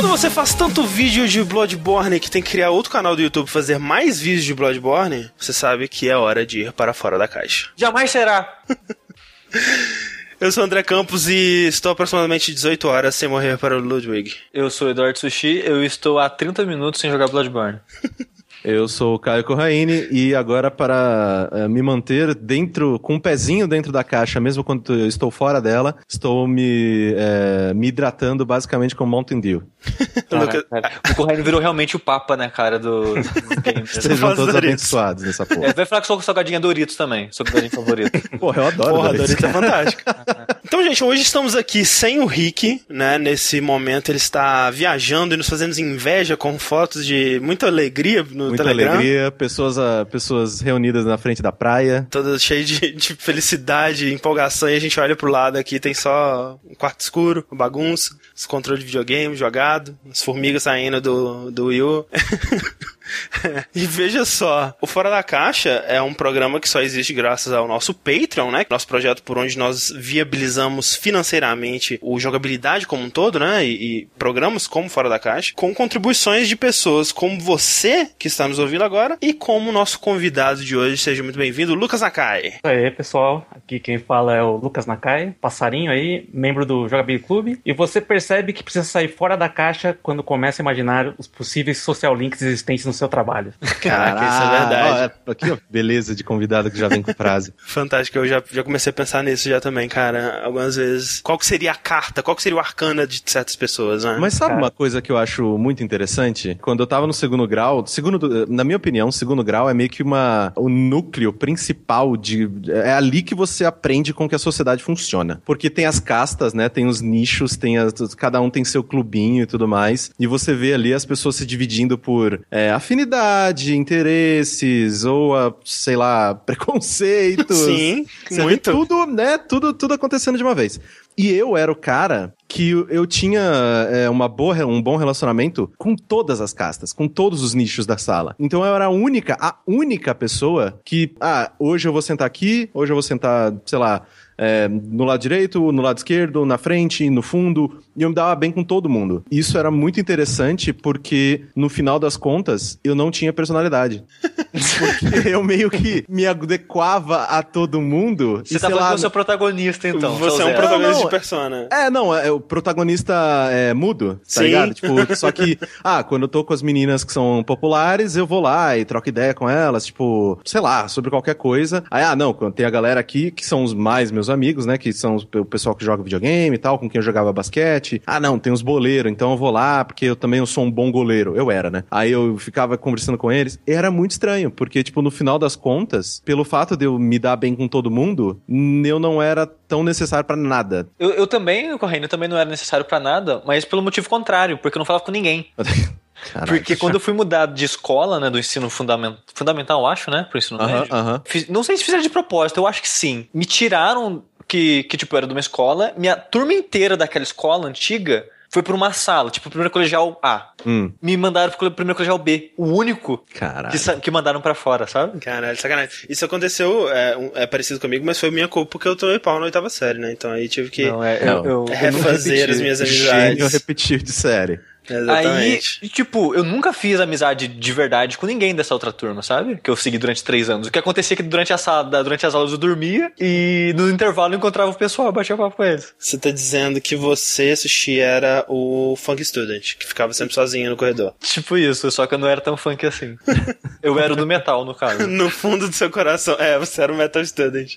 Quando você faz tanto vídeo de Bloodborne que tem que criar outro canal do YouTube pra fazer mais vídeos de Bloodborne, você sabe que é hora de ir para fora da caixa. Jamais será. Eu sou o André Campos e estou aproximadamente 18 horas sem morrer para o Ludwig. Eu sou o Eduardo Sushi, eu estou há 30 minutos sem jogar Bloodborne. Eu sou o Caio Corraine e agora para uh, me manter dentro, com um pezinho dentro da caixa, mesmo quando eu estou fora dela, estou me, uh, me hidratando basicamente com Mountain Dew. Cara, cara. O Corraine virou realmente o papa, né, cara, do, do games. Sejam todos abençoados nessa porra. É, vai falar que sou salgadinha Doritos também, sou salgadinho favorito. Porra, eu adoro Porra, Doritos. Doritos é fantástico. então, gente, hoje estamos aqui sem o Rick, né? Nesse momento ele está viajando e nos fazendo inveja com fotos de muita alegria no Muita Telegram. alegria, pessoas, ah, pessoas reunidas na frente da praia. Todo cheio de, de felicidade, empolgação, e a gente olha pro lado aqui, tem só um quarto escuro, bagunça, os controles de videogame jogado, as formigas saindo do, do Wii U. e veja só, o Fora da Caixa é um programa que só existe graças ao nosso Patreon, né? Nosso projeto por onde nós viabilizamos financeiramente o jogabilidade como um todo, né? E, e programas como Fora da Caixa, com contribuições de pessoas como você que está nos ouvindo agora e como o nosso convidado de hoje. Seja muito bem-vindo, Lucas Nakai. Aí, pessoal, aqui quem fala é o Lucas Nakai, passarinho aí, membro do Jogabilidade Clube. E você percebe que precisa sair fora da caixa quando começa a imaginar os possíveis social links existentes no seu trabalho. Caraca, isso é verdade. Ó, aqui, ó, beleza de convidado que já vem com frase. Fantástico, eu já, já comecei a pensar nisso já também, cara, algumas vezes. Qual que seria a carta, qual que seria o arcana de certas pessoas, né? Mas sabe Cara. uma coisa que eu acho muito interessante? Quando eu tava no segundo grau, segundo, na minha opinião, o segundo grau é meio que uma, o núcleo principal de. É ali que você aprende com que a sociedade funciona. Porque tem as castas, né? Tem os nichos, tem as, cada um tem seu clubinho e tudo mais. E você vê ali as pessoas se dividindo por é, afinidade, interesses, ou, a, sei lá, preconceitos. Sim, Você muito. tudo, né? Tudo, tudo acontecendo de uma vez. E eu era o cara que eu tinha é, uma boa, um bom relacionamento com todas as castas, com todos os nichos da sala. Então eu era a única, a única pessoa que, ah, hoje eu vou sentar aqui, hoje eu vou sentar, sei lá, é, no lado direito, no lado esquerdo, na frente, no fundo, e eu me dava bem com todo mundo. Isso era muito interessante porque, no final das contas, eu não tinha personalidade. porque eu meio que me adequava a todo mundo. Você e, tá sei falando lá, é o protagonista, então. você é seu um protagonista Não, não, de persona. é, não, é, o protagonista é mudo, tá Sim. ligado? Tipo, só que, ah, quando eu tô com as meninas que são populares, eu vou lá e troco ideia com elas, tipo, sei lá, sobre qualquer coisa. Aí, ah, não, quando tem a galera aqui que são os mais meus amigos, né, que são o pessoal que joga videogame e tal, com quem eu jogava basquete. Ah, não, tem os boleiros, então eu vou lá, porque eu também eu sou um bom goleiro. Eu era, né? Aí eu ficava conversando com eles. E era muito estranho, porque, tipo, no final das contas, pelo fato de eu me dar bem com todo mundo, eu não era tão necessário pra nada. Eu, eu também, Corrêa, eu também não era necessário pra nada, mas pelo motivo contrário, porque eu não falava com ninguém. Caralho. Porque quando eu fui mudar de escola, né, do ensino fundament... fundamental, eu acho, né, pro ensino Aham, médio, aham. fiz- não sei se fizeram de propósito, eu acho que sim. Me tiraram que, que tipo, eu era de uma escola, minha turma inteira daquela escola antiga foi pra uma sala, tipo, primeiro colegial A. Hum, Me mandaram pro primeiro colegial B, o único que, que mandaram pra fora, sabe? Caralho, sacanagem. Isso aconteceu, é, um- é parecido comigo, mas foi minha culpa porque eu tomei pau na oitava série, né? Então aí tive que Não, é, eu, eu, eu refazer repeti. as minhas Gênio amizades. repetir de série. Aí, Exatamente. tipo, eu nunca fiz amizade de verdade com ninguém dessa outra turma, sabe? Que eu segui durante três anos. O que acontecia é que durante, a sala, durante as aulas eu dormia e no intervalo eu encontrava o pessoal, batia papo com eles. Você tá dizendo que você, Sushi, era o Funk Student, que ficava sempre sozinho no corredor. Tipo isso, só que eu não era tão funk assim. eu era o do metal, no caso. No fundo do seu coração. É, você era o Metal Student.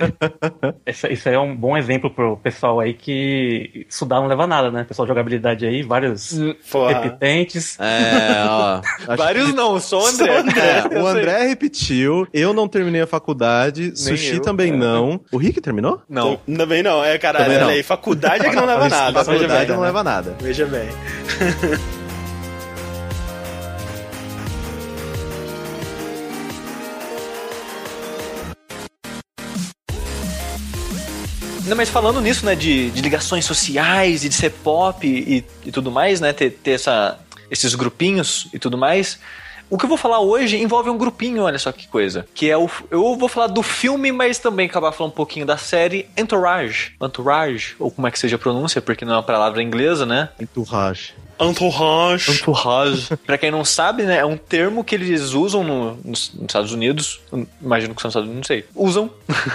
Isso, isso aí é um bom exemplo pro pessoal aí que estudar não leva a nada, né? Pessoal de jogabilidade aí, vários Porra. repetentes. É, ó. Vários não, só o André. que- é, o André repetiu, eu não terminei a faculdade, Sushi eu, também cara. não. O Rick terminou? Não. Então, Também não, é, caralho, olha aí, faculdade é que não leva nada. Faculdade não leva nada. Veja bem. Não, mas falando nisso, né, de, de ligações sociais e de ser pop e, e tudo mais, né, ter, ter essa, esses grupinhos e tudo mais. O que eu vou falar hoje envolve um grupinho, olha só que coisa. Que é o. Eu vou falar do filme, mas também acabar falando um pouquinho da série Entourage. Entourage, ou como é que seja a pronúncia, porque não é uma palavra inglesa, né? Entourage. Entourage. Entourage. pra quem não sabe, né, é um termo que eles usam no- nos, nos Estados Unidos, imagino que são nos Estados Unidos, não sei, usam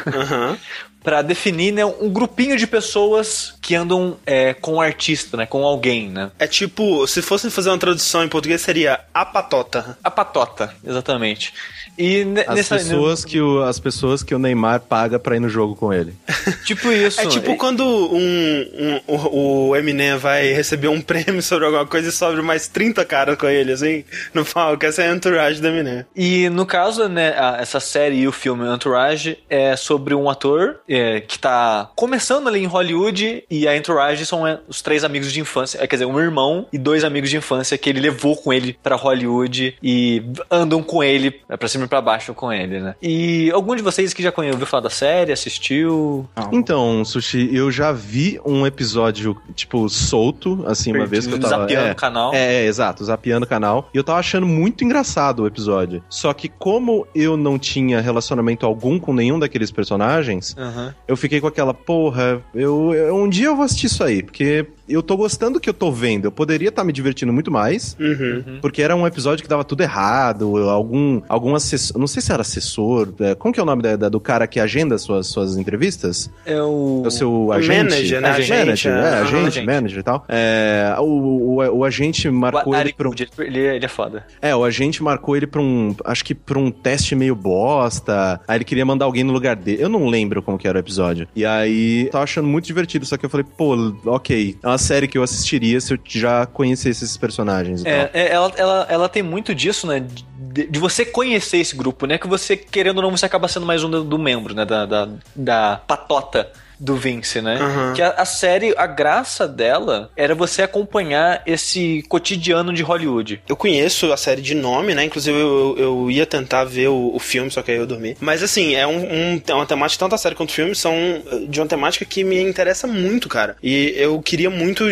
Aham. Pra definir né, um grupinho de pessoas que andam é, com um artista, né, com alguém, né. É tipo, se fossem fazer uma tradução em português, seria a patota. A patota, exatamente. E As nessa, pessoas, que o, as pessoas que o Neymar paga pra ir no jogo com ele. tipo isso. É tipo quando um, um- o, o Eminem vai receber um prêmio sobre alguma coisa e sobra mais 30 caras com ele, assim, no palco. Essa é a entourage do Eminem. E no caso, né, essa série e o filme Entourage é sobre um ator é, que tá começando ali em Hollywood e a Entourage são é, os três amigos de infância, é, quer dizer, um irmão e dois amigos de infância que ele levou com ele pra Hollywood e andam com ele, é, pra cima pra baixo com ele, né. E algum de vocês que já conheceu, ouviu falar da série, assistiu? Então, Sushi, eu já vi um episódio, tipo, solto, assim, uma vez que eu tava... Zapeando é, o canal. É, é, exato, zapeando o canal. E eu tava achando muito engraçado o episódio. Só que como eu não tinha relacionamento algum com nenhum daqueles personagens, Aham. eu fiquei com aquela, porra, eu, eu- um dia eu vou assistir isso aí, porque eu tô gostando do que eu tô vendo. Eu poderia estar me divertindo muito mais, Uhum. porque era um episódio que dava tudo errado, algum, algum assessor, não sei se era assessor, é, como que é o nome da- da- do cara que agenda suas, suas entrevistas? É o... É o seu agente? manager, né? Agente, Agente, manager, é, agente, Agente. manager e tal. É, o, o, o agente o marcou ele pra um... Ele, ele é foda. É, o agente marcou ele pra um. Acho que pra um teste meio bosta. Aí ele queria mandar alguém no lugar dele. Eu não lembro como que era o episódio. E aí, tava achando muito divertido. Só que eu falei, pô, ok. É uma série que eu assistiria se eu já conhecesse esses personagens É, é, ela, ela, ela tem muito disso, né? De, de você conhecer esse grupo, né? Que você, querendo ou não, você acaba sendo mais um do, do membro, né? Da, da, da patota do Vince, né? Uhum. Que a, a série, a graça dela era você acompanhar esse cotidiano de Hollywood. Eu conheço a série de nome, né? Inclusive eu, eu ia tentar ver o, o filme, só que aí eu dormi. Mas assim, é um, um- é uma temática, tanto a série quanto o filme, são de uma temática que me interessa muito, cara. E eu queria muito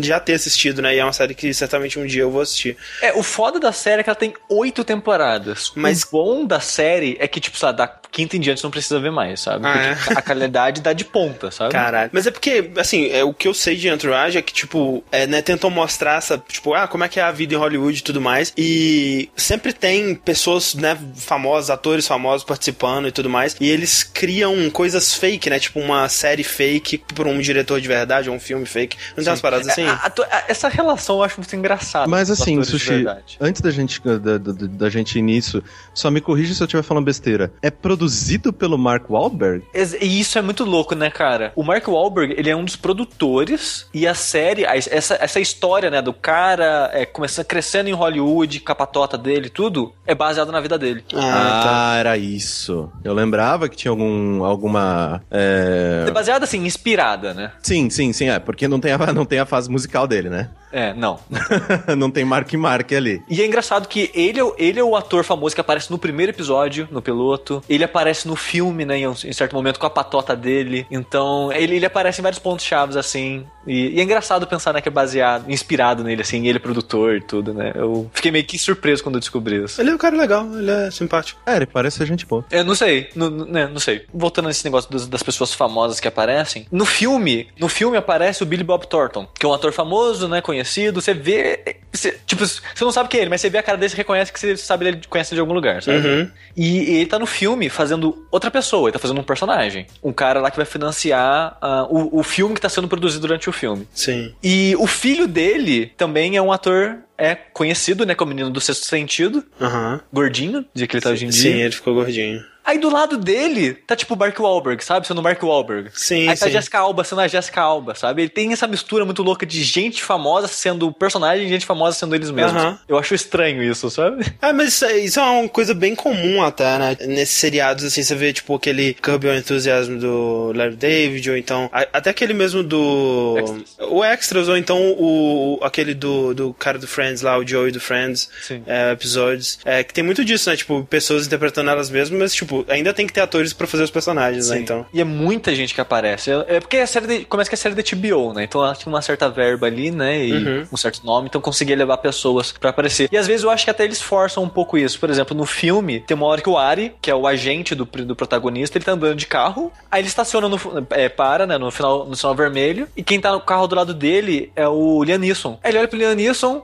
já ter assistido, né? E é uma série que certamente um dia eu vou assistir. É, o foda da série é que ela tem oito temporadas. Mas- O bom da série é que, tipo, sabe, da quinta em diante você não precisa ver mais, sabe? Ah, Porque a qualidade dá de ponta, sabe? Caralho. Mas é porque, assim, é, o que eu sei de Entourage é que, tipo, é, né, tentam mostrar essa, tipo, ah, como é que é a vida em Hollywood e tudo mais. E sempre tem pessoas, né, famosas, atores famosos participando e tudo mais. E eles criam coisas fake, né? Tipo, uma série fake por um diretor de verdade, ou um filme fake. Não tem umas paradas assim? É, a- a- a- essa relação eu acho muito engraçada. Mas assim, Sushi, antes da gente, da, da, da- gente ir nisso, só me corrija se eu estiver falando besteira. É produzido pelo Mark Wahlberg? E isso é muito louco, né, cara? O Mark Wahlberg, ele é um dos produtores e a série, a- essa, essa história, né, do cara é, começando, crescendo em Hollywood, com a patota dele, tudo, é baseado na vida dele. Ah, Ah, era isso. Eu lembrava que tinha algum, alguma... é, É baseado, assim, inspirada, né? Sim, sim, sim, é. Porque não tem a, não tem a fase musical dele, né? É, não. não tem Mark Mark ali. E é engraçado que ele, é o- ele é o ator famoso que aparece no primeiro episódio, no piloto. Ele aparece no filme, né, em, um- em certo momento, com a patota dele. Então, ele, ele aparece em vários pontos chaves, assim. E, e é engraçado pensar, né, que é baseado, inspirado nele, assim, ele é produtor e tudo, né? Eu fiquei meio que surpreso quando eu descobri isso. Ele é um cara legal, ele é simpático. É, ele parece gente boa. Eu não sei, não- né, não sei. Voltando nesse negócio das, das pessoas famosas que aparecem. No filme, no filme aparece o Billy Bob Thornton, que é um ator famoso, né, conhecido. Você vê, você- tipo, você não sabe quem é ele, mas você vê a cara dele, você reconhece que você sabe ele, conhece de algum lugar, sabe? Uhum. E ele tá no filme fazendo outra pessoa, ele tá fazendo um personagem. Um cara lá que vai financiar ah, o, o filme que tá sendo produzido durante o filme. Sim. E o filho dele também é um ator é conhecido, né, como menino do sexto sentido, Aham. gordinho, dizia que ele tá hoje em dia. Sim, ele ficou gordinho. Aí do lado dele tá tipo o Mark Wahlberg, sabe? Sendo o Mark Wahlberg. Sim, Aí tá a. Jessica Alba sendo a Jessica Alba, sabe? Ele tem essa mistura muito louca de gente famosa sendo personagem e gente famosa sendo eles mesmos. Aham. Eu acho estranho isso, sabe? Ah, mas isso, é- isso é uma coisa bem comum até, né? Nesses seriados, assim, você vê, tipo, aquele Curb Your Enthusiasm do Larry David, ou então... a- Até aquele mesmo do... Extras. O Extras, ou então o, aquele do, do cara do Friends lá, o Joey do Friends. Sim. É, episódios. É, que tem muito disso, né? Tipo, pessoas interpretando elas mesmas, mas, tipo, tipo, ainda tem que ter atores pra fazer os personagens, né? Sim. Então. E é muita gente que aparece. É é porque a série de, começa que é série da TBO, né? Então ela tinha uma certa verba ali, né? E Uhum. um certo nome, então conseguia levar pessoas pra aparecer. E às vezes eu acho que até eles forçam um pouco isso. Por exemplo, no filme, tem uma hora que o Ari, que é o agente do, do protagonista, ele tá andando de carro, aí ele estaciona no. É, para, né? No final, no sinal vermelho, e quem tá no carro do lado dele é o Liam Neeson. Aí ele olha pro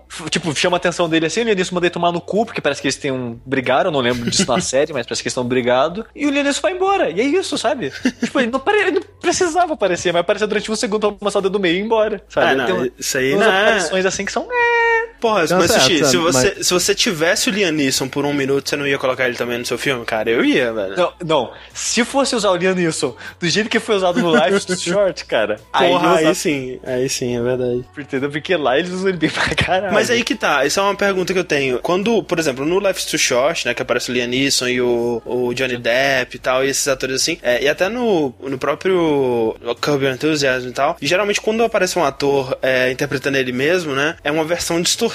f- tipo, chama a atenção dele assim, o Liam Neeson manda ele tomar no cu, porque parece que eles têm um. brigaram, eu não lembro disso na série, mas parece que eles estão brigados. E o Neeson vai embora. E é isso, sabe? tipo, ele não, ele não precisava aparecer, mas apareceu durante um segundo pra mostrar o dedo do meio e ir embora. Sabe? Ah, não, tem um- isso aí umas não é- aparições assim que são. é, Porra, Não, mas Sushi, se você, se você tivesse o Liam Neeson por um minuto, você não ia colocar ele também no seu filme? Cara, eu ia, velho. Não, não. Se fosse usar o Liam Neeson do jeito que foi usado no Life Short, cara. Porra, aí, usava- sim. Aí sim, é verdade. Entendeu? Porque lá eles usam ele bem pra caralho. Mas aí que tá, isso é uma pergunta que eu tenho. Quando, por exemplo, no Life's Too Short, né, que aparece o Liam Neeson e o, o Johnny Depp e tal, e esses atores assim, é, e até no, no próprio Curb Enthusiasm e tal, e geralmente quando aparece um ator é, interpretando ele mesmo, né, é uma versão distorcida,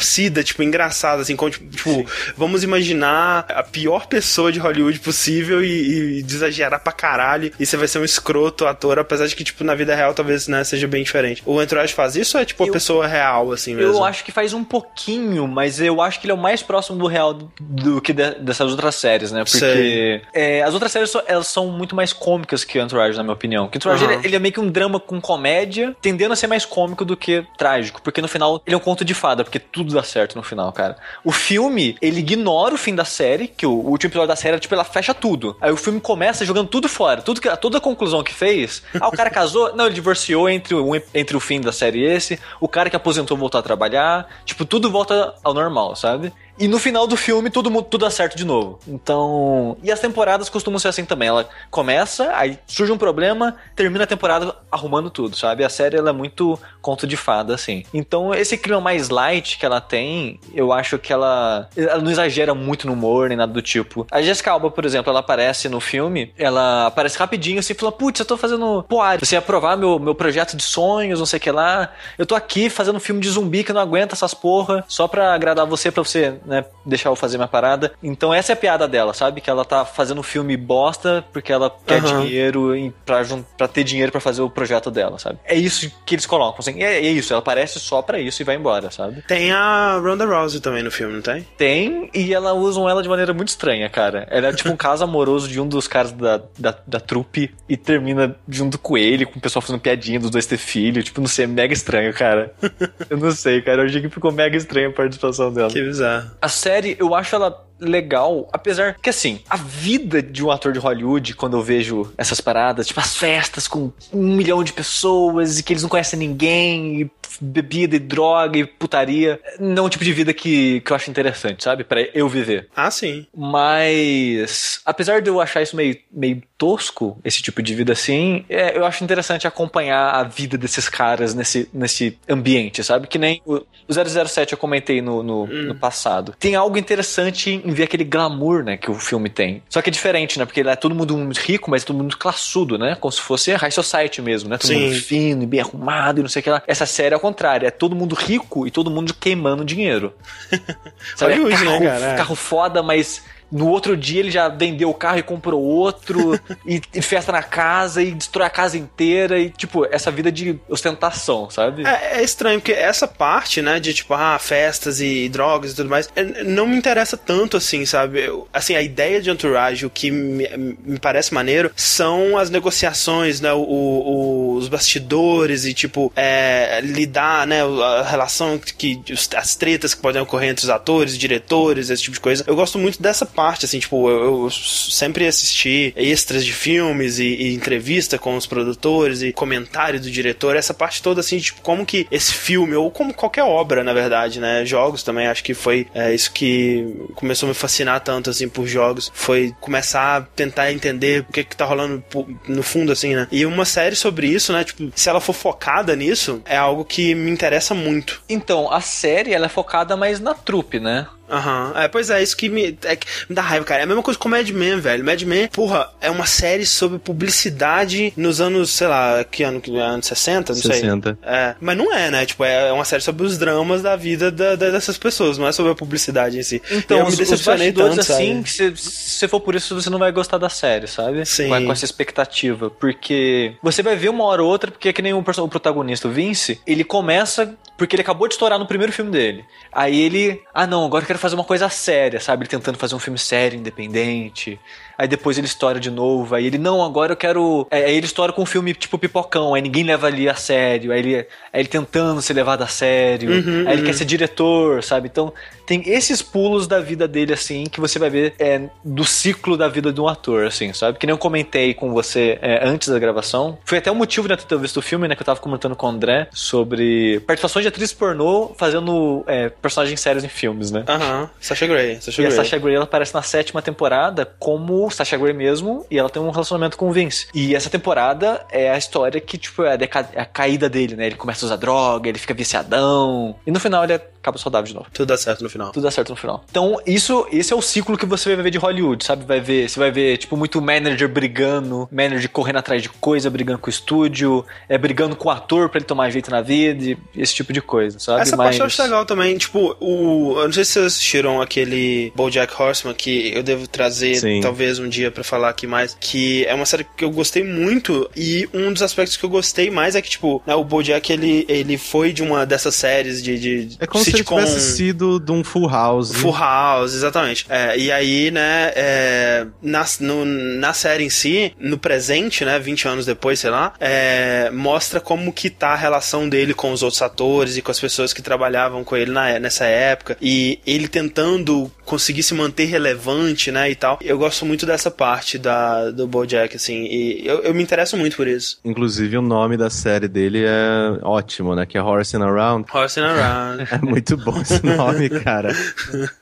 tipo, engraçada, assim, como, tipo, tipo, vamos imaginar a pior pessoa de Hollywood possível e, e exagerar pra caralho, e você vai ser um escroto ator, apesar de que, tipo, na vida real talvez, né, seja bem diferente. O Entourage faz isso ou é, tipo, a Eu- pessoa real, assim, mesmo? Eu acho que faz um pouquinho, mas eu acho que ele é o mais próximo do real do, do que de- dessas outras séries, né? Porque é, as outras séries elas são muito mais cômicas que Entourage, na minha opinião. Que Entourage Aham. ele, ele é meio que um drama com comédia, tendendo a ser mais cômico do que trágico, porque no final ele é um conto de fada, porque tudo dá certo no final, cara. O filme, ele ignora o fim da série, que o, último episódio da série, tipo, ela fecha tudo. Aí o filme começa jogando tudo fora, tudo que, toda a conclusão que fez. Ah, o cara casou? Não, ele divorciou entre, o- entre o fim da série e esse. O cara que aposentou voltou a trabalhar. Tipo, tudo volta ao normal, sabe? E no final do filme, tudo, tudo dá certo de novo. Então. E as temporadas costumam ser assim também. Ela começa, aí surge um problema, termina a temporada arrumando tudo, sabe? A série ela é muito conto de fada, assim. Então, esse clima mais light que ela tem, eu acho que ela, ela não exagera muito no humor nem nada do tipo. A Jessica Alba, por exemplo, ela aparece no filme, ela aparece rapidinho assim, fala: Putz, eu tô fazendo. Pô, Ari, você ia aprovar meu, meu projeto de sonhos, não sei o que lá. Eu tô aqui fazendo um filme de zumbi que não aguenta essas porra, só pra agradar você, pra você, né, deixar eu fazer minha parada. Então, essa é a piada dela, sabe? Que ela tá fazendo um filme bosta porque ela quer Aham. dinheiro em- pra, pra ter dinheiro pra fazer o projeto dela, sabe? É isso que eles colocam. Assim, é, é isso, ela aparece só pra isso e vai embora, sabe? Tem a Ronda Rousey também no filme, não tem? Tem, e ela usam ela de maneira muito estranha, cara. Ela é tipo um caso amoroso de um dos caras da, da, da trupe e termina junto com ele, com o pessoal fazendo piadinha dos dois ter filho. Tipo, não sei, é mega estranho, cara. Eu não sei, cara. Eu achei que ficou mega estranha a participação dela. Que bizarro. A série, eu acho ela legal, apesar que assim, a vida de um ator de Hollywood, quando eu vejo essas paradas, tipo as festas com um milhão de pessoas e que eles não conhecem ninguém, e bebida e droga e putaria, não é um tipo de vida que, que eu acho interessante, sabe? Pra eu viver. Ah, sim. Mas, apesar de eu achar isso meio, meio tosco, esse tipo de vida assim, é, eu acho interessante acompanhar a vida desses caras nesse, nesse ambiente, sabe? Que nem o, o 007 eu comentei no, no, no passado. Tem algo interessante em ver aquele glamour, né, que o filme tem. Só que é diferente, né? Porque ele é todo mundo muito rico, mas todo mundo classudo, né? Como se fosse high society mesmo, né? Todo Sim. mundo fino e bem arrumado e não sei o que lá. Essa série é ao contrário, é todo mundo rico e todo mundo queimando dinheiro. Sabe? Né, carro, cara? É. carro foda, mas no outro dia ele já vendeu o carro e comprou outro, e, e festa na casa, e destrói a casa inteira, e tipo, essa vida de ostentação, sabe? É, é estranho, porque essa parte, né, de tipo, ah, festas e drogas e tudo mais, é, não me interessa tanto assim, sabe? Eu- assim, a ideia de entourage, o que me, me parece maneiro, são as negociações, né, o- o- os bastidores e, tipo, é, lidar, né, a relação que, as tretas que podem ocorrer entre os atores, diretores, esse tipo de coisa. Eu gosto muito dessa parte, assim, tipo, eu, eu sempre assisti extras de filmes e, e entrevista com os produtores e comentário do diretor, essa parte toda, assim, tipo, como que esse filme, ou como qualquer obra, na verdade, né, jogos também, acho que foi é, isso que começou a me fascinar tanto, assim, por jogos, foi começar a tentar entender o que que tá rolando no fundo, assim, né, e uma série sobre isso, né, tipo, se ela for focada nisso, é algo que me interessa muito. Então, a série, ela é focada mais na trupe, né? Aham. É, pois é, isso que me, é que me dá raiva, cara. É a mesma coisa com Mad Men, velho. Mad Men, porra, é uma série sobre publicidade nos anos, sei lá, que ano? Que, anos 60? Não 60. sei. É, mas não é, né? Tipo, é uma série sobre os dramas da vida da- da- dessas pessoas, não é sobre a publicidade em si. Então, eu os, me os decepcionei bastidores, tanto, assim, sabe? que se, se for por isso, você não vai gostar da série, sabe? Sim. Vai com essa expectativa. Porque você vai ver uma hora ou outra, porque é que nem o, o protagonista, o Vince, ele começa porque ele acabou de estourar no primeiro filme dele. Aí ele, ah não, agora eu quero fazer uma coisa séria, sabe? Ele tentando fazer um filme sério, independente. Aí depois ele estoura de novo. Aí ele, não, agora eu quero. é, Aí ele estoura com um filme tipo pipocão. Aí ninguém leva ali a sério. Aí ele, aí ele tentando ser levado a sério. Uhum, aí ele quer ser diretor, sabe? Então tem esses pulos da vida dele, assim, que você vai ver é, do ciclo da vida de um ator, assim, sabe? Que nem eu comentei com você é, antes da gravação. Foi até o motivo de eu ter visto o filme, né? Que eu tava comentando com o André sobre participações de atriz pornô fazendo é, personagens sérios em filmes, né? Aham. Sasha Grey. Sasha E a Grey. Sasha Grey ela aparece na sétima temporada como Sasha Grey mesmo, e ela tem um relacionamento com o Vince. E essa temporada é a história que, tipo, é a, é a caída dele, né? Ele começa a usar droga, ele fica viciadão. E no final ele acaba saudável de novo. Tudo dá certo no final. Tudo dá certo no final. Então, isso, esse é o ciclo que você vai ver de Hollywood, sabe? Vai ver, você vai ver, tipo, muito manager brigando, manager correndo atrás de coisa, brigando com o estúdio, é brigando com o ator pra ele tomar jeito na vida, e esse tipo de coisa, sabe? Essa parte eu acho legal também. Tipo, o. Eu não sei se vocês assistiram aquele Bojack Horseman, que eu devo trazer Sim. talvez um dia pra falar aqui mais. Que é uma série que eu gostei muito. E um dos aspectos que eu gostei mais é que, tipo, né, o Bojack ele, ele foi de uma dessas séries de. de É como se ele sitcom. tivesse sido de um Full House. Full House, exatamente. É, e aí, né, é, na, no- na série em si, no presente, né, 20 anos depois, sei lá, é, mostra como que tá a relação dele com os outros atores e com as pessoas que trabalhavam com ele na, nessa época. E ele tentando conseguir se manter relevante, né, e tal. Eu gosto muito dessa parte da, do Bojack, assim, e eu, eu me interesso muito por isso. Inclusive, o nome da série dele é ótimo, né? Que é Horsing Around. Horsing Around. É muito bom esse nome, cara.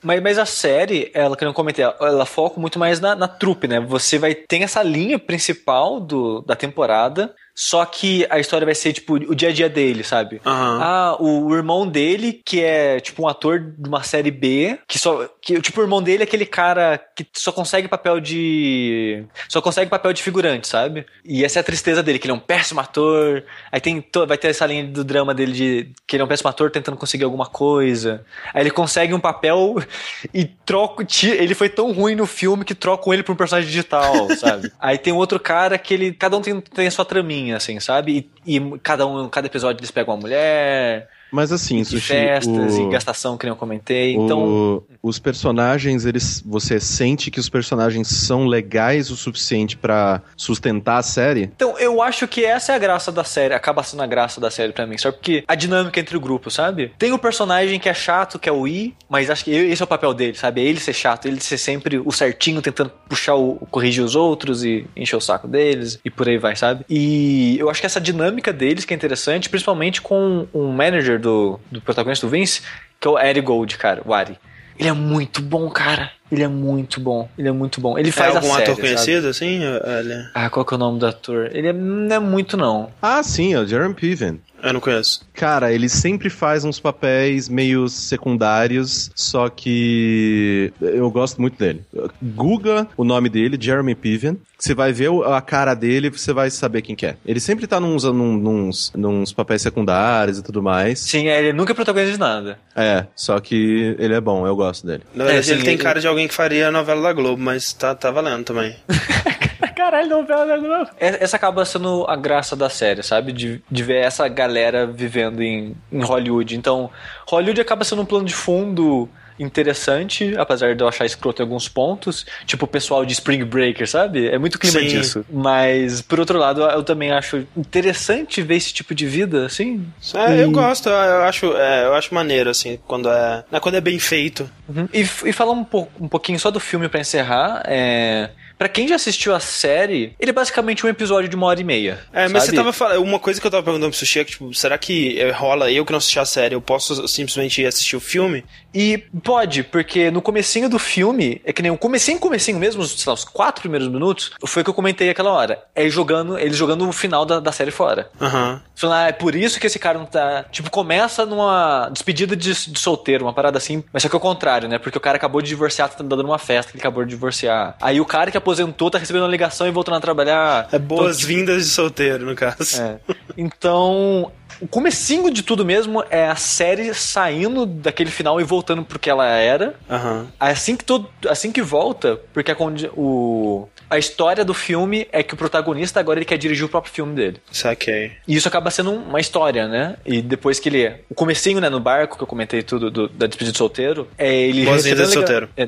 Mas, mas a série, ela que eu não comentei, ela foca muito mais na, na trupe, né? Você vai ter essa linha principal do, da temporada, só que a história vai ser, tipo, o dia a dia dele, sabe? Aham. Ah, o, o irmão dele, que é, tipo, um ator de uma série B, que só. Que, tipo, o irmão dele é aquele cara que só consegue papel de. Só consegue papel de figurante, sabe? E essa é a tristeza dele, que ele é um péssimo ator. Aí tem. to- Vai ter essa linha do drama dele de que ele é um péssimo ator tentando conseguir alguma coisa. Aí ele consegue um papel e troca. Ele foi tão ruim no filme que trocam ele pra um personagem digital, sabe? Aí tem um outro cara que ele. Cada um tem, tem a sua traminha, assim, sabe? E, e cada um, cada episódio eles pegam uma mulher Mas assim, e Sushi, festas o- e gastação que nem eu comentei. Então, o- os personagens, eles, você sente que os personagens são legais o suficiente pra sustentar a série? então, eu acho que essa é a graça da série, acaba sendo a graça da série pra mim, só porque a dinâmica entre o grupo, sabe? Tem o personagem que é chato, que é o I, mas acho que esse é o papel dele, sabe? É ele ser chato, ele ser sempre o certinho, tentando puxar o, corrigir os outros e encher o saco deles e por aí vai, sabe? E eu acho que essa dinâmica deles que é interessante, principalmente com um manager do, do protagonista do Vince, que é o Eric Gold, cara, o Ari. Ele é muito bom, cara. Ele é muito bom. Ele é muito bom. Ele É faz algum a série, ator sabe? conhecido, assim? Olha, Ah, qual que é o nome do ator? Ele é- não é muito, não. Ah, sim, é o Jeremy Piven. eu não conheço. Cara, ele sempre faz uns papéis meio secundários, só que eu gosto muito dele. Google o nome dele, Jeremy Piven. Você vai ver a cara dele, você vai saber quem que é. Ele sempre tá nos, num- nos, nos papéis secundários e tudo mais. Sim, é, ele nunca é protagonista de nada. É, só que ele é bom, eu gosto dele. Na verdade, É, ele tem ele- cara de alguém que faria a novela da Globo, mas tá, tá valendo também. Caralho, novela da Globo. Essa acaba sendo a graça da série, sabe? De, de ver essa galera vivendo em, em Hollywood. Então, Hollywood acaba sendo um plano de fundo interessante, apesar de eu achar escroto em alguns pontos. Tipo o pessoal de Spring Breaker, sabe? É muito clima Sim. disso. Mas, por outro lado, eu também acho interessante ver esse tipo de vida, assim. É, eu gosto, eu acho, é, eu acho maneiro, assim, quando é, né, quando é bem feito. Uhum. E, e falar um, pouco, um pouquinho só do filme pra encerrar, é... Pra quem já assistiu a série, ele é basicamente um episódio de uma hora e meia. É, mas sabe? você tava falando. Uma coisa que eu tava perguntando pro Sushi é que, tipo, será que eh, rola eu que não assisti a série, eu posso simplesmente assistir o filme? E pode, porque no comecinho do filme, é que nem o comecinho, comecinho mesmo, sei lá, os quatro primeiros minutos, foi o que eu comentei aquela hora. É jogando, eles jogando o final da, da série fora. Aham. Falando, ah, é por isso que esse cara não tá. Tipo, começa numa despedida de, de solteiro, uma parada assim. Mas só que é o contrário, né? Porque o cara acabou de divorciar, tá dando uma festa ele acabou de divorciar. Aí o cara que aposentou tá recebendo uma ligação e voltando a trabalhar. É boas-vindas de solteiro, no caso. É. Então, o comecinho de tudo mesmo é a série saindo daquele final e voltando pro que ela era. Aham. Assim que, todo, assim que volta, porque a, condi- o, a história do filme é que o protagonista agora ele quer dirigir o próprio filme dele. Saquei. E isso acaba sendo uma história, né? E depois que ele. O comecinho, né, no barco, que eu comentei tudo do- da despedida de solteiro, é ele. Boas-vindas de a liga- É,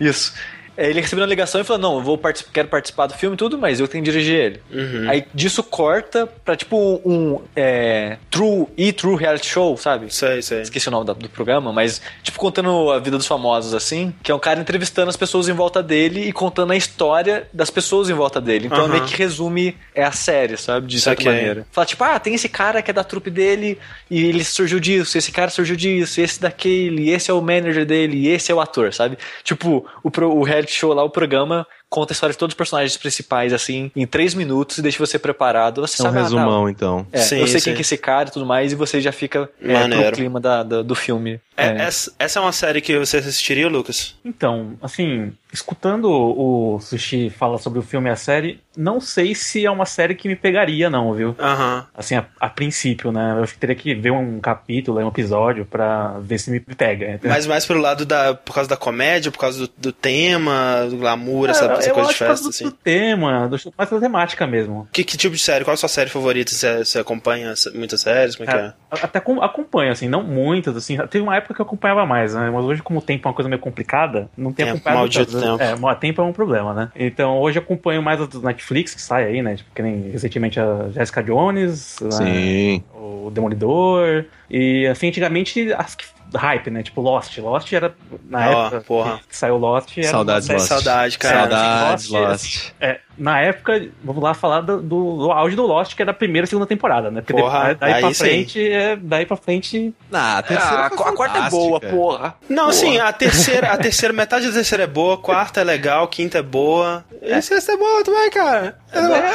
isso. É, ele recebendo a ligação e falando, não, eu vou particip- quero participar do filme e tudo, mas eu tenho que dirigir ele. Uhum. Aí disso corta pra tipo um é, true e true reality show, sabe? Sei, sei. Esqueci o nome da- do programa, mas, tipo, contando a vida dos famosos, assim, que é um cara entrevistando as pessoas em volta dele e contando a história das pessoas em volta dele. Então Aham. meio que resume é a série, sabe? De certa Saquei. maneira. Fala, tipo, ah, tem esse cara que é da trupe dele e ele surgiu disso, esse cara surgiu disso, esse daquele, esse é o manager dele, esse é o ator, sabe? Tipo, o, o reality show lá, o programa, conta a história de todos os personagens principais, assim, em três minutos e deixa você preparado. Você É um sabe, ah, tá, resumão, então. é, Sim, eu sei sim. quem que é esse cara e tudo mais, e você já fica é, clima da, da- do filme. É, É. Essa, essa é uma série que você assistiria, Lucas? Então, assim, escutando o Sushi falar sobre o filme e a série, não sei se é uma série que me pegaria, não, viu? Aham. Assim, a, a princípio, né? Eu teria que ver um capítulo, um episódio, pra ver se me pega. Mas mais pelo lado da. por causa da comédia, por causa do, do tema, do glamour, É, essa eu coisa de acho por causa festa, do, assim. do tema, do, mais da temática mesmo. Que, que tipo de série? Qual a sua série favorita? Você, você acompanha muitas séries? Como é que é? É, até com- acompanho, assim, não muitas, assim. Teve uma época que eu acompanhava mais, né? Mas hoje, como o tempo é uma coisa meio complicada, não tenho Tempo, acompanhado maldito tanto. tempo. É, o tempo é um problema, né? Então hoje eu acompanho mais as do Netflix que sai aí, né? Tipo, que nem recentemente a Jessica Jones, né? Sim. o Demolidor. E assim, antigamente as que hype, né? Tipo Lost. Lost era na Ó, época porra. que saiu Lost. Era Saudades, Lost. Saudade, cara. Saudades, Lost, Lost. É, na época, vamos lá falar do, do, do auge do Lost, que era a primeira e segunda temporada, né? Porque Porra, daí, daí aí pra frente, é, daí pra frente. Ah, a terceira Ah, a quarta é boa, porra. Não, sim, a terceira, a terceira, metade da terceira é boa, quarta é legal, quinta é boa. E sexta é boa também, cara.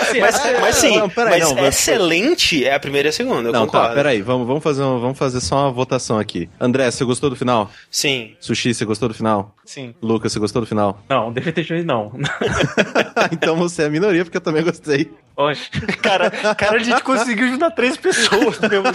assim, mas, é- mas sim, não, peraí, mas não, excelente é a primeira e a segunda, eu Não, concordo. tá, peraí, vamos, vamos, fazer um- vamos fazer só uma votação aqui. André, você gostou do final? Sim. Sushi, você gostou do final? Sim. Lucas, você gostou do final? Não, Defeito Juiz não. então você é a minoria, porque eu também gostei. Oxe. Cara, cara, a gente conseguiu juntar três pessoas no mesmo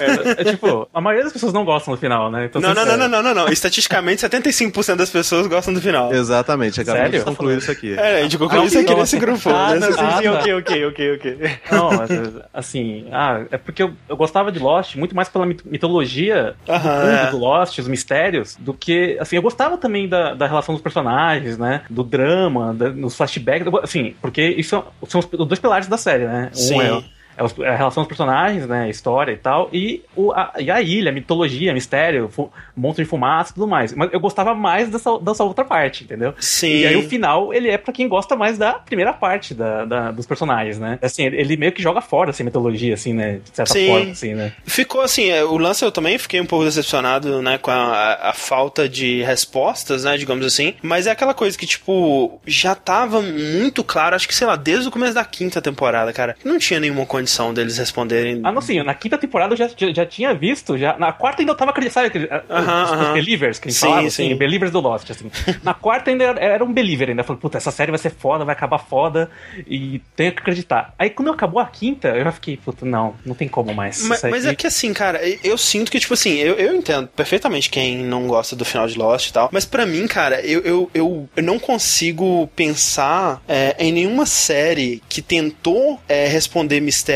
É, é tipo, a maioria das pessoas não gostam do final, né? Então, Não, não, assim, não, não, não, não, não. Estatisticamente, 75% das pessoas gostam do final. Exatamente, acabamos de Sério? concluir isso aqui. É, a gente concluiu isso aqui não, nesse grupo. Ah, né? não, sim, sim, Ah, tá. ok, ok, ok, ok. Não, mas, assim, ah, é porque eu, eu gostava de Lost muito mais pela mit- mitologia Aham, do mundo é. do Lost, os mistérios, do que, assim, eu gostava também da, da relação dos personagens, né, do drama, da, nos flashbacks, go- assim, porque isso são, são os, dois pilares da série, né, Sim. um é, é os- é a relação dos personagens, né, a história e tal, e, o, a, e a ilha, a mitologia, mistério, fu, monstro de fumaça e tudo mais, mas eu gostava mais dessa, dessa outra parte, entendeu? Sim. E aí o final, ele é pra quem gosta mais da primeira parte da, da- dos personagens, né? Assim, ele, meio que joga fora essa mitologia, assim, né? De certa Sim. forma, assim, né? Ficou assim, é, o lance eu também fiquei um pouco decepcionado, né, com a, a- falta de respostas, né, digamos assim. Mas é aquela coisa que, tipo, já tava muito claro, acho que, sei lá, desde o começo da quinta temporada, cara, não tinha nenhuma condição deles responderem. Ah, não, sim, na quinta temporada eu já, já, já tinha visto, já, na quarta ainda eu tava acreditando, sabe, os, os believers, que a gente Sim, falava, sim. assim, believers do Lost, assim. Na quarta ainda era, era um believer, ainda falando, puta, essa série vai ser foda, vai acabar foda, e tenho que acreditar. Aí quando acabou a quinta, eu já fiquei, puta, não, não tem como mais. Mas, mas é que assim, cara, eu- sinto que, tipo assim, eu, eu entendo perfeitamente quem não gosta do final de Lost e tal, mas pra mim, cara, eu, eu, eu, eu não consigo pensar é, em nenhuma série que tentou é, responder mistérios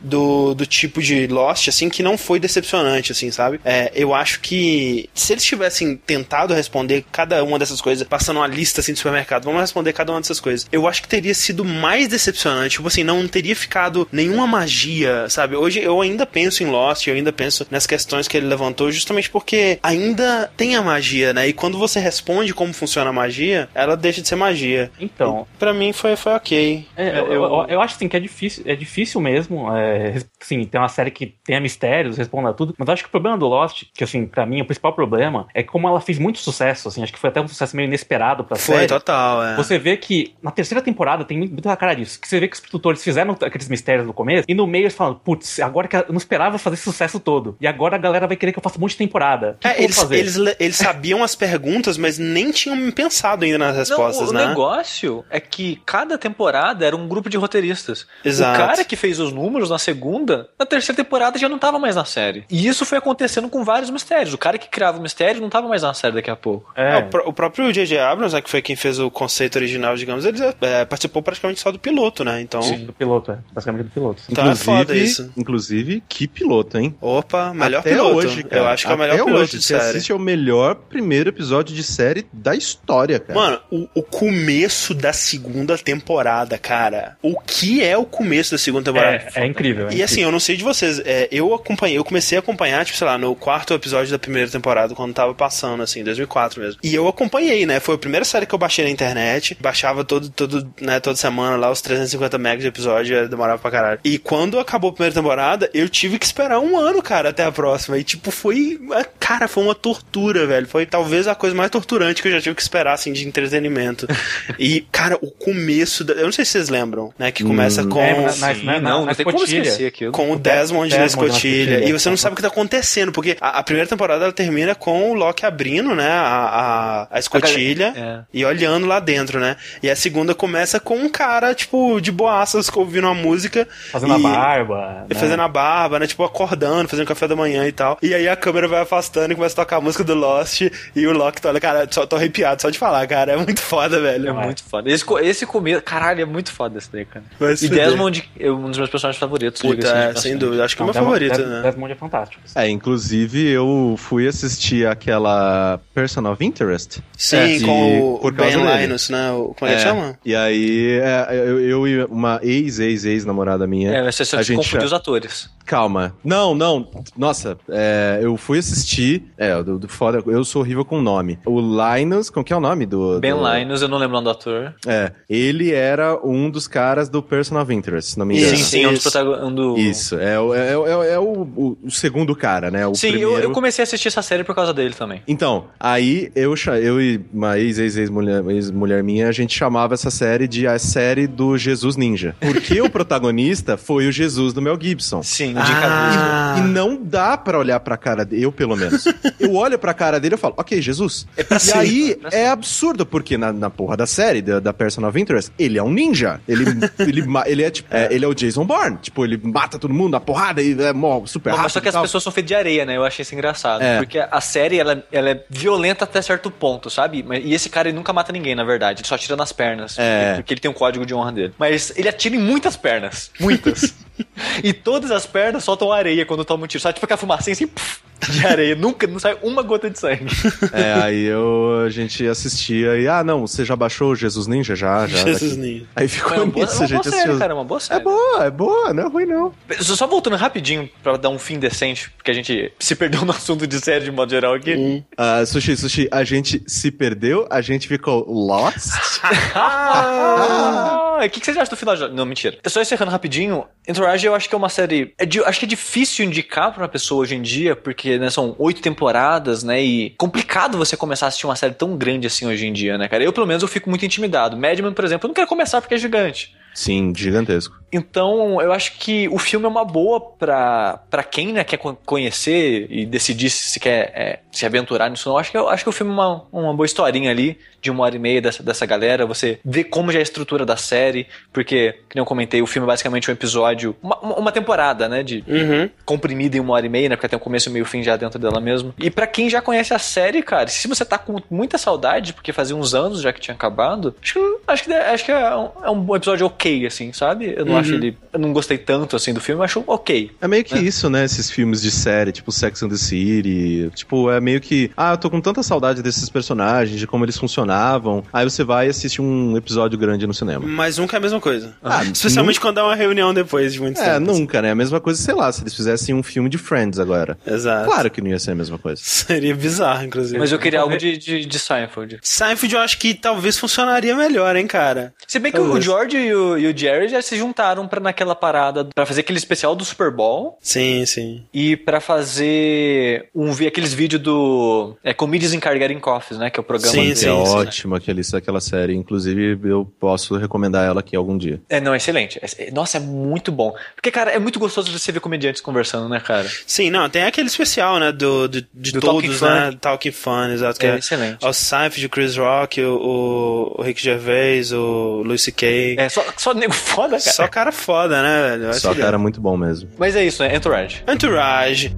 do, do tipo de Lost, assim, que não foi decepcionante, assim, sabe? É, eu acho que se eles tivessem tentado responder cada uma dessas coisas, passando uma lista assim de supermercado, vamos responder cada uma dessas coisas, eu acho que teria sido mais decepcionante. Tipo assim, não teria ficado nenhuma magia, sabe? Hoje eu ainda penso em Lost, eu ainda penso nas questões que ele levantou, justamente porque ainda tem a magia, né? E quando você responde como funciona a magia, ela deixa de ser magia. Então. Pra mim foi, foi ok. É, eu, eu, eu acho assim que é difícil, é difícil mesmo. É, assim, tem uma série que tenha mistérios, responda tudo. Mas acho que o problema do Lost, que assim, pra mim, o principal problema é como ela fez muito sucesso, assim, acho que foi até um sucesso meio inesperado pra Foi, série. total, é. Você vê que na terceira temporada tem muito a cara disso. Que você vê que os produtores fizeram aqueles mistérios no começo e no meio eles falam, putz, agora que eu não esperava fazer esse sucesso todo. E agora a galera vai querer que eu faça um monte de temporada. O que É, eles, fazer? eles, le- eles sabiam as perguntas, mas nem tinham pensado ainda nas respostas, não, o né? negócio é que cada temporada era um grupo de roteiristas. Exato. O cara que fez os números na segunda, na terceira temporada já não tava mais na série. E isso foi acontecendo com vários mistérios. O cara que criava o mistério não tava mais na série daqui a pouco. É, É, o, pró- o próprio J.J. Abrams, né, que foi quem fez o conceito original, digamos, ele é, participou praticamente só do piloto, né? Então, do piloto, é. Basicamente do piloto. Então é foda isso. Inclusive, que piloto, hein? opa, melhor Até piloto. hoje, cara. Eu acho que é o melhor Até piloto hoje, de você série. assiste ao melhor primeiro episódio de série da história, cara. Mano, o, o começo da segunda temporada, cara. O que é o começo da segunda temporada? É, é incrível. é E assim, eu não sei de vocês, é, eu acompanhei, eu comecei a acompanhar, tipo, sei lá, no quarto episódio da primeira temporada, quando tava passando, assim, em 2004 mesmo. E eu acompanhei, né? Foi a primeira série que eu baixei na internet, baixava todo, todo, né, toda semana lá os 350 megas de episódio, demorava pra caralho. E quando acabou a primeira temporada, eu tive que esperar um ano, cara, até a próxima. E, tipo, foi, cara, foi uma tortura, velho. Foi talvez a coisa mais torturante que eu já tive que esperar, assim, de entretenimento. e, cara, o começo, da... eu não sei se vocês lembram, né, que começa Hum. com... É, na- na- Sim, na- não, tem como esquecer aquilo. com o Desmond, na Desmond na escotilha. E você não sabe o que tá acontecendo, porque a, a primeira temporada ela termina com o Loki abrindo, né, a, a, a escotilha É. e olhando lá dentro, né? E a segunda começa com um cara, tipo, de boaças, ouvindo uma música. Fazendo e- a barba. e né? Fazendo a barba, né? Tipo, acordando, fazendo café da manhã e tal. E aí a câmera vai afastando e começa a tocar a música do Lost. E o Loki tá olha, cara, só tô arrepiado só de falar, cara. É muito foda, velho. É muito foda. Esse, esse começo, caralho, é muito foda esse daí, cara. Vai E. Desmond é um dos meus personagens favoritos. Puta, de é, sem dúvida. Acho que é o meu favorito, né? Desmond é fantástico. É, inclusive eu fui assistir aquela Person of Interest. Sim, É, com e o Ben. Linus, né? O, como é que chama? E aí, é, eu, eu e uma ex-ex-ex-namorada minha. É, você só a gente confundiu já- os atores. Calma. Não, não. Nossa, é, eu fui assistir. É, do, do foda, eu sou horrível com nome. O Linus, como que é o nome do. Ben do, Linus, eu não lembro o nome do ator. É, ele era um dos caras do Person of Interest, se não me engano. Sim, sim, é um dos protagonistas. Um do... Isso, é, o- é, o- é, é o, o- o segundo cara, né? O Sim, eu, primeiro... eu comecei a assistir essa série por causa dele também. Então, aí eu, eu e uma ex-ex-ex-mulher ex -mulher minha, a gente chamava essa série de a série do Jesus Ninja. Porque o protagonista foi o Jesus do Mel Gibson. Sim, Ah. E não dá pra olhar pra cara dele, eu pelo menos. Eu olho pra cara dele e falo, ok, Jesus. e cima, aí é pra é absurdo, porque na, na porra da série, da, da Person of Interest, ele é um ninja. Ele, ele, ele é tipo, é, ele é o Jason Bourne. Tipo, ele mata todo mundo, a porrada e é mó super Bom, rápido mas só que as pessoas são feitas de areia, né? Eu achei isso engraçado. É. Porque a série, ela, ela é violenta até certo ponto, sabe? Mas- E esse cara, ele nunca mata ninguém, na verdade. Ele só atira nas pernas. É. Porque ele tem um código de honra dele. Mas ele atira em muitas pernas. Muitas. e todas as pernas soltam areia quando toma um tiro. Sabe? Tipo aquela fumacinha assim, puf, de areia. Nunca, não sai uma gota de sangue. É, aí eu, a gente assistia e, ah, não, você já baixou o Jesus Ninja? Já, já. Jesus daqui. Ninja. Aí É ficou uma boa, nisso, é a uma gente boa série, assistiu. cara. É uma boa série. É boa, é boa, não é ruim não. Só só voltando rapidinho pra dar um fim decente, porque a gente se perdeu no assunto de série de modo geral aqui. Ah, sushi, sushi, a gente se perdeu, a gente ficou lost. Ah, o que, que vocês acham do final? de- Não, mentira. Só encerrando rapidinho, Entourage eu acho que é uma série. é di- acho que é difícil indicar pra uma pessoa hoje em dia, porque né, são oito temporadas, né? E complicado você começar a assistir uma série tão grande assim hoje em dia, né, cara? Eu, pelo menos, eu fico muito intimidado. Madman, por exemplo, eu não quero começar porque é gigante. Sim, gigantesco. Então, eu acho que o filme é uma boa pra, pra quem né, quer co- conhecer e decidir se quer é, se aventurar nisso ou não. Eu acho que, eu acho que o filme é uma, uma boa historinha ali de uma hora e meia dessa, dessa galera, você vê como já é a estrutura da série, porque, que nem eu comentei, o filme é basicamente um episódio, uma, uma temporada, né, de Uhum. comprimida em uma hora e meia, né, porque tem um começo e meio fim já dentro dela mesmo. E pra quem já conhece a série, cara, se você tá com muita saudade, porque fazia uns anos já que tinha acabado, acho que, acho que, acho que é, um, é um episódio ok, assim, sabe? Eu não Uhum. acho ele, eu não gostei tanto, assim, do filme, eu acho ok. É meio que isso, né? Esses filmes de série, tipo Sex and the City. Tipo, é meio que. Ah, eu tô com tanta saudade desses personagens, de como eles funcionavam. Aí você vai e assiste um episódio grande no cinema. Mas nunca é a mesma coisa. Ah, Especialmente quando dá uma reunião depois de muito É, tempo. nunca, né? A mesma coisa, sei lá, se eles fizessem um filme de Friends agora. Exato. Claro que não ia ser a mesma coisa. Seria bizarro, inclusive. Mas eu queria algo de, de, de Seinfeld. Seinfeld eu acho que talvez funcionaria melhor, hein, cara. Se bem que o Talvez. George e o, e o Jerry já se juntaram pra naquela parada pra fazer aquele especial do Super Bowl Sim, sim. e pra fazer um vi aqueles vídeos do é, Comedians in Car Getting Coffees, né, que é o programa Sim, deles, é sim, né? ótimo aquele, aquela série. Inclusive, eu posso recomendar ela aqui algum dia. É, não, excelente. É- Nossa, é muito bom. Porque, cara, é muito gostoso você ver comediantes conversando, né, cara? Sim, não, tem aquele especial, né, do, do- de Do todos, Talking né, Talking Fun, exato, que É é, excelente. o Seinfeld, o Chris Rock, o, o, Rick Gervais, o Louis C.K. É, só, só nego foda, cara. Só cara foda, né, velho? Só cara muito bom mesmo. Mas é isso, né? Entourage. Entourage.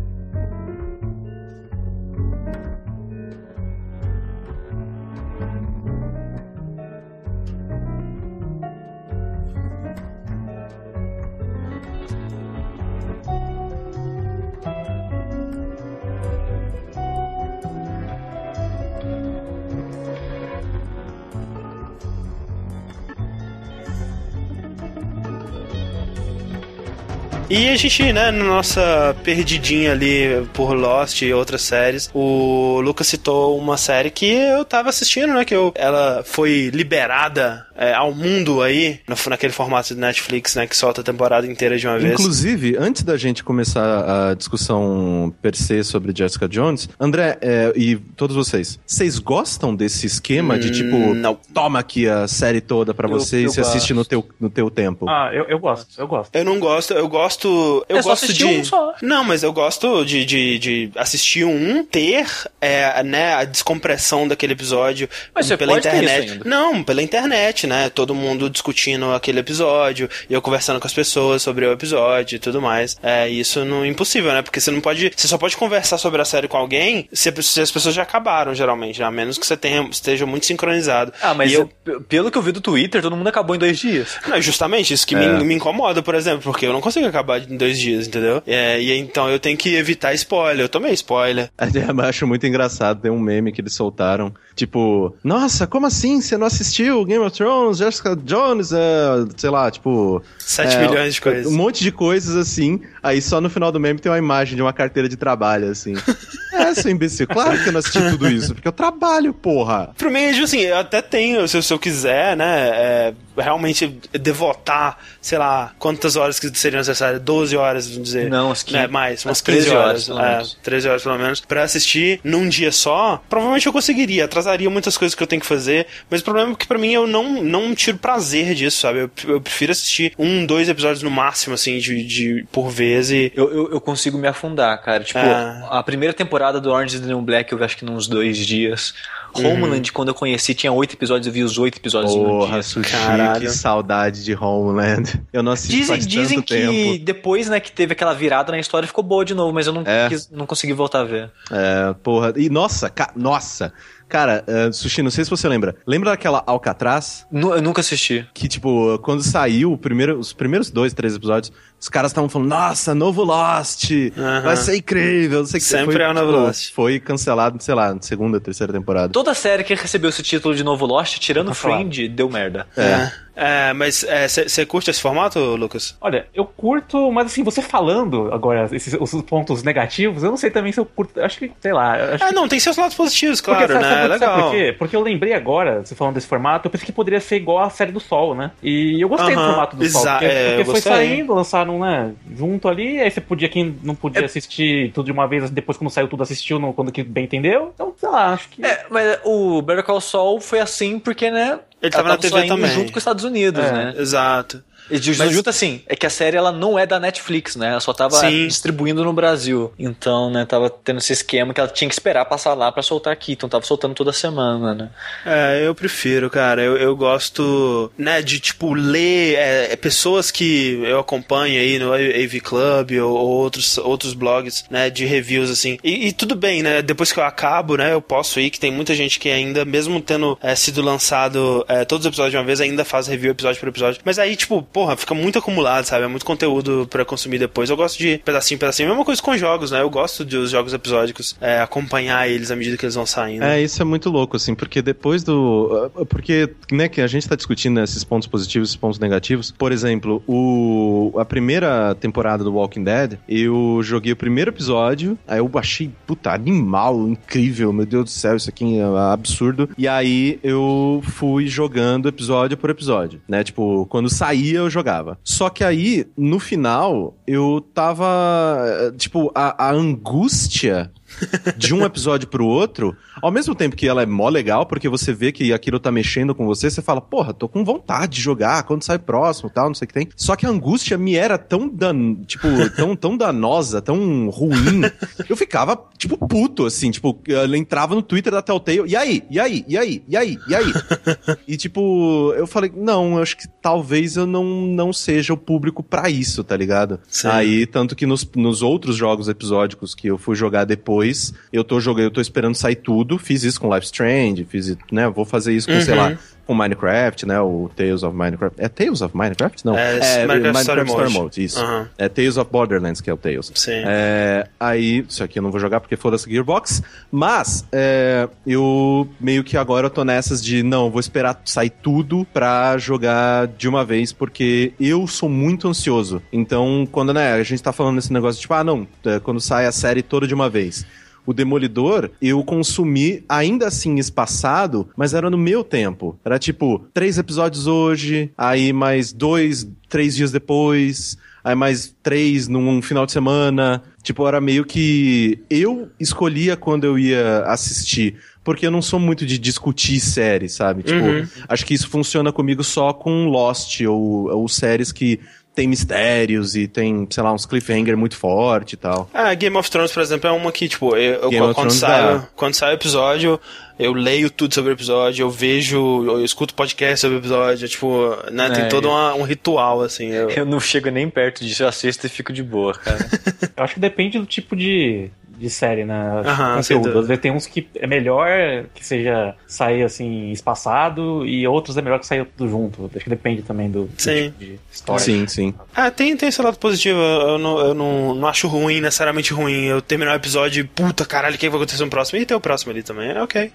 E a gente, né, na nossa perdidinha ali por Lost e outras séries, o Lucas citou uma série que eu tava assistindo, né, que eu, ela foi liberada é, ao mundo aí, no- naquele formato de Netflix, né, que solta a temporada inteira de uma vez. Inclusive, antes da gente começar a discussão per se sobre Jessica Jones, André é, e todos vocês, vocês gostam desse esquema de tipo, Hum, não. toma aqui a série toda pra Eu- você e eu você assiste no teu, no teu tempo? Ah, eu, eu gosto, eu gosto. Eu não gosto, eu gosto. Eu É só gosto de. um só. Não, mas eu gosto de, de, de assistir um, ter é, né, a descompressão daquele episódio Mas você pela pode ter internet. isso ainda. Não, pela internet, né? Todo mundo discutindo aquele episódio, e eu conversando com as pessoas sobre o episódio e tudo mais. É, isso não é impossível, né? Porque você não pode. Você só pode conversar sobre a série com alguém se, se as pessoas já acabaram, geralmente, né? a menos que você tenha, esteja muito sincronizado. Ah, mas eu, eu- pelo que eu vi do Twitter, todo mundo acabou em dois dias. não, justamente, isso que É. me, me incomoda, por exemplo, porque eu não consigo acabar em dois dias, entendeu? É, e então eu tenho que evitar spoiler. Eu tomei spoiler. Eu acho muito engraçado, tem um meme que eles soltaram, tipo, nossa, como assim? Você não assistiu Game of Thrones, Jessica Jones, é, sei lá, tipo... 7 é, milhões de coisas. Um monte de coisas assim, aí só no final do meme tem uma imagem de uma carteira de trabalho, assim. é, seu imbecil, claro que eu não assisti tudo isso, porque eu trabalho, porra. Pra mim, tipo assim, eu até tenho, se, eu- se eu quiser, né, é, realmente devotar, sei lá, quantas horas que seriam necessárias, 12 horas, vamos dizer. Não, as né, 15, mais, umas as 13 13 horas, horas, é, menos. 13 horas pelo menos, pra assistir num dia só, provavelmente eu conseguiria, atrasaria muitas coisas que eu tenho que fazer, mas o problema é que pra mim eu não, não tiro prazer disso, sabe? Eu, eu prefiro assistir um, dois episódios no máximo, assim, de, de por vez e... Eu, eu, eu consigo me afundar, cara. Tipo, Ah. a primeira temporada do Orange is the New Black eu acho que nos dois dias. Uhum. Homeland, quando eu conheci, tinha oito episódios, eu vi os oito episódios em um Porra, dia. Sushi, Caralho. que saudade de Homeland. Eu não assisti Dizem, faz dizem que tempo. depois, né, que teve aquela virada na história, ficou boa de novo, mas eu não, É. quis- não consegui voltar a ver. É, porra. E nossa, ca- nossa. Cara, é, Sushi, não sei se você lembra. Lembra daquela Alcatraz? Nu- Eu nunca assisti. Que, tipo, quando saiu o primeiro- os primeiros dois, três episódios, os caras estavam falando, nossa, novo Lost, vai ser incrível, não sei o que. Sempre foi, é o novo tipo, Lost. Foi cancelado, sei lá, na segunda, terceira temporada. Toda série que recebeu esse título de novo Lost, tirando falar. Fringe, deu merda. É. É, mas você curte esse formato, Lucas? Olha, eu curto, mas assim, você falando agora esses, os pontos negativos, eu não sei também se eu curto. Acho que, sei lá. Ah, que- não, tem seus lados positivos, claro, porque, sabe, né? sabe, É sabe legal. por quê? Porque eu lembrei agora, você falando desse formato, eu pensei que poderia ser igual a série do Sol, né? E eu gostei do formato do Sol, exa- porque, é, porque foi gostei. saindo, lançaram, né, junto ali, aí você podia, quem não podia É assistir tudo de uma vez, depois quando saiu tudo assistiu no- quando que bem entendeu. Então, sei lá, acho que... É, mas o Better Call Saul foi assim porque, né? Ele tava ela na TV também. junto com os Estados Unidos, É. né? Exato. E de- Mas- junto assim, é que a série ela não é da Netflix, né? Ela só tava Sim. distribuindo no Brasil. Então, né, tava tendo esse esquema que ela tinha que esperar passar lá pra soltar aqui. Então tava soltando toda semana, né? É, eu prefiro, cara. Eu, eu gosto, né, de, tipo, ler é, é, pessoas que eu acompanho aí no AV Club ou, ou outros, outros blogs, né, de reviews, assim. E, e tudo bem, né, depois que eu acabo, né, eu posso ir, que tem muita gente que ainda, mesmo tendo é, sido lançado é, todos os episódios de uma vez, ainda faz review episódio por episódio. Mas aí, tipo, porra, fica muito acumulado, sabe? É muito conteúdo pra consumir depois. Eu gosto de pedacinho, pedacinho. Mesma coisa com jogos, né? Eu gosto dos jogos episódicos, é, acompanhar eles à medida que eles vão saindo. É, isso é muito louco, assim, porque depois do. uh, Porque, né, que a gente tá discutindo esses pontos positivos e pontos negativos. Por exemplo, o, a primeira temporada do Walking Dead, eu joguei o primeiro episódio, aí eu achei, puta, animal, incrível, meu Deus do céu, isso aqui é absurdo. E aí eu fui jogando episódio por episódio, né? Tipo, quando saía eu jogava. Só que aí, no final, eu tava. eh, Tipo, a, a angústia de um episódio pro outro, ao mesmo tempo que ela é mó legal, porque você vê que aquilo tá mexendo com você, você fala, porra, tô com vontade de jogar, quando sai próximo tal, não sei o que tem. Só que a angústia me era tão dan... tipo, tão, tão danosa, tão ruim, eu ficava, tipo, puto, assim, tipo, ela entrava no Twitter da Telltale, e aí? E aí? E aí? E aí? E aí? e, tipo, eu falei, não, eu acho que talvez eu não, não seja o público pra isso, tá ligado? Sim. Aí, tanto que nos, nos outros jogos episódicos que eu fui jogar depois, eu tô jogando, eu tô esperando sair tudo. Fiz isso com Life Strange, fiz, isso, né? Vou fazer isso com, sei Uhum. lá, com Minecraft, né? O Tales of Minecraft. É Tales of Minecraft? Não. É, Minecraft Story Mode. isso. Aham. É Tales of Borderlands, que é o Tales. Sim. É, aí, isso aqui eu não vou jogar porque foda-se Gearbox. Mas, é, eu meio que agora eu tô nessas de, não, vou esperar sair tudo pra jogar de uma vez, porque eu sou muito ansioso. Então, quando né, a gente tá falando desse negócio, tipo, ah, não, é, quando sai a série toda de uma vez. O Demolidor, eu consumi ainda assim espaçado, mas era no meu tempo. Era tipo, três episódios hoje, aí mais dois, três dias depois, aí mais três num final de semana. Tipo, era meio que eu escolhia quando eu ia assistir. Porque eu não sou muito de discutir séries, sabe? Tipo, Uhum. acho que isso funciona comigo só com Lost ou, ou séries que tem mistérios e tem, sei lá, uns cliffhanger muito forte e tal. Ah, Game of Thrones, por exemplo, é uma que, tipo, eu, quando, Thrones sai, dá. quando sai o episódio, eu leio tudo sobre o episódio, eu vejo, eu escuto podcast sobre o episódio, tipo, né, tem É, todo eu- uma- um ritual, assim. Eu, Eu não chego nem perto disso, eu assisto e fico de boa, cara. Eu acho que depende do tipo de, de série, né? Aham, sem Conteúdo. Às vezes tem uns que é melhor que seja sair assim espaçado e outros é melhor que sair tudo junto. Acho que depende também do, do Sim. tipo de história. Sim, sim. Ah, tem, tem esse lado positivo. Eu não, eu não, não acho ruim, necessariamente ruim. Eu terminar o episódio e, puta caralho, o que vai acontecer no próximo? E tem o próximo ali também. É ok.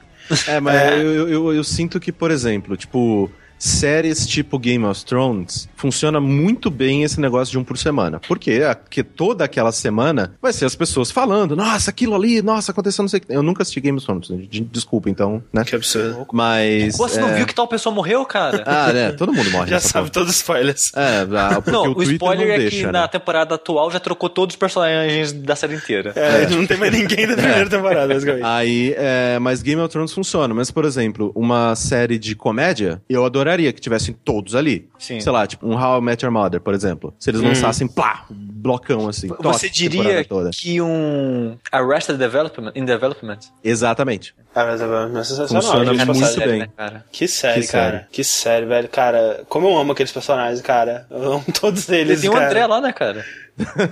É, mas É. Eu, eu, eu- eu sinto que, por exemplo, tipo, séries tipo Game of Thrones funciona muito bem esse negócio de um por semana. Por quê? Porque toda aquela semana vai ser as pessoas falando, nossa, aquilo ali, nossa, aconteceu não sei o que. Eu nunca assisti Game of Thrones, de- desculpa, então, né? Que absurdo. Mas. Pô, você não é... viu que tal pessoa morreu, cara? Ah, né? Todo mundo morre. Já sabe porra. todos os spoilers. É, ah, porque não, o o, Twitter spoiler não é deixa, que né? na temporada atual já trocou todos os personagens da série inteira. É, não tem mais ninguém da primeira temporada, basicamente. Aí, é, mas Game of Thrones funciona. Mas, por exemplo, uma série de comédia, eu adoraria que tivessem todos ali. Sim. Sei lá, tipo um How I Met Your Mother, por exemplo. Se eles lançassem, plá, um blocão assim. Você diria que um Arrested Development, in Development Exatamente. Ah, mas é, é. Funciona gente. muito bem. né, cara? Que série, Que cara. série. Que série, velho. Cara, como eu amo aqueles personagens, cara. Eu amo todos eles, Tem o. André lá, né, cara?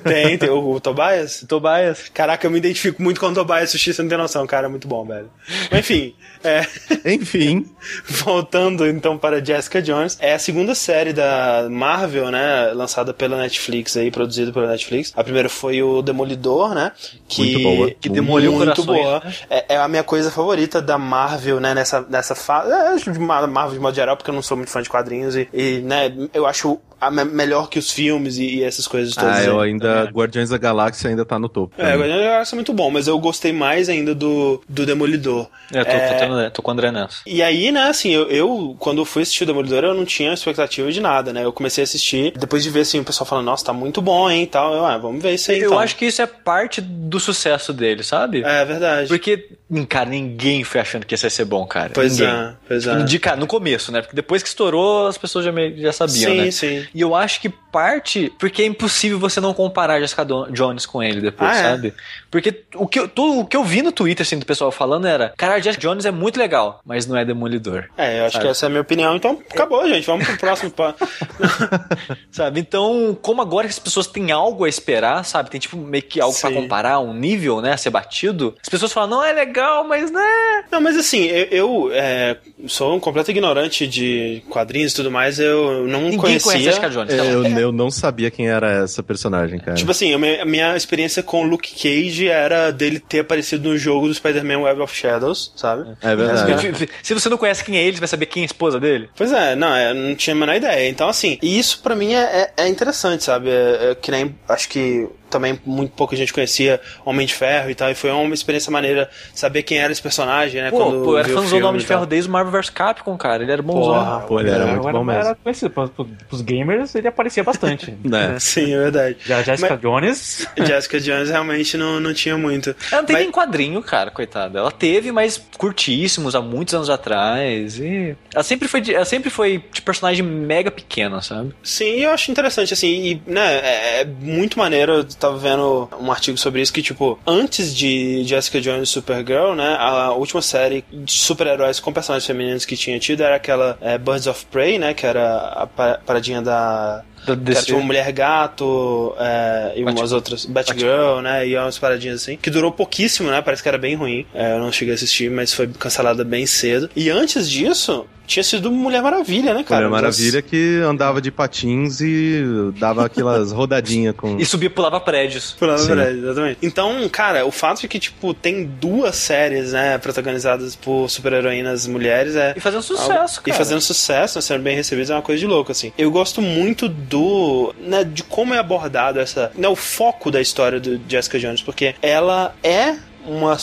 Tem, tem o, o Tobias. Tobias. Caraca, eu me identifico muito com o Tobias Sushi, você não tem noção, cara. É muito bom, velho. Mas, enfim, é... Enfim, Voltando então para Jessica Jones, é a segunda série da Marvel, né, lançada pela Netflix aí, produzida pela Netflix. A primeira foi o Demolidor, né, que Muito boa. Que demoliu muito corações, boa. né? É, é a minha coisa favorita da Marvel, né, nessa nessa fase, é, de Ma- Marvel de modo geral, porque eu não sou muito fã de quadrinhos e, e, né, eu acho a me- melhor que os filmes e, e essas coisas todas. ah, eu ainda. Guardiões da Galáxia ainda tá no topo. É, Guardiões da Galáxia é muito bom, mas eu gostei mais ainda do, do Demolidor. É, tô, É, tô, tendo- tô com o André nessa. e aí, né, assim, eu, eu, quando fui assistir o Demolidor, eu não tinha expectativa de nada, né? Eu comecei a assistir, depois de ver, assim, o pessoal falando, nossa, tá muito bom, hein, e tal. Eu, ah, vamos ver isso aí, Eu então. acho que isso é parte do sucesso dele, sabe? É verdade. Porque, hum, cara, ninguém foi achando que isso ia ser bom, cara. Pois ninguém. é, pois Tipo, é. De cara, no começo, né? Porque depois que estourou, as pessoas já, meio- já sabiam, sim, né? sim. E eu acho que parte porque é impossível você não comparar Jessica Jones com ele depois, Ah, é? sabe? Porque o que, eu, tudo, o que eu vi no Twitter, assim, do pessoal falando era: cara, Jessica Jones é muito legal, mas não é demolidor. É, eu acho Sabe? que essa é a minha opinião. Então, acabou, gente. Vamos pro próximo. pa- Sabe? Então, como agora que as pessoas têm algo a esperar, sabe? Tem tipo meio que algo pra Sim. comparar, um nível, né, a ser batido. As pessoas falam: não, é legal, mas né. Não, mas assim, eu, eu, é, sou um completo ignorante de quadrinhos e tudo mais. Eu não Ninguém conhecia. conhece a Jessica Jones. tá É, bom. eu, eu não sabia quem era essa personagem, cara. Tipo assim, a minha, a minha experiência com o Luke Cage era dele ter aparecido no jogo do Spider-Man Web of Shadows, sabe? É verdade. Se você não conhece quem é ele, você vai saber quem é a esposa dele? Pois é, não, eu não tinha a menor ideia. Então, assim, e isso pra mim é, é, é interessante, sabe? É, é que nem, acho que também muito pouca gente conhecia Homem de Ferro e tal, e foi uma experiência maneira saber quem era esse personagem, né? Pô, quando pô, era fãzão do Homem de. Ferro desde o Marvel vs Capcom, cara. Ele era bonzão. Porra. Pô, ele era muito Agora bom mesmo. era conhecido. Pros, pros gamers, ele aparecia bastante. Né? Sim, é verdade. Já Jessica Mas- Jones. Jessica Jones realmente não, não tinha muito. Ela não tem Mas- nem quadrinho, cara, coitada. Ela teve, mas curtíssimos, há muitos anos atrás. E ela sempre foi, de- ela sempre foi de personagem mega pequena, sabe? Sim, eu acho interessante, assim, e, né, é, é muito maneiro, tava vendo um artigo sobre isso, que, tipo, antes de Jessica Jones e Supergirl, né, a última série de super-heróis com personagens femininos que tinha tido era aquela é, Birds of Prey, né, que era a pa- paradinha da... Que DC. tipo, Mulher Gato é, e Bat- umas outras. Batgirl, né? E umas paradinhas assim. Que durou pouquíssimo, né? Parece que era bem ruim. É, eu não cheguei a assistir, mas foi cancelada bem cedo. E antes disso, tinha sido Mulher Maravilha, né, cara? Mulher Maravilha que andava de patins e dava aquelas rodadinhas com. E subia e pulava prédios. Pulando Sim. verdade, exatamente. Então, cara, o fato de que, tipo, tem duas séries, né, protagonizadas por super-heroínas mulheres é. E fazendo sucesso, E cara. fazendo sucesso, né, sendo bem recebidos, é uma coisa de louco, assim. Eu gosto muito do. Né, de como é abordado essa. Né, o foco da história do Jessica Jones, porque ela é uma.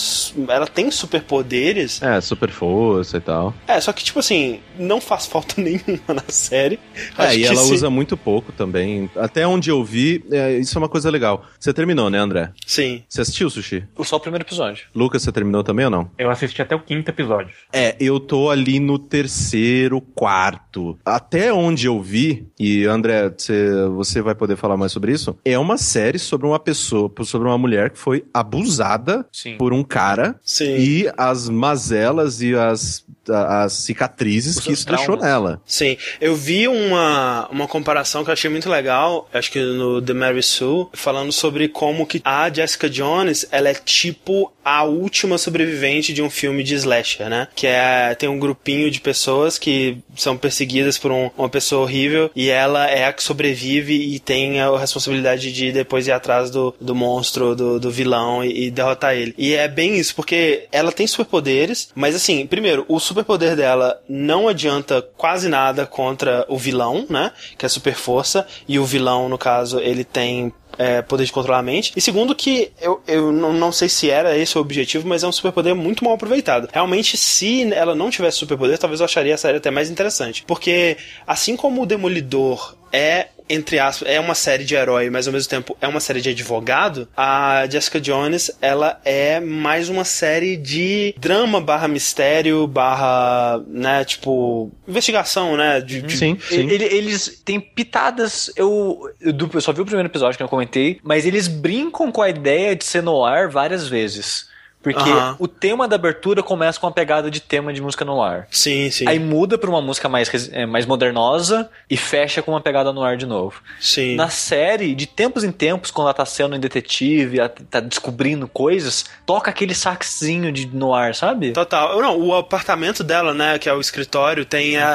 Ela tem superpoderes. É, super força e tal. É, só que, tipo assim, não faz falta nenhuma na série. É, Acho e ela se- usa muito pouco também. Até onde eu vi, é, isso é uma coisa legal. Você terminou, né, André? Sim. Você assistiu, Sushi? Só o primeiro episódio. Lucas, você terminou também ou não? Eu assisti até o quinto episódio. É, eu tô ali no terceiro, quarto. Até onde eu vi, e André, você, você vai poder falar mais sobre isso, é uma série sobre uma pessoa, sobre uma mulher que foi abusada Sim. Por um cara Sim. e as mazelas e as, as cicatrizes Os que isso deixou traumas. nela. Sim, eu vi uma, uma comparação que eu achei muito legal, acho que no The Mary Sue, falando sobre como que a Jessica Jones, ela é tipo a última sobrevivente de um filme de slasher, né? Que é, tem um grupinho de pessoas que são perseguidas por um- uma pessoa horrível e ela é a que sobrevive e tem a responsabilidade de depois ir atrás do, do monstro, do, do vilão e, e derrotar ele. E é bem isso, porque ela tem superpoderes, mas assim, primeiro, o superpoder dela não adianta quase nada contra o vilão, né? Que é super força, e o vilão, no caso, ele tem é, poder de controlar a mente. E segundo que eu, eu não, não sei se era esse o objetivo, mas é um superpoder muito mal aproveitado. Realmente, se ela não tivesse superpoder, talvez eu acharia a série até mais interessante. Porque, assim como o Demolidor é entre aspas, é uma série de herói, mas ao mesmo tempo é uma série de advogado, a Jessica Jones, ela é mais uma série de drama barra mistério, barra, né, tipo, investigação, né, de, de- Sim, sim. Ele- eles têm pitadas. Eu, eu só vi o primeiro episódio que eu comentei, mas eles brincam com a ideia de ser no ar várias vezes. Porque Aham. o tema da abertura começa com uma pegada de tema de música no ar. Sim, sim. Aí muda pra uma música mais, é, mais modernosa e fecha com uma pegada no ar de novo. sim. Na série, de tempos em tempos, quando ela tá sendo um detetive, ela tá descobrindo coisas, toca aquele saxinho de no ar, sabe? Total. Não, o apartamento dela, né, que é o escritório, tem a,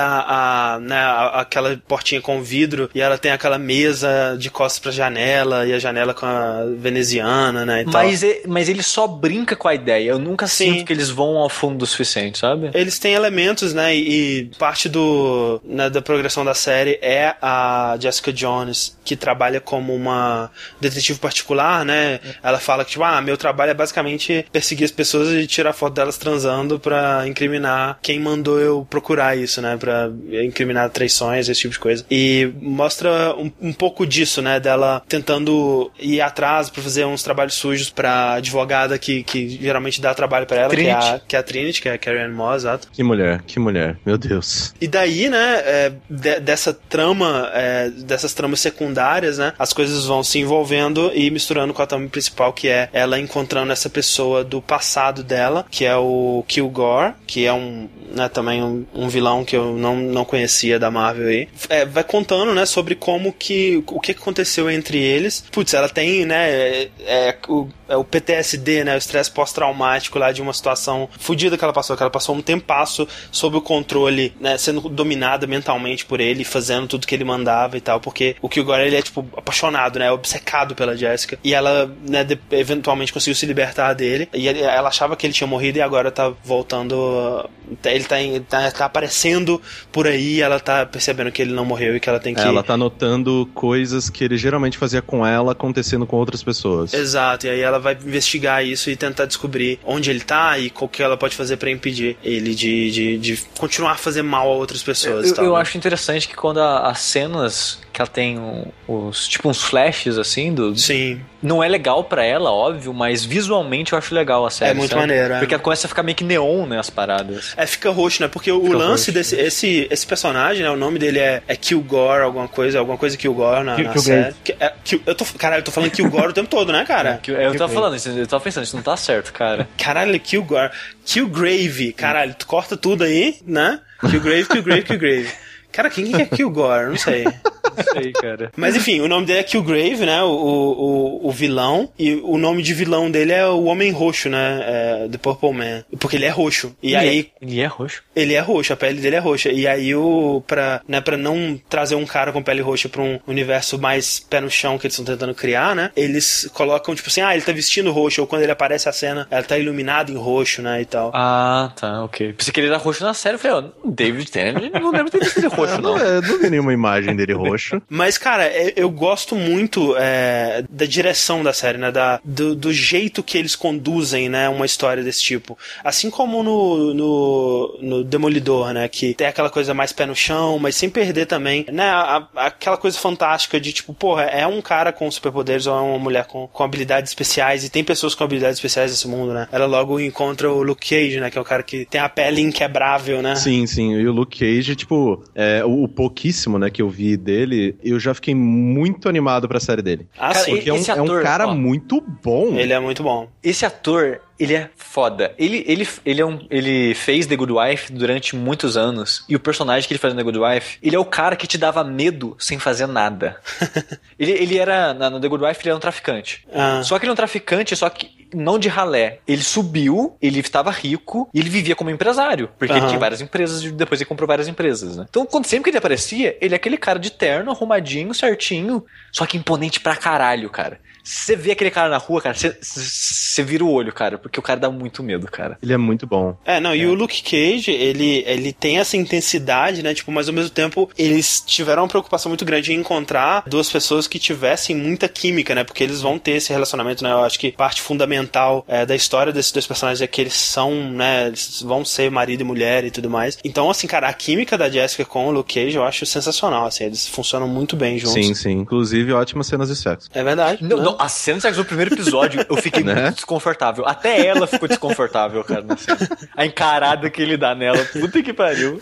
a, né, aquela portinha com vidro e ela tem aquela mesa de costas pra janela e a janela com a veneziana, né, e tal. Mas, e- mas ele só brinca com a ideia. Eu nunca Sim. sinto que eles vão ao fundo o suficiente, sabe? Eles têm elementos, né? E parte do, né, da progressão da série é a Jessica Jones, que trabalha como uma detetive particular, né? Ela fala que, tipo, ah, meu trabalho é basicamente perseguir as pessoas e tirar foto delas transando pra incriminar quem mandou eu procurar isso, né? Pra incriminar traições, esse tipo de coisa. E mostra um, um pouco disso, né? Dela tentando ir atrás pra fazer uns trabalhos sujos pra advogada que, que geralmente dá trabalho pra ela, que é, a, que é a Trinity, que é a Carrie Ann Moss, exato. Que mulher, que mulher. Meu Deus. E daí, né, é, de- dessa trama, é, dessas tramas secundárias, né, as coisas vão se envolvendo e misturando com a trama principal, que é ela encontrando essa pessoa do passado dela, que é o Kilgore, que é um, né, também um, um vilão que eu não, não conhecia da Marvel aí. É, vai contando, né, sobre como que, o que aconteceu entre eles. Putz, ela tem, né, é, é o, é o PTSD, né, o estresse pós-traumático lá de uma situação fodida que ela passou, que ela passou um tempasso sob o controle, né, sendo dominada mentalmente por ele, fazendo tudo que ele mandava e tal, porque o Kilgore, ele é, tipo, apaixonado, né, obcecado pela Jessica, e ela, né, eventualmente conseguiu se libertar dele, e ela achava que ele tinha morrido e agora tá voltando, ele tá, em- tá, tá aparecendo por aí, e ela tá percebendo que ele não morreu e que ela tem que... Ela tá notando coisas que ele geralmente fazia com ela acontecendo com outras pessoas. Exato, e aí ela vai investigar isso e tentar descobrir onde ele tá e o que ela pode fazer pra impedir ele de, de, de continuar a fazer mal a outras pessoas. e Eu, tal, eu né? acho interessante que quando as cenas que ela tem um- os tipo uns flashes assim do Sim, não é legal pra ela, óbvio, mas visualmente eu acho legal a série. É muito sabe? maneiro, é. Porque ela começa a ficar meio que neon, né, as paradas. É, fica roxo, né? Porque o Fica lance roxo. desse esse, esse personagem, né? O nome dele é, é Kilgore, alguma coisa, alguma coisa Kilgore na, Kill- na Kilgrave. série. Que- é, Kill- eu tô, caralho, eu tô falando Kilgore o tempo todo, né, cara? Que- Eu, tava falando isso, eu tava pensando, isso não tá certo, cara. Caralho, Kilgore. Killgrave. Caralho, tu corta tudo aí, né? Killgrave, Killgrave, Killgrave. Cara, quem que é Kilgore? Não sei. Sei, cara. Mas enfim, o nome dele é Killgrave, né? O, o, o vilão. E o nome de vilão dele é o Homem Roxo, né? É, The Purple Man. Porque ele é roxo. E aí, Ele é, ele é roxo. ele é roxo, a pele dele é roxa. E aí, o, pra, né, pra não trazer um cara com pele roxa pra um universo mais pé no chão que eles estão tentando criar, né? Eles colocam, tipo assim, ah, ele tá vestindo roxo. Ou quando ele aparece a cena, ela tá iluminada em roxo, né? E tal. Ah, tá, ok. Pensei que ele era roxo na série. Eu falei, ó, David Tennant, não lembro de ter visto ele roxo, Eu não, não. eu não vi nenhuma imagem dele roxo. Mas, cara, é- eu gosto muito é, da direção da série, né? Da, do, do jeito que eles conduzem, né? Uma história desse tipo. Assim como no, no, no Demolidor, né? Que tem aquela coisa mais pé no chão, mas sem perder também, né? a- aquela coisa fantástica de, tipo, porra, é um cara com superpoderes ou é uma mulher com, com habilidades especiais e tem pessoas com habilidades especiais nesse mundo, né? Ela logo encontra o Luke Cage, né? Que é o cara que tem a pele inquebrável, né? Sim, sim. E o Luke Cage, tipo, é, o, o pouquíssimo, né, que eu vi dele, eu já fiquei muito animado pra série dele. Ah, Cara, sim. Porque é um, esse é um ator, cara ó. muito bom. Ele é muito bom. Esse ator, ele é foda. Ele, ele, ele, é um, ele fez The Good Wife durante muitos anos. E o personagem que ele faz no The Good Wife, ele é o cara que te dava medo sem fazer nada. ele, ele era, na, no The Good Wife, ele era um traficante. Ah. Só que ele é um traficante, só que não de ralé. Ele subiu, ele estava rico e ele vivia como empresário. Porque ele Aham. tinha várias empresas e depois ele comprou várias empresas, né? Então, quando, sempre que ele aparecia, ele é aquele cara de terno, arrumadinho, certinho, só que imponente pra caralho, cara. Você vê aquele cara na rua, cara, você- você vira o olho, cara, porque o cara dá muito medo, cara. Ele é muito bom. É, não, e o Luke Cage, ele, ele tem essa intensidade, né? Tipo, mas ao mesmo tempo, eles tiveram uma preocupação muito grande em encontrar duas pessoas que tivessem muita química, né? Porque eles vão ter esse relacionamento, né? Eu acho que parte fundamental é, da história desses dois personagens é que eles são, né? Eles vão ser marido e mulher e tudo mais. Então, assim, cara, a química da Jessica com o Luke Cage eu acho sensacional, assim. Eles funcionam muito bem juntos. Sim, sim. Inclusive, ótimas cenas de sexo. É verdade. Não, né? não, a cena de sexo no primeiro episódio, eu fiquei Né? muito desconfortável. Até ela ficou desconfortável, cara, na cena. A encarada que ele dá nela. Puta que pariu.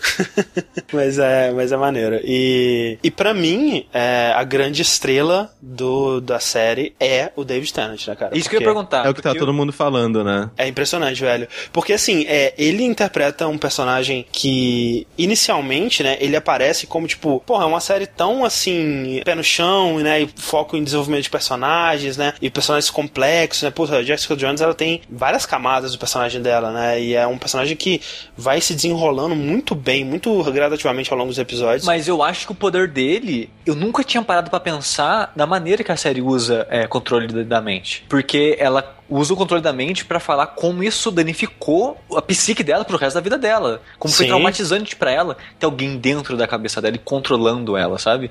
Mas é, mas é maneiro. E, e para mim, é, a grande estrela do, da série é o David Tennant, né, cara? Isso que eu ia perguntar. é o que tá todo mundo falando, né? É impressionante, velho. Porque assim, é, ele interpreta um personagem que, inicialmente, né, ele aparece como, tipo, porra, é uma série tão assim, pé no chão, né? E foco em desenvolvimento de personagens, né? E personagens complexos, né? Porra, a Jessica Jones, ela tem várias camadas do personagem dela, né? E é um personagem que vai se desenrolando muito bem, muito gradativamente ao longo dos episódios. Mas eu acho que o poder dele, eu nunca tinha parado pra pensar na maneira que a série usa é, controle da mente. Porque ela usa o controle da mente pra falar como isso danificou a psique dela pro resto da vida dela. Como foi Sim. traumatizante pra ela ter alguém dentro da cabeça dela e controlando ela, sabe?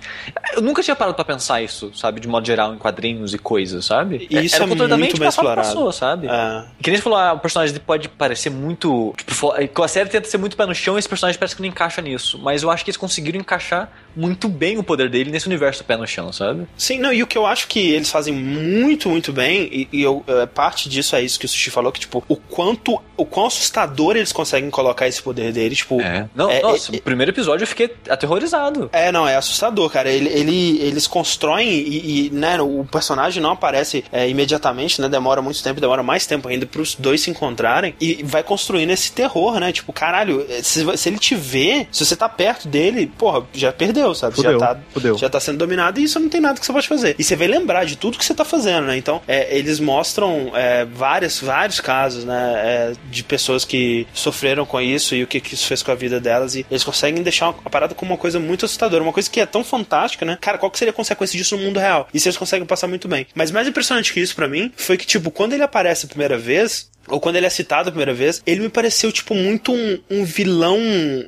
Eu nunca tinha parado pra pensar isso, sabe? De modo geral, em quadrinhos e coisas, sabe? E isso Era é o controle da muito mente pra explorado. pessoa, sabe? É. Que nem você falou, ah, o personagem pode parecer muito. Tipo, fo- a série tenta ser muito pé no chão e esse personagem parece que não encaixa nisso. Mas eu acho que eles conseguiram encaixar muito bem o poder dele nesse universo pé no chão, sabe? Sim, não, e o que eu acho que eles fazem muito, muito bem, e, e eu, é, parte disso é isso que o Sushi falou, que, tipo, o quanto, o quão assustador eles conseguem colocar esse poder dele, tipo... É. Não, É, nossa, é, no primeiro episódio eu fiquei aterrorizado. É, não, é assustador, cara. Ele, ele- eles constroem e, e, né, o personagem não aparece é, imediatamente, né? Demora muito tempo, demora mais tempo ainda pros dois se encontrarem e vai construindo esse terror, né? Tipo, caralho, se, se ele te vê, se você tá perto dele, porra, já perdeu, sabe? Fudeu, já tá, fudeu. já tá sendo dominado e isso não tem nada que você pode fazer. E você vai lembrar de tudo que você tá fazendo, né? Então, é, eles mostram é, vários, vários casos, né? é, de pessoas que sofreram com isso e o que, que isso fez com a vida delas. E eles conseguem deixar a parada como uma coisa muito assustadora, uma coisa que é tão fantástica, né? Cara, qual que seria a consequência disso no mundo real? Isso eles conseguem passar muito bem. Mas mais impressionante que isso pra mim foi que, tipo, quando ele aparece a primeira vez, ou quando ele é citado a primeira vez, ele me pareceu, tipo, muito um, um vilão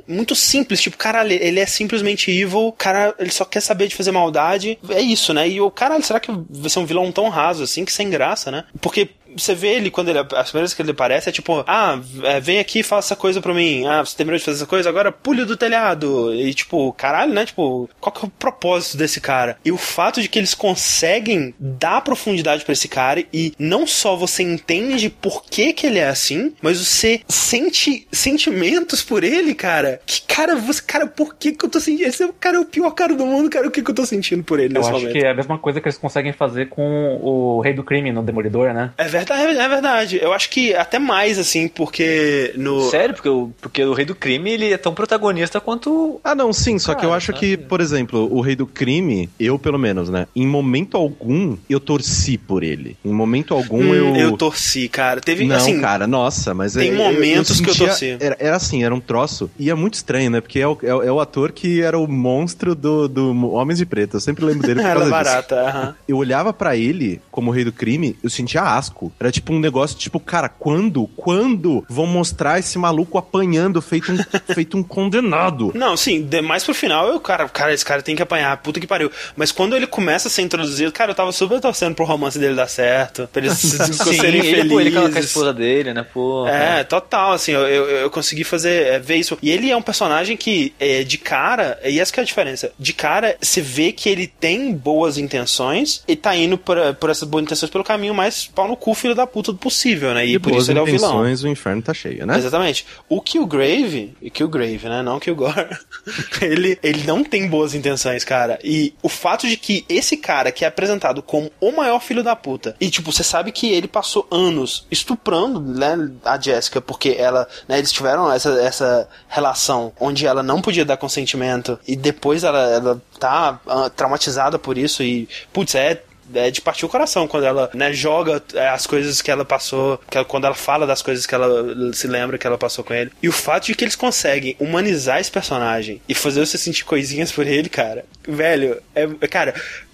muito simples. Tipo, caralho, ele é simplesmente evil, cara, ele só quer saber de fazer maldade. É isso, né? E o caralho, será que vai ser um vilão tão raso assim, que sem graça, né? Porque você vê ele quando ele. As primeiras vezes que ele aparece é tipo, ah, é, vem aqui e faça essa coisa pra mim. Ah, você terminou de fazer essa coisa, agora pule do telhado. E tipo, caralho, né? Tipo, qual que é o propósito desse cara? E o fato de que eles conseguem dar profundidade pra esse cara e não só você entende por que que ele é assim, mas você sente sentimentos por ele, cara. Que cara, você, cara, por que que eu tô sentindo? Esse cara é o pior cara do mundo, cara. O que que eu tô sentindo por ele Eu nesse acho momento? que é a mesma coisa que eles conseguem fazer com o Rei do Crime no Demolidor, né? É verdade, é verdade. Eu acho que até mais, assim, porque no. Sério, porque o, porque o Rei do Crime ele é tão protagonista quanto. Ah, não, sim, só que eu Cara, acho tá. que, por exemplo, o Rei do Crime, eu pelo menos, né? Em momento algum, eu torci por ele. Em momento algum, Hum, eu. eu torci, cara. Teve, Não, assim, cara, nossa, mas tem é- momentos que eu sentia- torci. Era, era assim, era um troço. E é muito estranho, né? Porque é o, é o- é o ator que era o monstro do, do Homens de Preto. Eu sempre lembro dele por Era causa disso. barata, aham. Eu olhava pra ele como rei do crime, eu sentia asco. Era tipo um negócio, tipo, cara, quando, quando vão mostrar esse maluco apanhando feito um, feito um condenado? Não, sim, de- mais pro final, eu, cara, cara, esse cara tem que apanhar, puta que pariu. Mas quando ele começa a ser introduzido, cara, eu tava super torcendo pro romance dele dar certo, pra eles se- Sim, serem ele, pô, ele com a- com a felizes. esposa dele, né? Pô. É, total, assim, eu, eu, eu consegui fazer, é, ver isso. E ele é um personagem que, é, de cara, e essa que é a diferença, de cara, você vê que ele tem boas intenções e tá indo por, por essas boas intenções pelo caminho mais pau no cu, filho da puta do possível, né? E, E por isso ele é o vilão. intenções, o inferno tá cheio, né? Exatamente. O Killgrave, e Killgrave, né? Não Killgore. ele, ele não tem boas intenções, cara. E o fato de que esse cara que é apresentado como o maior filho da puta, e tipo, você sabe que ele passou anos estuprando né, a Jessica, porque ela, né, eles tiveram essa, essa relação onde ela não podia dar consentimento, e depois ela, ela tá ah, traumatizada por isso, e, putz, é é de partir o coração quando ela né, joga é, as coisas que ela passou, que ela- quando ela fala das coisas que ela se lembra que ela passou com ele. E o fato de que eles conseguem humanizar esse personagem e fazer você sentir coisinhas por ele, cara, velho, é, cara,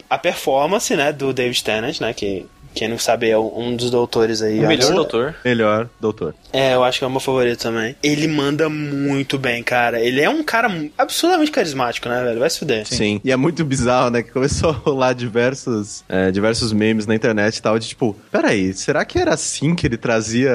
a performance, né, do David Tennant, né, que quem não sabe é um dos doutores aí. O melhor doutor. Melhor, doutor. É, eu acho que é o meu favorito também. Ele manda muito bem, cara. Ele é um cara absurdamente carismático, né, velho? Vai se fuder. Sim. E é muito bizarro, né? Que começou a rolar diversos, é, diversos memes na internet e tal, de tipo, peraí, será que era assim que ele trazia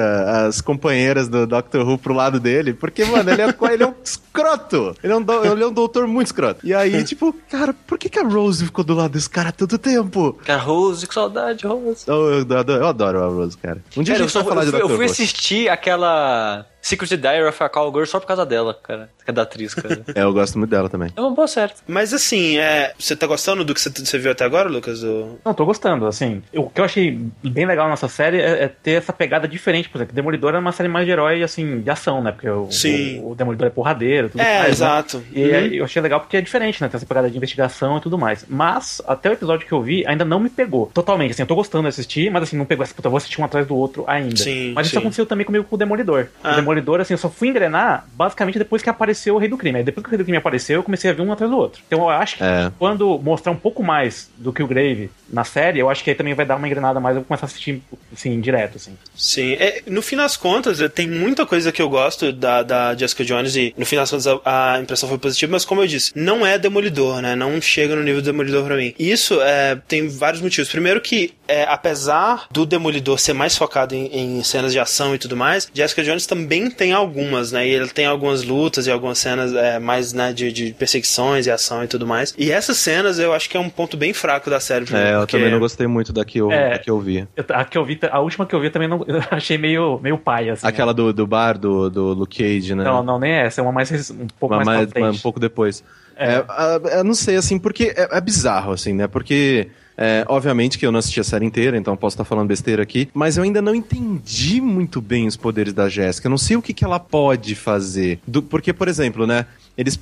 as companheiras do Doctor Who pro lado dele? Porque, mano, ele é, ele é um escroto. Ele é um, do- ele é um doutor muito escroto. E aí, tipo, cara, por que, que a Rose ficou do lado desse cara tanto tempo? Cara, Rose, que saudade, Rose. Eu, eu adoro, eu adoro a Rose, cara. Um dia Cara, a eu, gente só, vai falar eu, de fui, eu fui Who. assistir aquela Secret Diary of a Cowgirl só por causa dela, cara. Que é da atriz, cara. É, eu gosto muito dela também. é uma boa série. Mas assim, é, você tá gostando do que você, viu até agora, Lucas? Do... Não, tô gostando, assim. O que eu achei bem legal nessa série é, é ter essa pegada diferente, por exemplo. Demolidor é uma série mais de herói, assim, de ação, né? Porque o, Sim. o, o Demolidor é porradeiro, tudo É, mais, né? exato. E Uhum. eu achei legal porque é diferente, né? Tem essa pegada de investigação e tudo mais. Mas, até o episódio que eu vi, ainda não me pegou. Totalmente, assim, eu tô gostando de assistir, mas assim, não pegou essa puta, eu vou assistir um atrás do outro ainda. Sim, mas isso sim. aconteceu também comigo com o Demolidor. Ah. O Demolidor, assim, eu só fui engrenar basicamente depois que apareceu o Rei do Crime. Aí depois que o Rei do Crime apareceu, eu comecei a ver um atrás do outro. Então eu acho que É. quando mostrar um pouco mais do que o Grave na série, eu acho que aí também vai dar uma engrenada mais, eu vou começar a assistir, assim, direto, assim. Sim, é, no fim das contas, tem muita coisa que eu gosto da, da Jessica Jones e no fim das contas a, a impressão foi positiva, mas como eu disse, não é Demolidor, né? Não chega no nível do Demolidor pra mim. Isso é, tem vários motivos. Primeiro que, é, apesar do Demolidor ser mais focado em, em cenas de ação e tudo mais, Jessica Jones também também tem algumas, né? E ele tem algumas lutas e algumas cenas é, mais, né, de, de perseguições e ação e tudo mais. E essas cenas eu acho que é um ponto bem fraco da série. pra mim, É, eu porque- também não gostei muito da que eu, É. da que eu vi. A, que eu vi, a última que eu vi também não, eu achei meio, meio paia, assim. Aquela do, do bar do, do Luke Cage, né? Não, não, nem essa. É uma mais, um pouco mais, mas um pouco depois. É. É, eu não sei, assim, porque é, é bizarro, assim, né? Porque, é, obviamente que eu não assisti a série inteira, então posso estar falando besteira aqui, mas eu ainda não entendi muito bem os poderes da Jéssica. Eu não sei o que, que ela pode fazer. Do- porque, por exemplo, né? Eles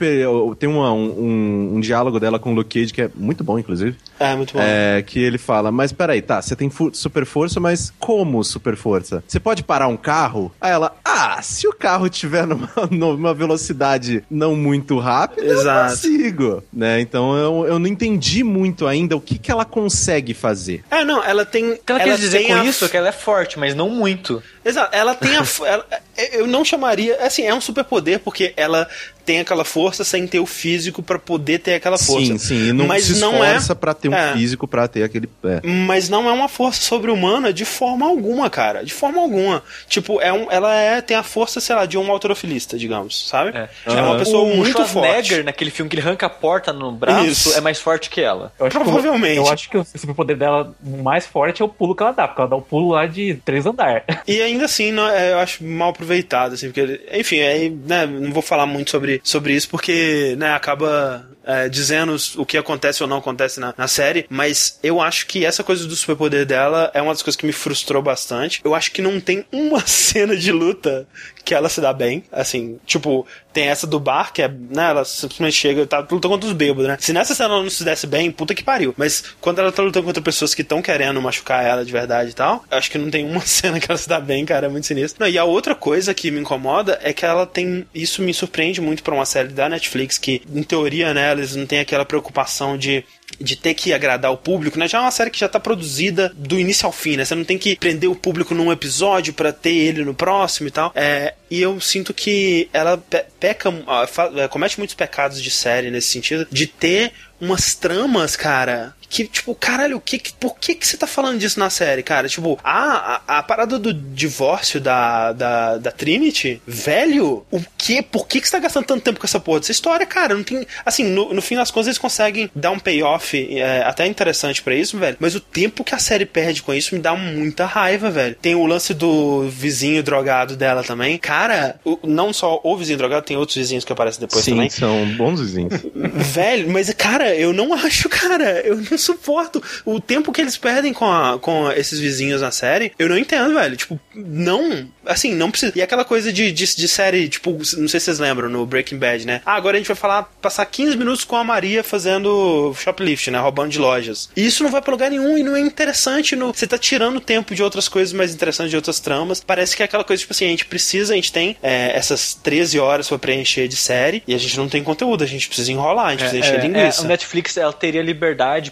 tem uma- um, um, um diálogo dela com o Luke Cage que é muito bom, inclusive. É, muito bom. É, que ele fala, mas peraí, tá, você tem super força, mas como super força? Você pode parar um carro? Aí ela, ah, se o carro tiver numa, numa velocidade não muito rápida, eu Exato. consigo, né? Então eu, eu não entendi muito ainda o que, que ela consegue fazer. É, não, ela tem. O que ela, ela quis dizer com a isso é que ela é forte, mas não muito. Exato, ela tem a. ela- eu não chamaria. Assim, é um superpoder porque ela tem aquela força sem ter o físico pra poder ter aquela força. Sim, sim, e não Mas se não é- pra ter um é. físico pra ter aquele... É. Mas não é uma força sobre-humana de forma alguma, cara. De forma alguma. Tipo, é um, ela é, tem a força, sei lá, de um autorofilista, digamos, sabe? É. É, uma pessoa o muito forte. naquele filme que ele arranca a porta no braço, Isso. é mais forte que ela. Eu acho que Provavelmente. eu acho que o superpoder dela mais forte é o pulo que ela dá, porque ela dá o pulo lá de três andares. E ainda assim, não, é, eu acho mal aproveitado, assim, porque, enfim, aí, né, não vou falar muito sobre, sobre isso, porque, né, acaba é, dizendo o que acontece ou não acontece na, na série, mas eu acho que essa coisa do superpoder dela é uma das coisas que me frustrou bastante. Eu acho que não tem uma cena de luta que ela se dá bem, assim, tipo, tem essa do bar, que é, né, ela simplesmente chega, tá lutando contra os bêbados, né? Se nessa cena ela não se desse bem, puta que pariu. Mas quando ela tá lutando contra pessoas que estão querendo machucar ela de verdade e tal, acho que não tem uma cena que ela se dá bem, cara, é muito sinistro. Não, e a outra coisa que me incomoda é que ela tem, isso me surpreende muito pra uma série da Netflix, que, em teoria, né, eles não têm aquela preocupação de de ter que agradar o público, né? Já é uma série que já tá produzida do início ao fim, né? Você não tem que prender o público num episódio pra ter ele no próximo e tal. É, e eu sinto que ela pe- peca, ah, comete muitos pecados de série nesse sentido, de ter umas tramas, cara, que, tipo, caralho, o que, que- por que que você tá falando disso na série, cara? Tipo, a, a, a parada do divórcio da, da, da Trinity, velho, o que? Por que que você tá gastando tanto tempo com essa porra dessa história, cara? Não tem. Assim, no, no fim das contas, eles conseguem dar um payoff é, até interessante pra isso, velho. Mas o tempo que a série perde com isso me dá muita raiva, velho. Tem o lance do vizinho drogado dela também. Cara, o- não só o vizinho drogado, tem outros vizinhos que aparecem depois Sim, também. são bons vizinhos. Velho, mas cara, eu não acho, cara. Eu não suporto. O tempo que eles perdem com, a- com esses vizinhos na série, eu não entendo, velho. Tipo, não. Assim, não precisa. E aquela coisa de, de, de série, tipo, não sei se vocês lembram, no Breaking Bad, né? Ah, agora a gente vai falar, passar 15 minutos com a Maria fazendo shoplift, né? Roubando de lojas. E isso não vai pra lugar nenhum e não é interessante. No... Você tá tirando tempo de outras coisas mais interessantes, de outras tramas. Parece que é aquela coisa, tipo assim, a gente precisa, a gente tem é, essas 13 horas pra preencher de série e a gente não tem conteúdo, a gente precisa enrolar, a gente precisa encher É, linguiça. o Netflix ela teria liberdade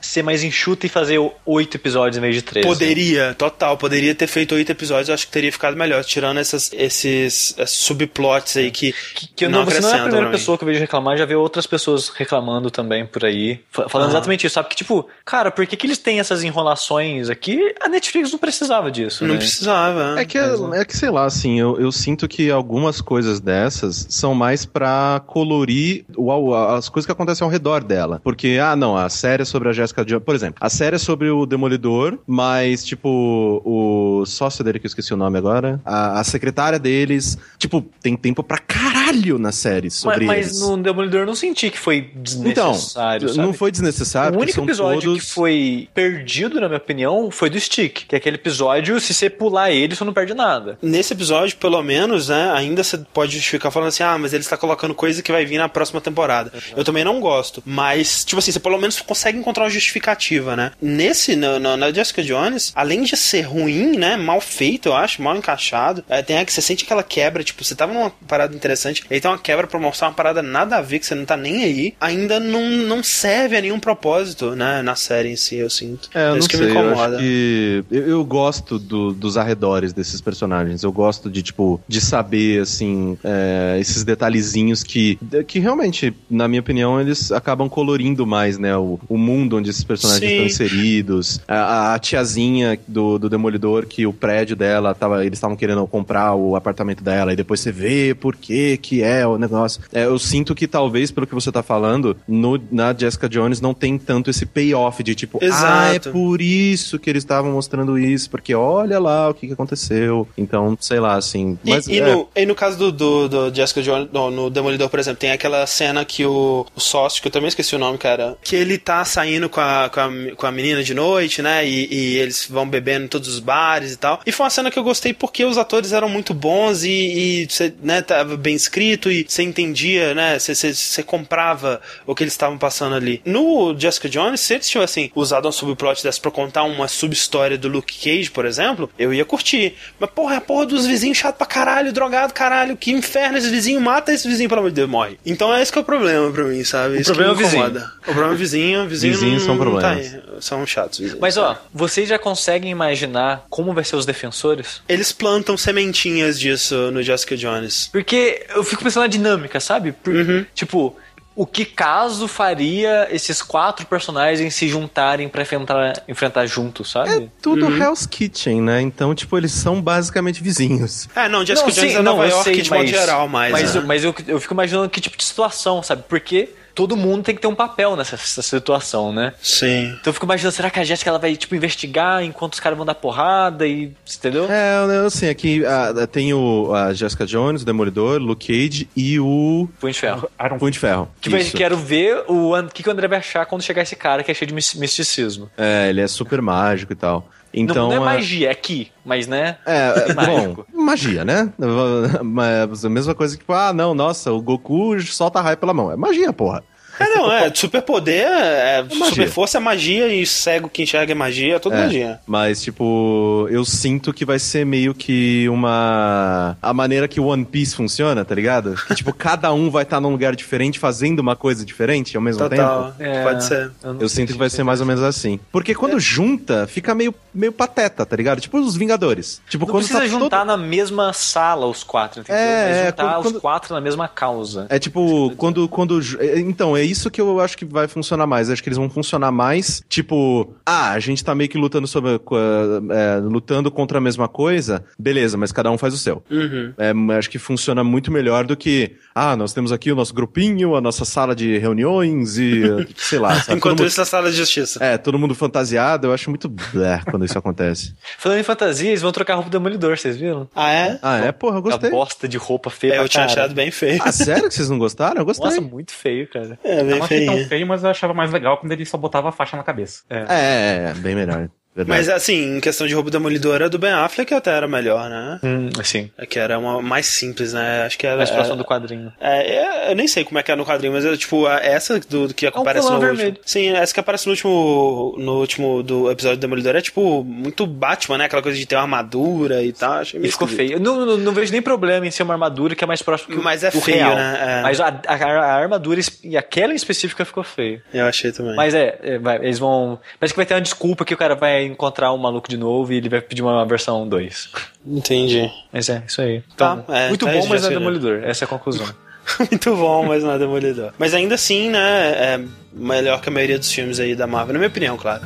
ser mais enxuta e fazer oito episódios em vez de três. né? Poderia, total, poderia ter feito oito episódios, eu acho que teria ficado melhor, tirando essas, esses subplots aí que, Que, que eu não, você não é a primeira pessoa que eu vejo reclamar, já vi outras pessoas reclamando também por aí, fa- falando exatamente isso, sabe? Que tipo, cara, por que, que eles têm essas enrolações aqui? A Netflix não precisava disso, Não né? precisava. É que, é que sei lá, assim, eu, eu sinto que algumas coisas dessas são mais pra colorir o, as coisas que acontecem ao redor dela. Porque, ah, não, a série é sobre a Jessica Jones. Por exemplo, a série é sobre o Demolidor, mas, tipo, o sócio dele, que eu esqueci o nome agora, a, a secretária deles, tipo, tem tempo pra caralho na série Mas, sobre mas eles. no Demolidor eu não senti que foi Então, desnecessário, sabe? não foi desnecessário. O único são episódio todos... que foi perdido, na minha opinião, foi do Stick. Que é aquele episódio, se você pular ele, você não perde nada. Nesse episódio, pelo menos, né, ainda você pode justificar falando assim, ah, mas ele está colocando coisa que vai vir na próxima temporada. Eu também não gosto, mas, tipo assim, você pelo menos consegue encontrar uma justificativa, né? Nesse, na, na, na Jessica Jones, além de ser ruim, né, mal feito, eu acho, mal encaixado, é, tem a que você sente aquela quebra, tipo, você tava numa parada interessante, Ele tem uma quebra pra mostrar uma parada nada a ver, que você não tá nem aí. Ainda não, não serve a nenhum propósito, né? Na série em si, eu sinto. É, eu isso não que sei, me eu incomoda. que... Eu, eu gosto do- dos arredores desses personagens. Eu gosto de, tipo, de saber, assim, é, esses detalhezinhos que, que realmente, na minha opinião, eles acabam colorindo mais, né? O, o mundo onde esses personagens Sim. estão inseridos. A, a tiazinha do, do Demolidor, que o prédio dela, tava, eles estavam querendo comprar o apartamento dela, e depois você vê por que que é o negócio. É, eu sinto que talvez, pelo que você tá falando, no, na Jessica Jones não tem tanto esse payoff de tipo, ah, é Exato. por isso que eles estavam mostrando isso, porque olha lá o que, que aconteceu. Então, sei lá, assim. E, Mas e é, no, e no caso do, do, do Jessica Jones, no, no Demolidor, por exemplo, tem aquela cena que o, o sócio, que eu também esqueci o nome, cara, que ele tá saindo com a, com a, com a menina de noite, né? E, e eles vão bebendo em todos os bares e tal. E foi uma cena que eu gostei porque os atores eram muito bons e, e né, tava bem escrito e você entendia, né? Você, você, você comprava o que eles estavam passando ali. No Jessica Jones, se eles tivessem usado um subplot dessa pra contar uma sub-história do Luke Cage, por exemplo, eu ia curtir. Mas, porra, é a porra dos vizinhos chato pra caralho, drogado, caralho, que inferno esse vizinho, mata esse vizinho, pelo amor de Deus, morre. Então é esse que é o problema pra mim, sabe? Isso problema que é o vizinho. O problema é o vizinho, o vizinho Vizinhos não, são tá problemas. aí. São chatos. vizinhos. Mas ó, vocês já conseguem imaginar como vai ser os defensores? Eles plantam sementinhas disso no Jessica Jones. Porque eu fico pensando na dinâmica, sabe? Por- Uhum. Tipo, o que caso faria esses quatro personagens se juntarem pra enfrentar, enfrentar juntos, sabe? é tudo Uhum. Hell's Kitchen, né? Então, tipo, eles são basicamente vizinhos. É, não, Jessica Não, Jones sim, é não, Nova eu York sei, de modo mas- geral, mais. Mas, né? eu, mas eu, eu fico imaginando que tipo de situação, sabe? Porque todo mundo tem que ter um papel nessa, nessa situação, né? Sim. Então eu fico imaginando, será que a Jéssica ela vai, tipo, investigar enquanto os caras vão dar porrada e. Entendeu? É, eu- assim, aqui ah, tem o, a Jessica Jones, o Demolidor, Luke Cage e o Punho de ferro. Iron Punho de Ferro. Tipo, eu Isso. quero ver o an- que, que o André vai achar quando chegar esse cara que é cheio de mis- misticismo. É, ele é super mágico e tal. Então, não, não é magia, é aqui, mas né? É, é, bom, magia, né? Mas a mesma coisa que, tipo, ah, não, nossa, o Goku solta raio pela mão. É magia, porra. É, não, é. Superpoder, é, magia. super força é magia e cego que enxerga é magia, é tudo É, magia. Mas, tipo, eu sinto que vai ser meio que uma. A maneira que o One Piece funciona, tá ligado? Que, tipo, cada um vai estar num lugar diferente fazendo uma coisa diferente ao mesmo Total. tempo. É, Pode ser. Eu sei sinto que vai se ser mais ou menos assim. Porque quando junta, fica meio, meio pateta, tá ligado? Tipo os Vingadores. Tipo, Não quando precisa tá juntar todo... na mesma sala os quatro, entendeu? É, é, juntar quando- os quatro na mesma causa. É tipo, quando, quando. é, Então, é isso que eu acho que vai funcionar mais. Acho que eles vão funcionar mais, tipo, ah, a gente tá meio que lutando sobre. é, lutando contra a mesma coisa, beleza, mas cada um faz o seu. Uhum. É, acho que funciona muito melhor do que, ah, nós temos aqui o nosso grupinho, a nossa sala de reuniões e, sei lá. sabe? Enquanto todo isso, na sala de justiça. mundo, é, todo mundo fantasiado, eu acho muito blé quando isso acontece. Falando em fantasia, eles vão trocar a roupa do Demolidor, vocês viram? Ah, é? Ah, é? Porra, eu A gostei. bosta de roupa feia É, eu tinha achado bem feio. Ah, sério que vocês não gostaram? Eu gostei. Nossa, muito feio, cara. É, Eu bem não achei tão feio. feio, mas eu achava mais legal quando ele só botava a faixa na cabeça. É, é, é, bem melhor. Verdade. Mas assim, em questão de roupa demolidora, do Ben Affleck até era melhor, né? Hum, assim, É que era uma mais simples, né? Acho que era. mais próximo é- do quadrinho. É, é, eu nem sei como é que é no quadrinho, mas é tipo, a- essa do, do que aparece vilão no vermelho. último. Sim, essa que aparece no último. No último do episódio do Demolidor é tipo muito Batman, né? Aquela coisa de ter uma armadura e tal. Achei E meio ficou esquisito. feio. Eu Não, não, não vejo nem problema em ser uma armadura que é mais próximo que Mas é do feio, real. né? É. Mas a, a- a armadura e aquela em específica ficou feio. Eu achei também. Mas é, é, vai- eles vão. Parece que vai ter uma desculpa que o cara vai encontrar um maluco de novo e ele vai pedir uma versão 2. Entendi. Mas é, isso aí. Tá, é, muito tá bom, mas não é demolidor. Essa é a conclusão. Muito bom, mas não é demolidor. Mas ainda assim, né? É melhor que a maioria dos filmes aí da Marvel, na minha opinião, claro.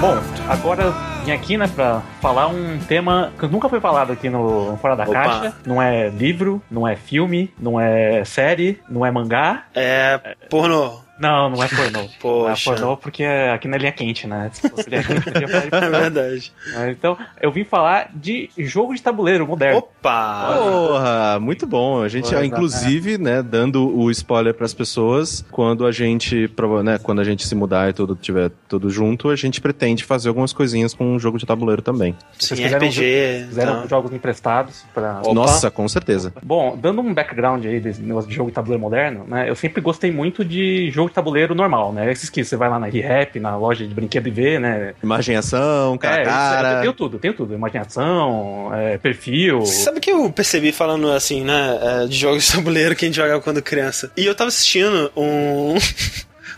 Bom, agora vim aqui, né, pra falar um tema que nunca foi falado aqui no Fora da Opa. Caixa. Não é livro, não é filme, não é série, não é mangá. É pornô. Não, não é pornô. Não é Poxa. pornô porque é aqui na linha quente, né? Se fosse linha quente, podia falar de É verdade. Então, eu vim falar de jogo de tabuleiro moderno. Opa! Porra, muito bom. A gente, é, inclusive, né, dando o spoiler pras pessoas, quando a gente, né, quando a gente se mudar e tudo tiver tudo junto, a gente pretende fazer algumas coisinhas com um jogo de tabuleiro também. Sim, fizeram RPG. Fizeram então. jogos emprestados pra. Nossa, com certeza. Bom, dando um background aí desse negócio de jogo de tabuleiro moderno, né? Eu sempre gostei muito de jogo de tabuleiro normal, né? Esses que você vai lá na ReHap, na loja de brinquedo e vê, né? Imagem ação, cara a é, isso, cara. eu tenho tudo, tenho tudo. Imaginação, é, perfil. Sabe o que eu percebi falando assim, né? é, de jogos de tabuleiro que a gente jogava quando criança? E eu tava assistindo um.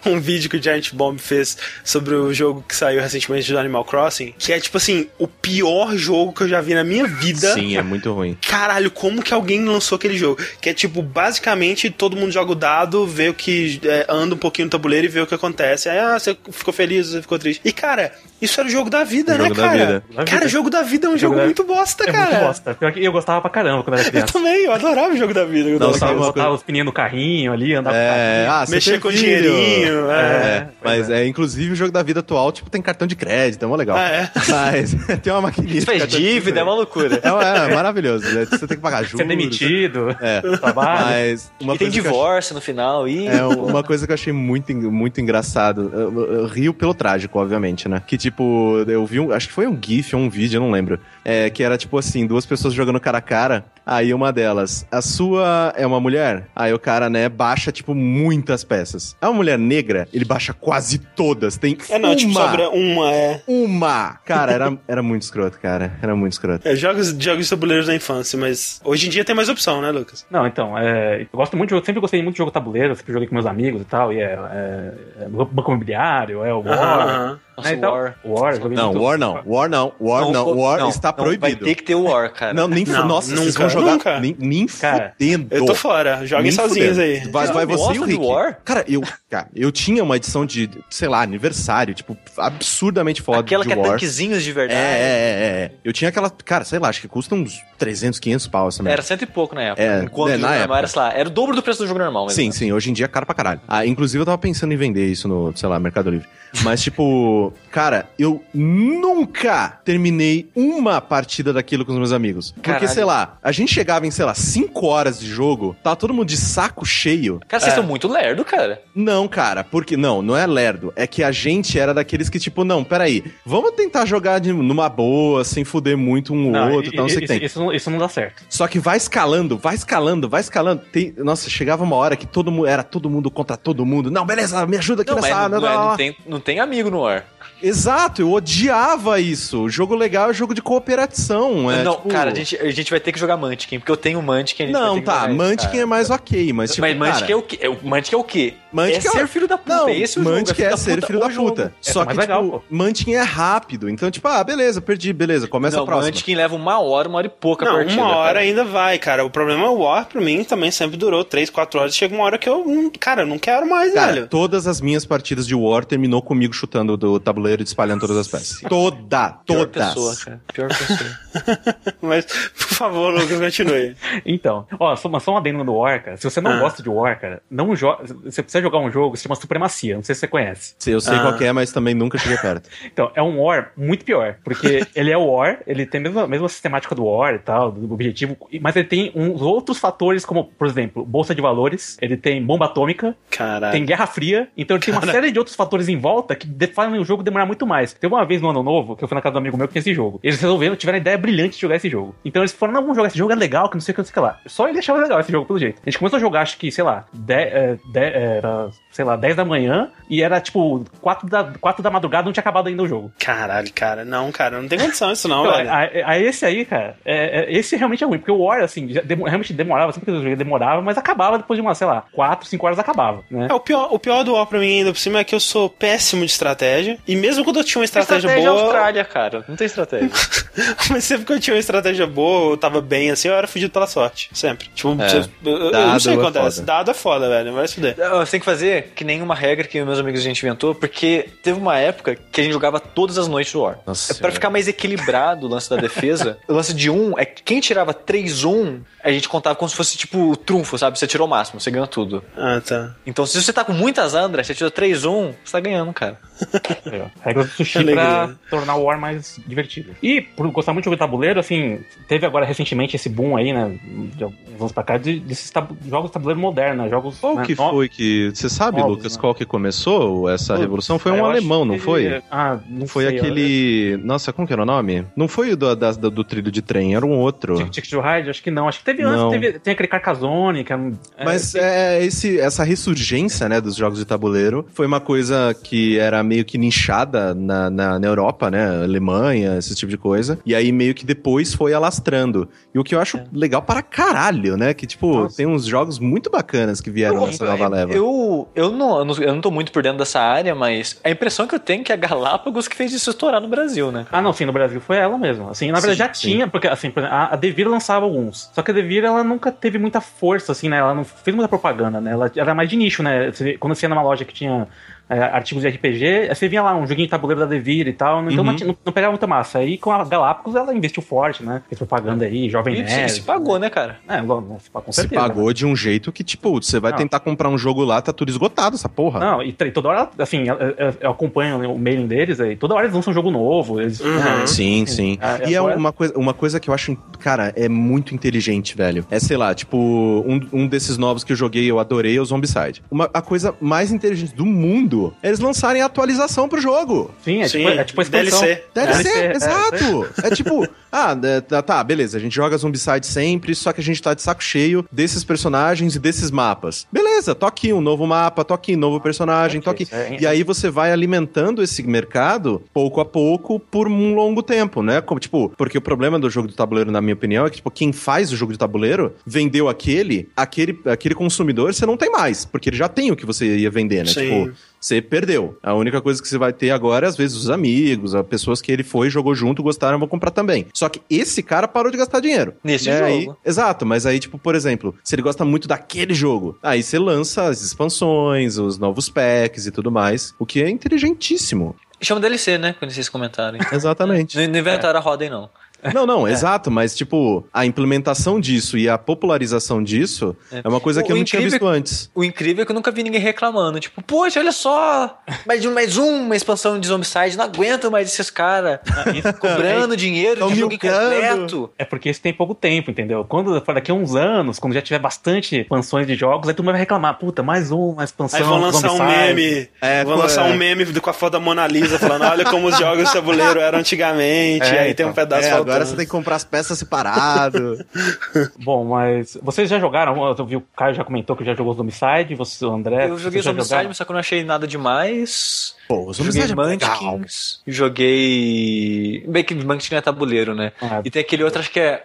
Um vídeo que o Giant Bomb fez sobre o jogo que saiu recentemente do Animal Crossing, que é tipo assim, o pior jogo que eu já vi na minha vida. Sim, é muito ruim. Caralho, como que alguém lançou aquele jogo? Que é tipo, basicamente, todo mundo joga o dado, vê o que é, anda um pouquinho no tabuleiro e vê o que acontece. Aí, ah, você ficou feliz, você ficou triste. E, cara, isso era o jogo da vida, O né, cara? vida. Da Cara, vida. jogo da vida é um Jogo jogo da- muito bosta, É cara. muito bosta. Pior que eu gostava pra caramba quando era Eu criança. também, eu adorava o jogo da vida. eu Não, tava sabe criança. uma Botar coisa- os pininhos no carrinho ali, o É, carrinho. ah, tem com filho. Dinheirinho. É. É, mas é. inclusive o jogo da vida atual, tipo, tem cartão de crédito, é mó legal. Ah, é? Mas tem uma maquininha. Isso faz dívida, é uma loucura. É, é maravilhoso. né? Você tem que pagar juros. Ser demitido, É. trabalho. Mas uma e tem coisa que eu divórcio no final. E... É uma coisa que eu achei muito, muito engraçado. Eu, eu- eu rio pelo trágico, obviamente, né? Que tipo, eu vi um. Acho que foi um GIF ou um vídeo, eu não lembro. É, que era tipo assim, duas pessoas jogando cara a cara. Aí uma delas, a sua é uma mulher? Aí o cara, né, baixa, tipo, muitas peças. É uma mulher negra, ele baixa quase todas. Tem É, não, uma. tipo, sobra uma, é. Uma! Cara, era, era muito escroto, cara. Era muito escroto. É, jogos, jogos de tabuleiros da infância, mas hoje em dia tem mais opção, né, Lucas? Não, então, é, eu gosto muito de jogo, sempre gostei muito de jogo tabuleiro, sempre joguei com meus amigos e tal, e é, é, é Banco Imobiliário, é o War. Aham. Nossa, né, então, War. War, Não, muito- War não. War não. War não. War está não, Vai proibido. ter que ter o War, cara. Não, nem Não, Nossa, vocês nunca, vão jogar. nunca. Nem, nem Cara, fudendo. Eu tô fora, joguem sozinhos fudendo. aí. Vai, Você vai não você e o Rick. War? Cara, eu, cara, eu tinha uma edição de, sei lá, aniversário, tipo, absurdamente foda Aquela de que é War. tanquezinhos de É, verdade. é, é, é. Eu tinha aquela, cara, sei lá, acho que custa uns 300, 500 pau essa merda. Era cento e pouco na época. É, Enquanto é, na época. era, sei lá, era o dobro do preço do jogo normal. mesmo. Sim, sim, hoje em dia é caro pra caralho. Ah, inclusive eu tava pensando em vender isso no, sei lá, Mercado Livre. Mas, tipo, cara, eu nunca terminei uma partida daquilo com os meus amigos. Porque, Caralho. sei lá, a gente chegava em, sei lá, 5 horas de jogo, tava todo mundo de saco cheio. Cara, vocês são muito lerdo, cara. Não, cara, porque. Não, não é lerdo. É que a gente era daqueles que, tipo, não, peraí, vamos tentar jogar de, numa boa, sem fuder muito um Não, outro, i- tal, não sei o que isso, tem. isso, não- isso não dá certo. Só que vai escalando, vai escalando, vai escalando. Tem, nossa, chegava uma hora que todo mundo era todo mundo contra todo mundo. Não, beleza, me ajuda aqui Não, mas nessa. não, não, é- não, não não. tem, não tem amigo no War. Exato, eu odiava isso. O jogo legal é jogo de cooperação. É, não, tipo- cara, a gente, a gente vai ter que jogar Munchkin, porque eu tenho Munchkin. Não, tá, Munchkin é mais ok, mas tipo, Mas Munchkin cara, é o quê? É Munchkin é o quê? Munchkin é é- ser filho da puta. Não, é esse filho é da ser filho da puta. Só é que, tipo, pô. Munchkin é rápido. Então, tipo, ah, beleza, perdi, beleza, começa Não, a próxima. Munchkin leva uma hora, uma hora e pouca Não, partida. uma hora cara. ainda vai, cara. O problema é o War, pra mim, também sempre durou 3, 4 horas. Chega uma hora que eu, não- cara, eu não quero mais, Cara, velho. todas as minhas partidas de War terminou comigo chutando do tabuleiro e espalhando todas as peças. Toda, Pior todas. pessoa, cara. Pior pessoa. Mas, por favor, Lucas, continue. Então, ó, só, mas só uma adendo do War, cara. Se você não Ah. gosta de War, cara, não joga. Você precisa jogar um jogo se chama Supremacia, não sei se você conhece. Sim, eu sei ah. qual é, mas também nunca cheguei perto. então, é um War muito pior, porque ele é War, ele tem a mesma, mesma sistemática do War e tal, do objetivo, mas ele tem uns outros fatores, como, por exemplo, bolsa de valores, ele tem bomba atômica, tem guerra fria, então ele tem uma série de outros fatores em volta que fazem o jogo demorar muito mais. Teve uma vez no ano novo, que eu fui na casa do amigo meu que tinha esse jogo. Eles resolveram, tiveram a ideia brilhante de jogar esse jogo. Então eles falaram, não, vamos jogar esse jogo, é legal, que não sei o que, não sei o que lá. Só ele achava legal esse jogo, pelo jeito. A gente começou a jogar, acho que, sei lá, 10, of sei lá, 10 da manhã e era tipo 4 da, 4 da madrugada, não tinha acabado ainda o jogo. Caralho, cara. Não, cara, não tem condição isso não, Então, velho. aí, aí esse aí, cara, é- é- esse realmente é ruim, porque o War, assim, já demo- realmente demorava, sempre que eu joguei demorava, mas acabava depois de uma, sei lá, 4, 5 horas acabava, né? É, o pior, o pior do War pra mim ainda por cima é que eu sou péssimo de estratégia. E mesmo quando eu tinha uma estratégia, Estratégia é boa. Austrália, cara. Não tem estratégia. Mas sempre que eu tinha uma estratégia boa, eu tava bem assim, eu era fugido pela sorte. Sempre. Tipo, É, eu, eu não sei o que é acontece. foda. Dado é foda, velho. Vai se fuder. Você tem que fazer que nem uma regra que meus amigos a gente inventou, porque teve uma época que a gente jogava todas as noites War. Nossa É pra ficar mais equilibrado o lance da defesa. o lance de um é que quem tirava 3-1, a gente contava como se fosse tipo o trunfo, sabe? Você tirou o máximo, você ganhou tudo. Ah, tá. Então se você tá com muitas Andra, você tirou 3-1, você tá ganhando, cara. Aí, ó. Regras do sushi Alegria. pra tornar o War mais divertido. E por gostar muito de jogo de tabuleiro, assim, teve agora recentemente esse boom aí, né? De alguns anos pra cá, de, desses tabu- jogos de tabuleiro moderno, né? Jogos. Qual né, que no- foi que. Você sabe, Novos, Lucas, né? qual que começou essa revolução? Foi um alemão, não que- foi? Ah, não Foi sei, aquele. Nossa, como que era o nome? Não foi o do, da- do, trilho de trem, era um outro. Tic- Ticket to Ride? Acho que não. Acho que teve Não. antes, teve, tem aquele Carcassonne, que é é, Mas é, esse, essa ressurgência né, dos jogos de tabuleiro foi uma coisa que era meio que nichada na, na, na Europa, né? Alemanha, esse tipo de coisa. E aí meio que depois foi alastrando. E o que eu acho legal para caralho, né? Que, tipo, Nossa. tem uns jogos muito bacanas que vieram nessa nova leva. Eu, eu, não, eu não- eu não tô muito por dentro dessa área, mas a impressão que eu tenho é que é a Galápagos que fez isso estourar no Brasil, né? Ah, não, sim, no Brasil foi ela mesmo. Assim, na verdade Sim, já sim. tinha, porque assim, a, a Devir lançava alguns. Só que a Devir, ela nunca teve muita força, assim, né? Ela não fez muita propaganda, né? Ela era mais de nicho, né? Quando você ia numa loja que tinha é, artigos de RPG, você vinha lá um joguinho de tabuleiro da Devir e tal, então Uhum. não, não- pegava muita massa. Aí com a Galápagos ela investiu forte, né? Fez propaganda aí, Jovem E se, Nerd. se pagou, né, cara? É, com Se certeza. pagou de um jeito que, tipo, você vai Não. tentar comprar um jogo lá, tá tudo esgotado, essa porra. Não, e toda hora, assim, eu, eu- eu acompanho o mailing deles, e toda hora eles lançam um jogo novo. Eles, Uhum. né, Sim, sim. Ah, E é uma coisa, uma coisa que eu acho, cara, é muito inteligente, velho. É, sei lá, tipo, um, um desses novos que eu joguei, eu adorei, é o Zombicide. Uma, a coisa mais inteligente do mundo é eles lançarem a atualização pro jogo. Sim, é, Sim, tipo, é tipo a expansão. DLC. DLC, DLC, é, exato! É, tipo, ah, né, tá, tá, beleza, a gente joga Zombicide sempre, só que a gente tá de saco cheio desses personagens e desses mapas. Beleza, tô aqui um novo mapa, tô aqui um novo personagem, tô aqui. É, E aí você vai alimentando esse mercado pouco a pouco por um longo tempo, né? Como, tipo, porque o problema do jogo do tabuleiro, na minha opinião, é que, tipo, quem faz o jogo de tabuleiro vendeu aquele, aquele, aquele consumidor você não tem mais, porque ele já tem o que você ia vender, né? Sim. Tipo, você perdeu. A única coisa que você vai ter agora é, às vezes, os amigos, as pessoas que ele foi, jogou junto, gostaram, vão comprar também. Só que esse cara parou de gastar dinheiro. Nesse né? Aí- jogo. exato, mas aí, tipo, por exemplo, se ele gosta muito daquele jogo, aí você lança as expansões, os novos packs e tudo mais, o que é inteligentíssimo. Chama DLC, né? Quando vocês comentarem. Exatamente. Não, não inventaram a roda aí, não. Não, não, exato, mas tipo, a implementação disso e a popularização disso é, uma coisa que O eu não tinha incrível- visto antes. O incrível é que eu nunca vi ninguém reclamando. Tipo, poxa, olha só! Mais, um, mais uma expansão de Zombicide. Não aguento mais esses caras cobrando dinheiro Tão de jogo incompleto. É porque isso tem pouco tempo, entendeu? Quando for daqui a uns anos, quando já tiver bastante expansões de jogos, aí tu vai reclamar, puta, mais uma expansão. Aí vão lançar um meme. É, vão lançar é. um meme do- com a foto da Mona Lisa falando: olha como os jogos de tabuleiro eram antigamente. É, aí tem um então. pedaço É, faltando. Agora você tem que comprar as peças separado. Bom, mas vocês já jogaram? Eu vi o Caio já comentou que já jogou Zombicide, você, o André. Eu joguei Zombicide, mas só que eu não achei nada demais. Pô, os Joguei é. Munchkins. Joguei. Bem que Munchkin é tabuleiro, né? Ah, E tem aquele outro, acho que é.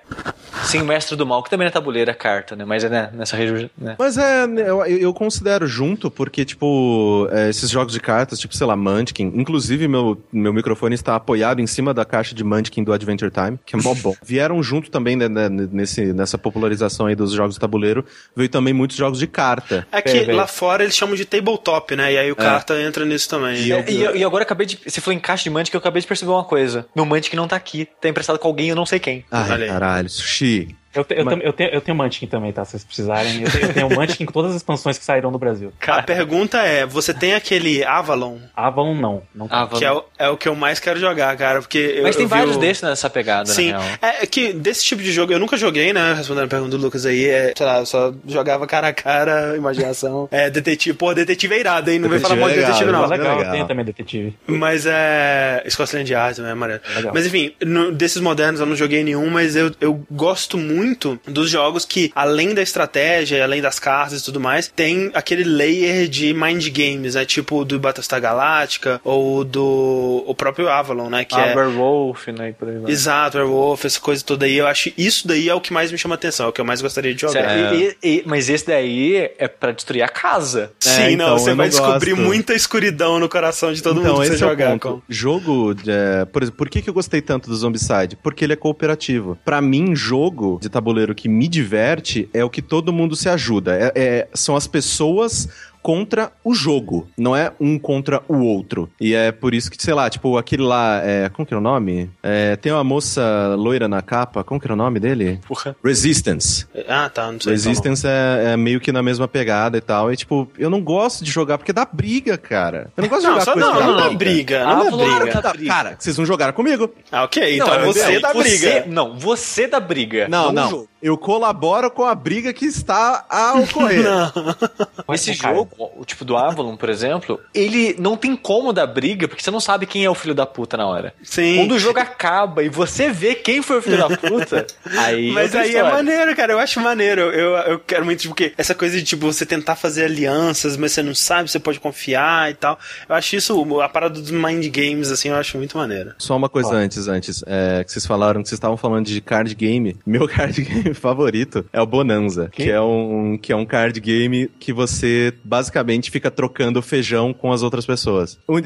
Sim, Mestre do Mal, que também não é tabuleiro, é carta, né? Mas é né, nessa região. Né? Mas é, eu, eu considero junto, porque, tipo, é, esses jogos de cartas, tipo, sei lá, Munchkin, inclusive meu, meu microfone está apoiado em cima da caixa de Munchkin do Adventure Time, que é mó bom. Vieram junto também né, né, nesse, nessa popularização aí dos jogos de tabuleiro, veio também muitos jogos de carta. É que veio. lá fora eles chamam de tabletop, né? E aí o carta entra nisso também. E eu- É, E, e agora eu acabei de. Você falou em caixa de Munchkin, eu acabei de perceber uma coisa. Meu Munchkin não tá aqui. Tá emprestado com alguém, eu não sei quem. Ai, caralho, sushi. Eu, te- eu, Mas- eu tenho, eu tenho Munchkin também, tá? Se vocês precisarem. Eu tenho, eu tenho Munchkin com todas as expansões que saíram no Brasil. A pergunta é: você tem aquele Avalon? Avalon não. não. Ah, Que é o, é o que eu mais quero jogar, cara. Porque eu, Mas tem vários o- desses nessa pegada, Sim, na real. é, é que desse tipo de jogo eu nunca joguei, né? Respondendo a pergunta do Lucas aí, é, sei lá, eu só jogava cara a cara, imaginação. É, detetive, pô, detetive é irado, hein? Não vem falar Detetive mal de é detetive, não. Mas mas legal, legal. tem também detetive. Mas é. Scotland Yard também é maneiro. Legal. Mas enfim, no- desses modernos eu não joguei nenhum, mas eu, eu gosto muito dos jogos que, além da estratégia, além das cartas e tudo mais, tem aquele layer de mind games, né? Tipo do Battlestar Galactica ou do o próprio Avalon, né? Que Ah, é. Werewolf, né? por aí vai. Exato, Werewolf, essa coisa toda aí. Eu acho isso daí é o que mais me chama atenção, é o que eu mais gostaria de jogar. Sério, e- e- mas esse daí é pra destruir a casa. Sim, É, não, então, você vai não descobrir gosto. muita escuridão no coração de todo então, mundo que esse você é jogar. com- Jogo, de, é, por exemplo, por que, que eu gostei tanto do Zombicide? Porque ele é cooperativo. Pra mim, jogo de tabuleiro que me diverte é o que todo mundo se ajuda. É- é- são as pessoas contra o jogo, não é um contra o outro. E é por isso que, sei lá, tipo, aquele lá, é, como que é o nome? É, tem uma moça loira na capa, como que era o nome dele? Porra. Resistance. Ah, tá, não sei. Resistance é, é meio que na mesma pegada e tal. E, tipo, eu não gosto de jogar porque dá briga, cara. Eu não gosto de Não, jogar só coisa não, dá não, não, briga, não Ah, é claro, briga. tá. Tá, Cara, vocês não jogaram comigo. Ah, ok, então Não, é você da você- briga. Não, você da briga. Não, não. Eu colaboro com a briga que está a ocorrer. Esse jogo, o tipo do Avalon, por exemplo, ele não tem como dar briga, porque você não sabe quem é o filho da puta na hora. Sim. Quando o jogo acaba e você vê quem foi o filho da puta, aí. Mas outra aí é história. maneiro, cara. Eu acho maneiro. Eu, eu quero muito, tipo, que essa coisa de, tipo, você tentar fazer alianças, mas você não sabe, você pode confiar e tal. Eu acho isso, a parada dos mind games, assim, eu acho muito maneiro. Só uma coisa antes, antes. É, que vocês falaram que vocês estavam falando de card game. Meu card game favorito é o Bonanza, Que? que é, um, que é um card game que você basicamente fica trocando feijão com as outras pessoas. Um-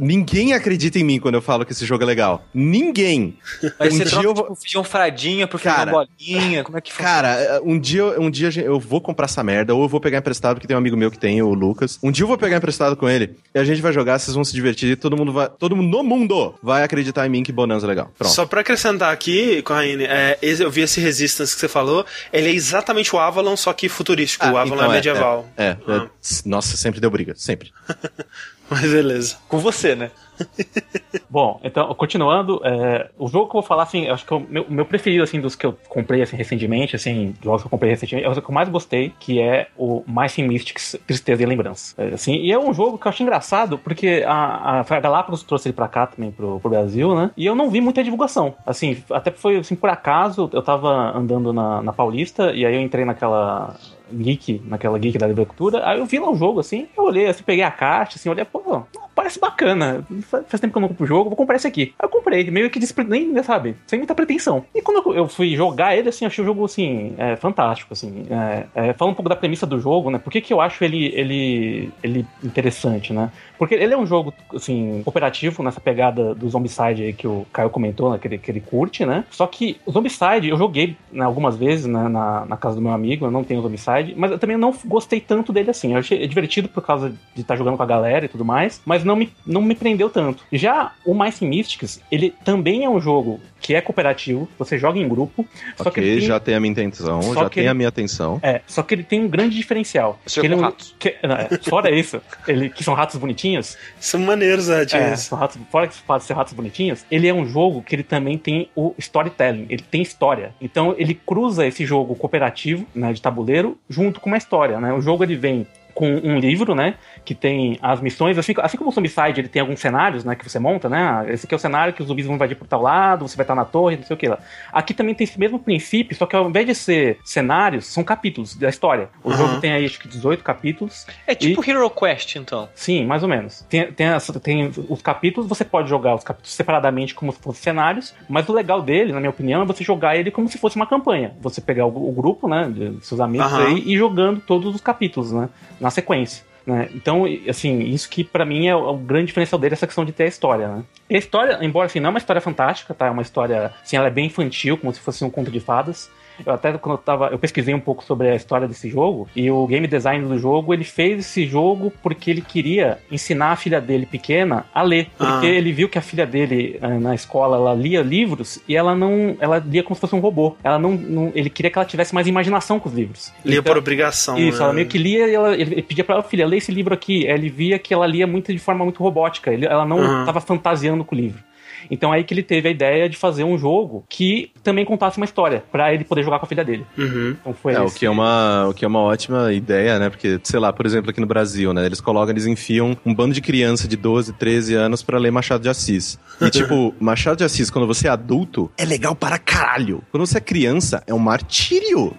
Ninguém acredita em mim quando eu falo que esse jogo é legal. Ninguém. Mas um você dia troca eu vou- tipo, feijão fradinha pro Cara, feijão bolinha, como é que funciona? Cara, um dia, um dia eu vou comprar essa merda, ou eu vou pegar emprestado, porque tem um amigo meu que tem, o Lucas. Um dia eu vou pegar emprestado com ele, e a gente vai jogar, vocês vão se divertir, e todo mundo vai. Todo mundo no mundo vai acreditar em mim que Bonanza é legal. Pronto. Só pra acrescentar aqui, Corraine, é, eu vi esse Resistance que você falou, ele é exatamente o Avalon, só que futurístico. Ah, o Avalon então é medieval. É, é, Ah. é. Nossa, sempre deu briga, sempre. Mas beleza. Com você, né? Bom, então, continuando, é, o jogo que eu vou falar, assim, acho que é o meu, meu preferido, assim, dos que eu comprei, assim, recentemente, assim, jogos que eu comprei recentemente, é o que eu mais gostei, que é o Mice Mystics Tristeza e Lembrança. É, assim, e é um jogo que eu acho engraçado, porque a, a Galápagos trouxe ele pra cá também, pro, pro Brasil, né, e eu não vi muita divulgação. Assim, até foi, assim, por acaso, eu tava andando na, na Paulista, e aí eu entrei naquela geek, naquela geek da agricultura, aí eu vi lá o jogo, assim, eu olhei, assim, peguei a caixa, assim, olhei, pô, parece bacana, Fa- faz tempo que eu não compro o jogo, vou comprar esse aqui. Aí eu comprei, meio que despre- nem, sabe, sem muita pretensão. E quando eu- fui jogar ele, assim, achei o jogo, assim, é, fantástico, assim, é, é, falando um pouco da premissa do jogo, né, por que que eu acho ele, ele, ele interessante, né, porque ele é um jogo, assim, cooperativo, nessa pegada do Zombicide aí que o Caio comentou, né, que ele, que ele curte, né, só que o Zombicide, eu joguei né, algumas vezes né, na, na casa do meu amigo, eu não tenho o Zombicide, mas eu também não gostei tanto dele assim. Eu achei divertido por causa de estar jogando com a galera e tudo mais, mas não me, não me prendeu tanto. Já o Mice Mystics, ele também é um jogo que é cooperativo, você joga em grupo, só que ok, ele tem... já tem a minha intenção, Só já que tem ele- a minha atenção. É, só que ele tem um grande diferencial. Você que ele é um- ratos. que- não, é, fora isso, ele, que são ratos bonitinhos, São maneiros, né, é, James? são ratos, fora que pode ser ratos bonitinhos, ele é um jogo que ele também tem o storytelling, ele tem história. Então ele cruza esse jogo cooperativo, né, de tabuleiro, junto com uma história, né? O jogo ele vem com um livro, né, que tem as missões, assim, assim como o Zombicide, ele tem alguns cenários, né, que você monta, né, esse aqui é o cenário que os zumbis vão invadir por tal lado, você vai estar na torre, não sei o que lá. Aqui também tem esse mesmo princípio, só que ao invés de ser cenários, são capítulos da história. O Aham. jogo tem aí, acho que 18 capítulos, É tipo Hero Quest, então. Sim, mais ou menos. Tem, tem, tem os capítulos, você pode jogar os capítulos separadamente como se fossem cenários, mas o legal dele, na minha opinião, é você jogar ele como se fosse uma campanha. Você pegar o, o grupo, né, de seus amigos Aham. aí e jogando todos os capítulos, né, na sequência. Né? Então, assim, isso que pra mim é o, é o grande diferencial dele, essa questão de ter a história, né? E a história, embora assim, não é uma história fantástica, tá? É uma história, assim, ela é bem infantil, como se fosse um conto de fadas. Eu até quando eu tava, eu pesquisei um pouco sobre a história desse jogo e o game design do jogo, ele fez esse jogo porque ele queria ensinar a filha dele pequena a ler, porque Ah. ele viu que a filha dele eh, na escola ela lia livros e ela não, ela lia como se fosse um robô. Ela não, não- ele queria que ela tivesse mais imaginação com os livros. Lia Então- por obrigação. isso, né? ela meio que lia e ela, ele pedia pra ela, filha, lê esse livro aqui. Ele via que ela lia muito de forma muito robótica, ele- ela não Uhum. estava fantasiando com o livro. Então aí que ele teve a ideia de fazer um jogo que também contasse uma história, pra ele poder jogar com a filha dele. Uhum. Então foi É, o que é, uma, o que é uma ótima ideia, né? Porque, sei lá, por exemplo, aqui no Brasil, né? Eles colocam, eles enfiam um bando de criança de 12, 13 anos pra ler Machado de Assis. E, tipo, Machado de Assis, quando você é adulto, é legal para caralho. Quando você é criança, é um martírio.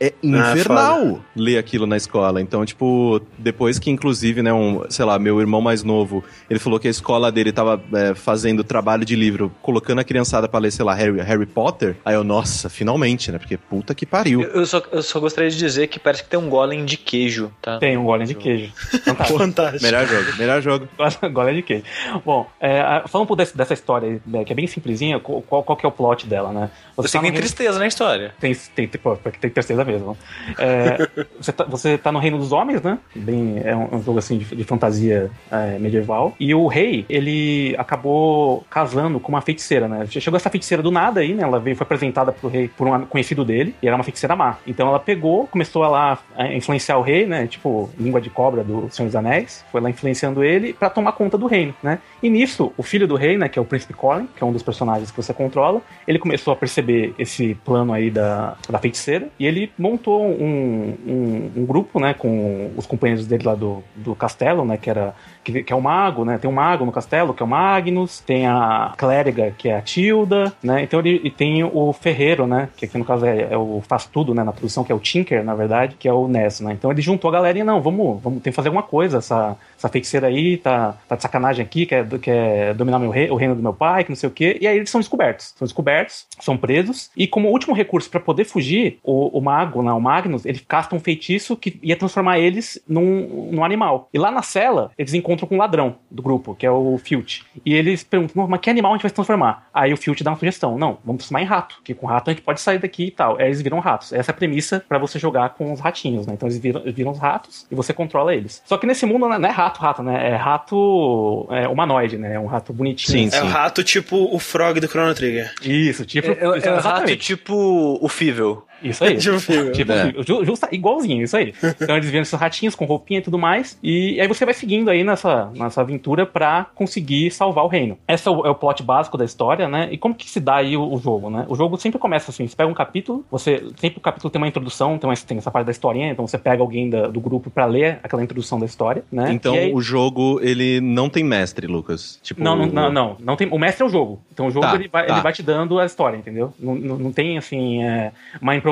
É infernal ler aquilo na escola. Então, tipo, depois que, inclusive, né, um, sei lá, meu irmão mais novo, ele falou que a escola dele tava é, fazendo trabalho trabalho de livro colocando a criançada pra ler, sei lá, Harry, Harry Potter, aí eu, nossa, finalmente, né? Porque puta que pariu. Eu, eu só, eu só gostaria de dizer que parece que tem um golem de queijo, tá? Tem um golem de queijo. Fantástico. Fantástico. Melhor jogo, melhor jogo. Golem de queijo. Bom, é, a- falando um pouco desse- dessa história, aí, né, que é bem simplesinha, qual, qual que é o plot dela, né? Você tá no tem reino- tristeza na história. Tem, tem, tem, tem tristeza mesmo. É, você, tá, você tá no reino dos homens, né? Bem, é um, um jogo assim de, de fantasia é, medieval. E o rei, ele acabou casando com uma feiticeira, né? Chegou essa feiticeira do nada aí, né? Ela veio, foi apresentada pro rei por um conhecido dele, e era uma feiticeira má. Então ela pegou, começou a lá a influenciar o rei, né? Tipo, língua de cobra do Senhor dos Anéis. Foi lá influenciando ele pra tomar conta do reino, né? E nisso, o filho do rei, né? Que é o príncipe Colin, que é um dos personagens que você controla, ele começou a perceber esse plano aí da, da feiticeira e ele montou um, um, um grupo, né, com os companheiros dele lá do, do castelo, né, que era que, que é o mago, né, tem um mago no castelo, que é o Magnus, tem a clériga, que é a Tilda, né, então ele e tem o ferreiro, né, que aqui no caso é, é o faz tudo, né, na produção, que é o Tinker, na verdade, que é o Ness, né, então ele juntou a galera e não, vamos, vamos tem que fazer alguma coisa, essa, essa feiticeira aí tá, tá de sacanagem aqui, quer, quer dominar meu rei, o reino do meu pai, que não sei o quê, e aí eles são descobertos, são descobertos, são presos, e como último recurso para poder fugir, o, o mago, né, o Magnus, ele casta um feitiço que ia transformar eles num, num animal. E lá na cela, eles encontram com um ladrão do grupo, que é o Filt. E eles perguntam, "Não, mas que animal a gente vai se transformar? Aí o Filt dá uma sugestão, não, vamos transformar em rato, que com rato a gente pode sair daqui e tal. Aí eles viram ratos. Essa é a premissa para você jogar com os ratinhos, né? Então eles viram, viram os ratos e você controla eles. Só que nesse mundo não é rato, rato, né? É rato é, humanoide, né? É um rato bonitinho. Sim, É o rato tipo o Frog do Chrono Trigger. Isso, tipo. É, é, é um rato tipo o Fível. Isso aí. Tipo filme. Tipo, É. ju- justa, igualzinho, isso aí. Então eles viram esses ratinhos com roupinha e tudo mais. E aí você vai seguindo aí nessa, nessa aventura pra conseguir salvar o reino. Esse é o, é o plot básico da história, né? E como que se dá aí o, o jogo, né? O jogo sempre começa assim: você pega um capítulo, você. Sempre o capítulo tem uma introdução, tem, uma, tem essa parte da historinha, então você pega alguém da- do grupo pra ler aquela introdução da história, né? Então aí- o jogo, ele não tem mestre, Lucas. Tipo, Não, não, não, não, não tem. O mestre é o jogo. Então o jogo Tá, ele, vai, tá. ele vai te dando a história, entendeu? Não, não, não tem assim é, uma improvisação.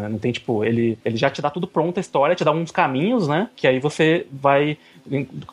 Né? Não tem tipo ele, ele já te dá tudo pronto a história, te dá uns caminhos, né? Que aí você vai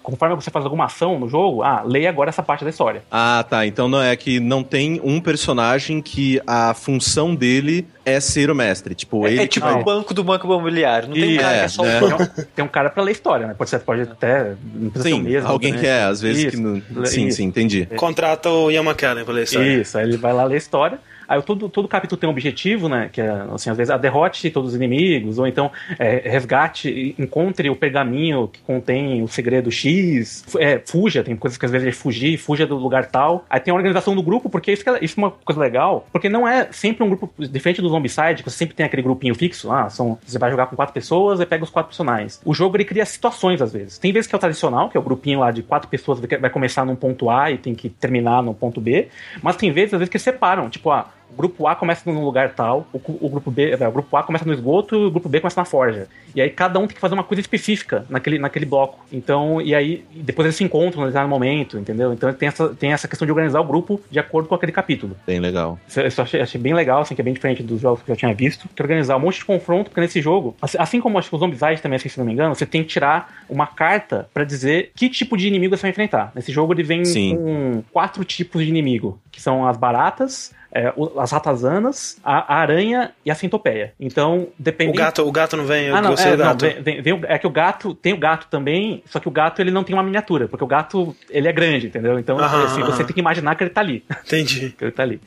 conforme você faz alguma ação no jogo, ah, leia agora essa parte da história. Ah, tá. Então não é que não tem um personagem que a função dele é ser o mestre. Tipo, É, ele é tipo vai- o banco do banco imobiliário. Não tem um cara que é, é só né? o banco. Tem um- Tem um cara pra ler história, né? Pode ser, pode até não precisa ser Sim, mesmo, alguém né? que é, às vezes Isso. que não... Sim, Isso. sim, entendi. Contrata o McKellen pra ler história. Isso, aí ele vai lá ler história. Aí todo, todo capítulo tem um objetivo, né? Que é, assim, às vezes, a derrote todos os inimigos, ou então é, resgate, encontre o pergaminho que contém o segredo X, é, fuja, tem coisas que às vezes é fugir, fuja do lugar tal. Aí tem a organização do grupo, porque isso, é- isso é uma coisa legal, porque não é sempre um grupo, diferente do Zombicide, que você sempre tem aquele grupinho fixo, ah, são, você vai jogar com quatro pessoas e pega os quatro personagens. O jogo ele cria situações às vezes. Tem vezes que é o tradicional, que é o grupinho lá de quatro pessoas que vai começar num ponto A e tem que terminar no ponto B, mas tem vezes às vezes que separam, tipo, ah, o grupo A começa num lugar tal, o, o grupo B, é, o grupo A começa no esgoto e o grupo B começa na forja. E aí cada um tem que fazer uma coisa específica naquele, naquele bloco. Então, e aí depois eles se encontram no determinado momento, entendeu? Então tem essa, tem essa questão de organizar o grupo de acordo com aquele capítulo. Bem legal. Isso, achei, achei bem legal, assim, que é bem diferente dos jogos que eu já tinha visto. Que organizar um monte de confronto, porque nesse jogo, assim, assim como acho que Zombicide também, assim, se não me engano, você tem que tirar uma carta pra dizer que tipo de inimigo você vai enfrentar. Nesse jogo ele vem Sim. com quatro tipos de inimigo, que são as baratas, é, o- as ratazanas, a, a aranha e a centopeia. Então, O dependendo... gato, o gato não vem, eu Ah, não, gostei é, do não, gato. vem- vem- vem o- é que o gato tem o gato também, só que o gato ele não tem uma miniatura, porque o gato ele é grande, entendeu? Então Aham, assim, você aham. tem que imaginar que ele tá ali Entendi. que ele tá ali.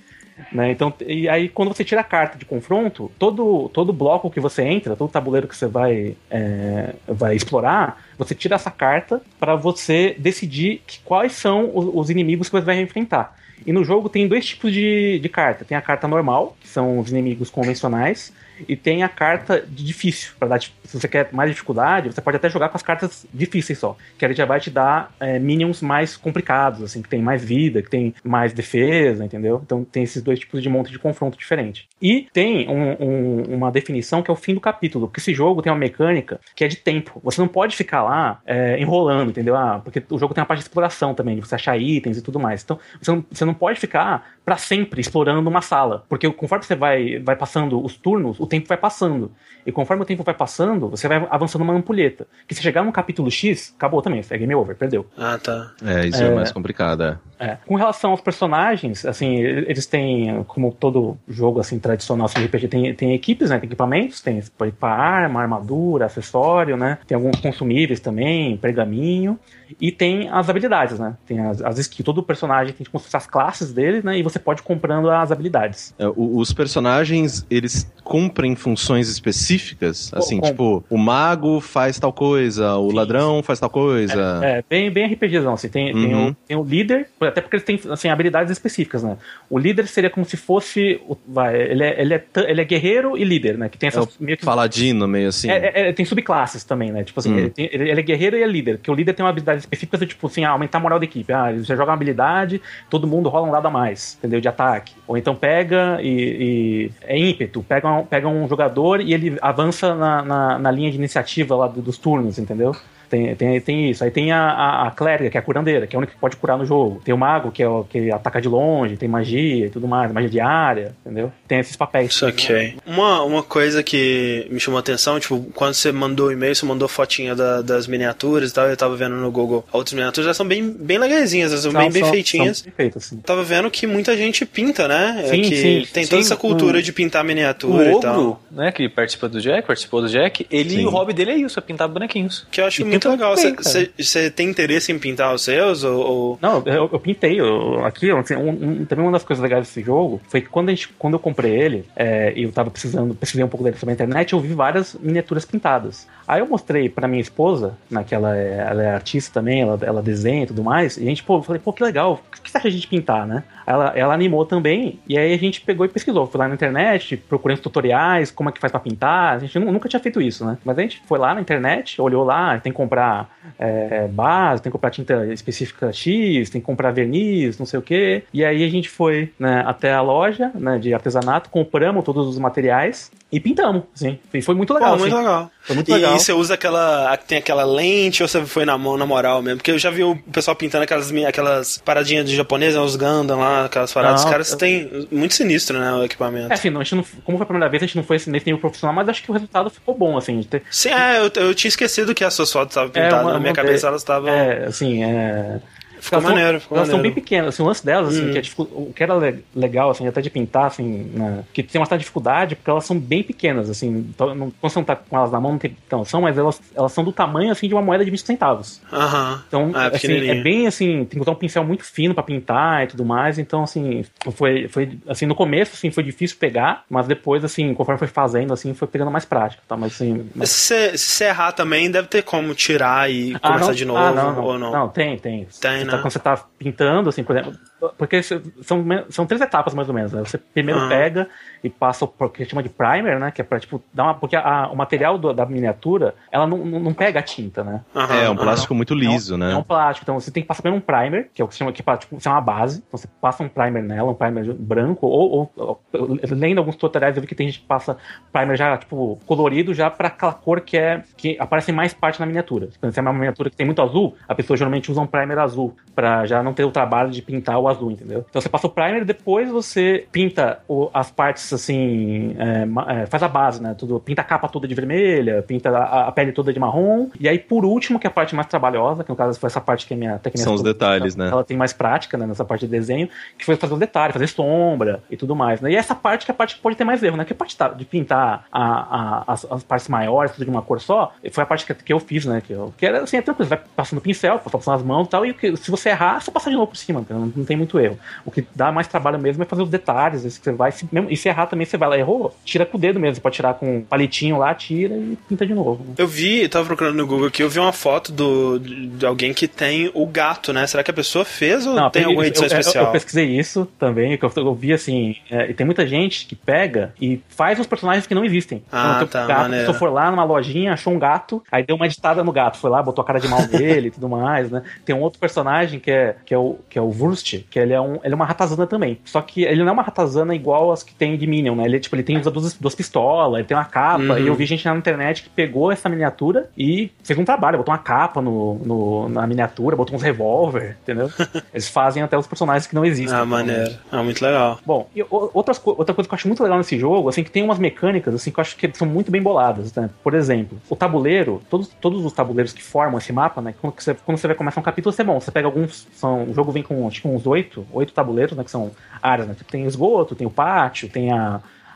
Né? Então, e aí quando você tira a carta de confronto, todo, todo bloco que você entra, todo tabuleiro que você vai, é, vai explorar, você tira essa carta para você decidir que- quais são os, os inimigos que você vai enfrentar. E no jogo tem dois tipos de, de carta. Tem a carta normal, que são os inimigos convencionais, e tem a carta de difícil. Pra dar, se você quer mais dificuldade, você pode até jogar com as cartas difíceis só. Que ele já vai te dar é, minions mais complicados, assim, que tem mais vida, que tem mais defesa, entendeu? Então tem esses dois tipos de monte de confronto diferente. E tem um- um- uma definição que é o fim do capítulo, porque esse jogo tem uma mecânica que é de tempo. Você não pode ficar lá é, enrolando, entendeu? Ah, porque o jogo tem uma parte de exploração também, de você achar itens e tudo mais. Então você não, você não pode ficar pra sempre explorando uma sala, porque conforme você vai, vai passando os turnos, o tempo vai passando. E conforme o tempo vai passando, você vai avançando uma ampulheta. Que se chegar no capítulo X, acabou também, é game over, perdeu. Ah, tá. É, isso é, mais complicado, é. É. Com relação aos personagens, assim, eles têm, como todo jogo assim tradicional assim, RPG, tem, tem equipes, né? Tem equipamentos, tem equipar arma, armadura, acessório, né? Tem alguns consumíveis também, pergaminho. E tem as habilidades, né? Tem as, as skills. Todo personagem tem tipo, as classes dele, né? E você pode ir comprando as habilidades. É, os personagens, eles cumprem funções específicas? Assim, Com- tipo, o mago faz tal coisa, o ladrão faz tal coisa. É, bem, bem RPGzão, assim. Tem, tem, Uhum. o, tem o líder, até porque eles têm assim, habilidades específicas, né? O líder seria como se fosse. Vai, ele, é, ele, é, ele é guerreiro e líder, né? Que tem É essas o meio que. Paladino, meio assim. É, é, é, tem subclasses também, né? Tipo assim, Hum. ele, tem- ele- ele é guerreiro e é líder. Que o líder tem uma habilidade específica, tipo assim, ah, aumentar a moral da equipe. Ah, você joga uma habilidade, todo mundo rola um dado a mais, entendeu? De ataque. Ou então pega e. e- é ímpeto. Pega um, pega um jogador e ele avança na, na, na linha de iniciativa lá do- dos turnos, entendeu? Tem, tem, tem isso. Aí tem a, a, a clériga, que é a curandeira, que é a única que pode curar no jogo. Tem o mago, que é o que ataca de longe, tem magia e tudo mais, magia de área, entendeu? Tem esses papéis. Isso ok. Uma, uma coisa que me chamou a atenção, tipo, quando você mandou o e-mail, você mandou fotinha da- das miniaturas e tal, eu tava vendo no Google outras miniaturas, elas são bem, bem legaisinhas, elas são bem, bem São- feitinhas. São bem feitas, sim. Tava vendo que muita gente pinta, né? É Sim, que sim. tem toda Sim, essa cultura o- de pintar O miniatura e tal. Ogro, né, que participa do Jack, participou do Jack, ele Sim. o hobby dele é isso, é pintar bonequinhos. Que eu acho E muito pinta legal. bem, cara. Você tem interesse em pintar os seus? Ou, Não, eu, eu pintei. Eu, aqui, assim, um- um- também uma das coisas legais desse jogo foi que quando, a gente, quando eu comprei ele, é, eu tava precisando, pesquisei um pouco dele sobre a internet, eu vi várias miniaturas pintadas. Aí eu mostrei pra minha esposa, né, que ela é, ela é artista também, ela, ela desenha e tudo mais, e a gente, pô, eu falei, pô, que legal, o que você acha de a gente pintar, né? Ela, ela animou também, e aí a gente pegou e pesquisou. Foi lá na internet, procurei uns tutoriais, como é que faz pra pintar. A gente nu- nunca tinha feito isso, né? Mas a gente foi lá na internet, olhou lá, tem que comprar é, base, tem que comprar tinta específica X, tem que comprar verniz, não sei o quê. E aí a gente foi né, até a loja né, de artesanato, compramos todos os materiais e pintamos, assim. E foi muito legal, Pô, muito assim. legal. Foi muito e legal. você usa aquela. Tem aquela lente ou você foi na mão, na moral mesmo? Porque eu já vi o pessoal pintando aquelas, aquelas paradinhas de japonês, os Gundam lá, aquelas paradas. Os Não, caras eu- têm. Muito sinistro, né? O equipamento. É, assim, não, a gente não, como foi a primeira vez, a gente não foi nesse nível profissional, mas acho que o resultado ficou bom, assim. Ter, Sim, é, eu, eu tinha esquecido que as suas fotos estavam pintadas. uma- na minha cabeça elas estavam. É, assim, é. Ficou elas maneiro, ficou Elas são bem maneiro. pequenas, assim, o lance delas, assim, Hum. que é dificu- o que era le- legal, assim, até de pintar, assim, né, que tem uma certa dificuldade, porque elas são bem pequenas, assim, então, não, quando você não tá com elas na mão, não tem noção, mas elas, elas são do tamanho, assim, de uma moeda de 20 centavos. Aham. Então, Ah, assim, pequenininha. é bem assim, tem que usar um pincel muito fino pra pintar e tudo mais. Então, assim, foi, foi assim, no começo, assim, foi difícil pegar, mas depois, assim, conforme foi fazendo, assim, foi pegando mais prática, tá? Mas assim. Mas se errar também, deve ter como tirar e Ah, começar não, de novo, ah, não, não, ou não? tem, tem. Tem, Você né? tá- quando você tá pintando, assim, por exemplo. Porque são, são três etapas, mais ou menos, né? Você primeiro Aham. pega e passa o que chama de primer, né? Que é pra, tipo, dar uma. Porque a- o material do- da miniatura, ela não, não, pega a tinta, né? Aham, É, um aham. plástico muito liso, é um, né? É um plástico, então você tem que passar primeiro um primer, que é o que se chama, que é pra, tipo, ser uma base. Então você passa um primer nela, um primer branco, ou, ou, ou lendo alguns tutoriais eu vi que tem gente que passa primer já, tipo, colorido já pra aquela cor que é que aparece mais parte na miniatura. Tipo, Se é uma miniatura que tem muito azul, a pessoa geralmente usa um primer azul, pra já não ter o trabalho de pintar o azul, entendeu? Então você passa o primer, depois você pinta o- as partes assim, é, é, faz a base, né? Tudo, pinta a capa toda de vermelha, pinta a, a pele toda de marrom, e aí por último, que é a parte mais trabalhosa, que no caso foi essa parte que é minha minha São os detalhes, né? Ela tem mais prática né, nessa parte de desenho, que foi fazer os detalhes, fazer sombra e tudo mais. Né? E essa parte que é a parte que pode ter mais erro, né? Que a parte tá- de pintar a- a- as, as partes maiores, tudo de uma cor só, foi a parte que, que eu fiz, né? Que, eu, que era assim, é tranquilo, você vai passando o pincel, passando as mãos e tal, e que- se você errar, só passar de novo por cima, não, não tem muito erro. O que dá mais trabalho mesmo é fazer os detalhes, que você vai, se, mesmo, e se errar também, você vai lá, errou, tira com o dedo mesmo, você pode tirar com um palitinho lá, tira e pinta de novo. né? Eu vi, eu tava procurando no Google aqui, eu vi uma foto do, de alguém que tem o gato, né? Será que a pessoa fez ou Não, tem eu- alguma edição eu, eu- especial? Eu, pesquisei isso também, que eu, eu vi assim, é, e tem muita gente que pega e faz os personagens que não existem. Ah, um tá, gato, a pessoa for lá numa lojinha, achou um gato, aí deu uma editada no gato, foi lá, botou a cara de mal nele e tudo mais, né? Tem um outro personagem personagem que é, que é, o, que é o Wurst, que ele é, um, ele é uma ratazana também. Só que ele não é uma ratazana igual as que tem de Minion, né? Ele, tipo, ele tem usa duas, duas pistolas, ele tem uma capa, Uhum. e eu vi gente na internet que pegou essa miniatura e fez um trabalho, botou uma capa no, no- na miniatura, botou uns revólver, entendeu? Eles fazem até os personagens que não existem. Ah, maneiro. Ah, muito legal. Bom, e outras, outra coisa que eu acho muito legal nesse jogo, assim, que tem umas mecânicas, assim, que eu acho que são muito bem boladas, né? Por exemplo, o tabuleiro, todos, todos os tabuleiros que formam esse mapa, né? Quando você, quando você vai começar um capítulo, você é bom. Você pega alguns, são, o jogo vem com, acho que uns oito, oito tabuleiros, né? Que são áreas, né? Tipo, tem o esgoto, tem o pátio, tem a,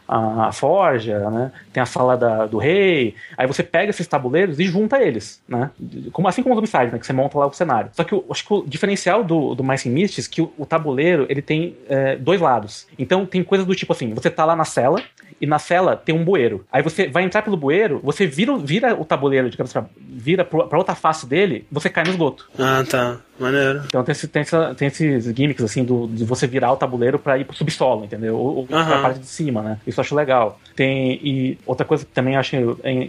a, a forja, né? Tem a sala da- do rei. Aí você pega esses tabuleiros e junta eles, né? Como, assim como os homicides, né? Que você monta lá o cenário. Só que eu acho que o diferencial do, do Mice é que o, o tabuleiro, ele tem é, dois lados. Então tem coisas do tipo assim, você tá lá na cela e na cela tem um bueiro. Aí você vai entrar pelo bueiro, você vira, o- vira o tabuleiro de cabeça pra, vira pra outra face dele, você cai no esgoto. Ah, tá. Maneiro. Então tem, esse- tem, essa- tem esses gimmicks, assim, do, de você virar o tabuleiro pra ir pro subsolo, entendeu? Ou, ou pra Aham. parte de cima, né? Isso eu acho legal. Tem, e outra coisa que também eu acho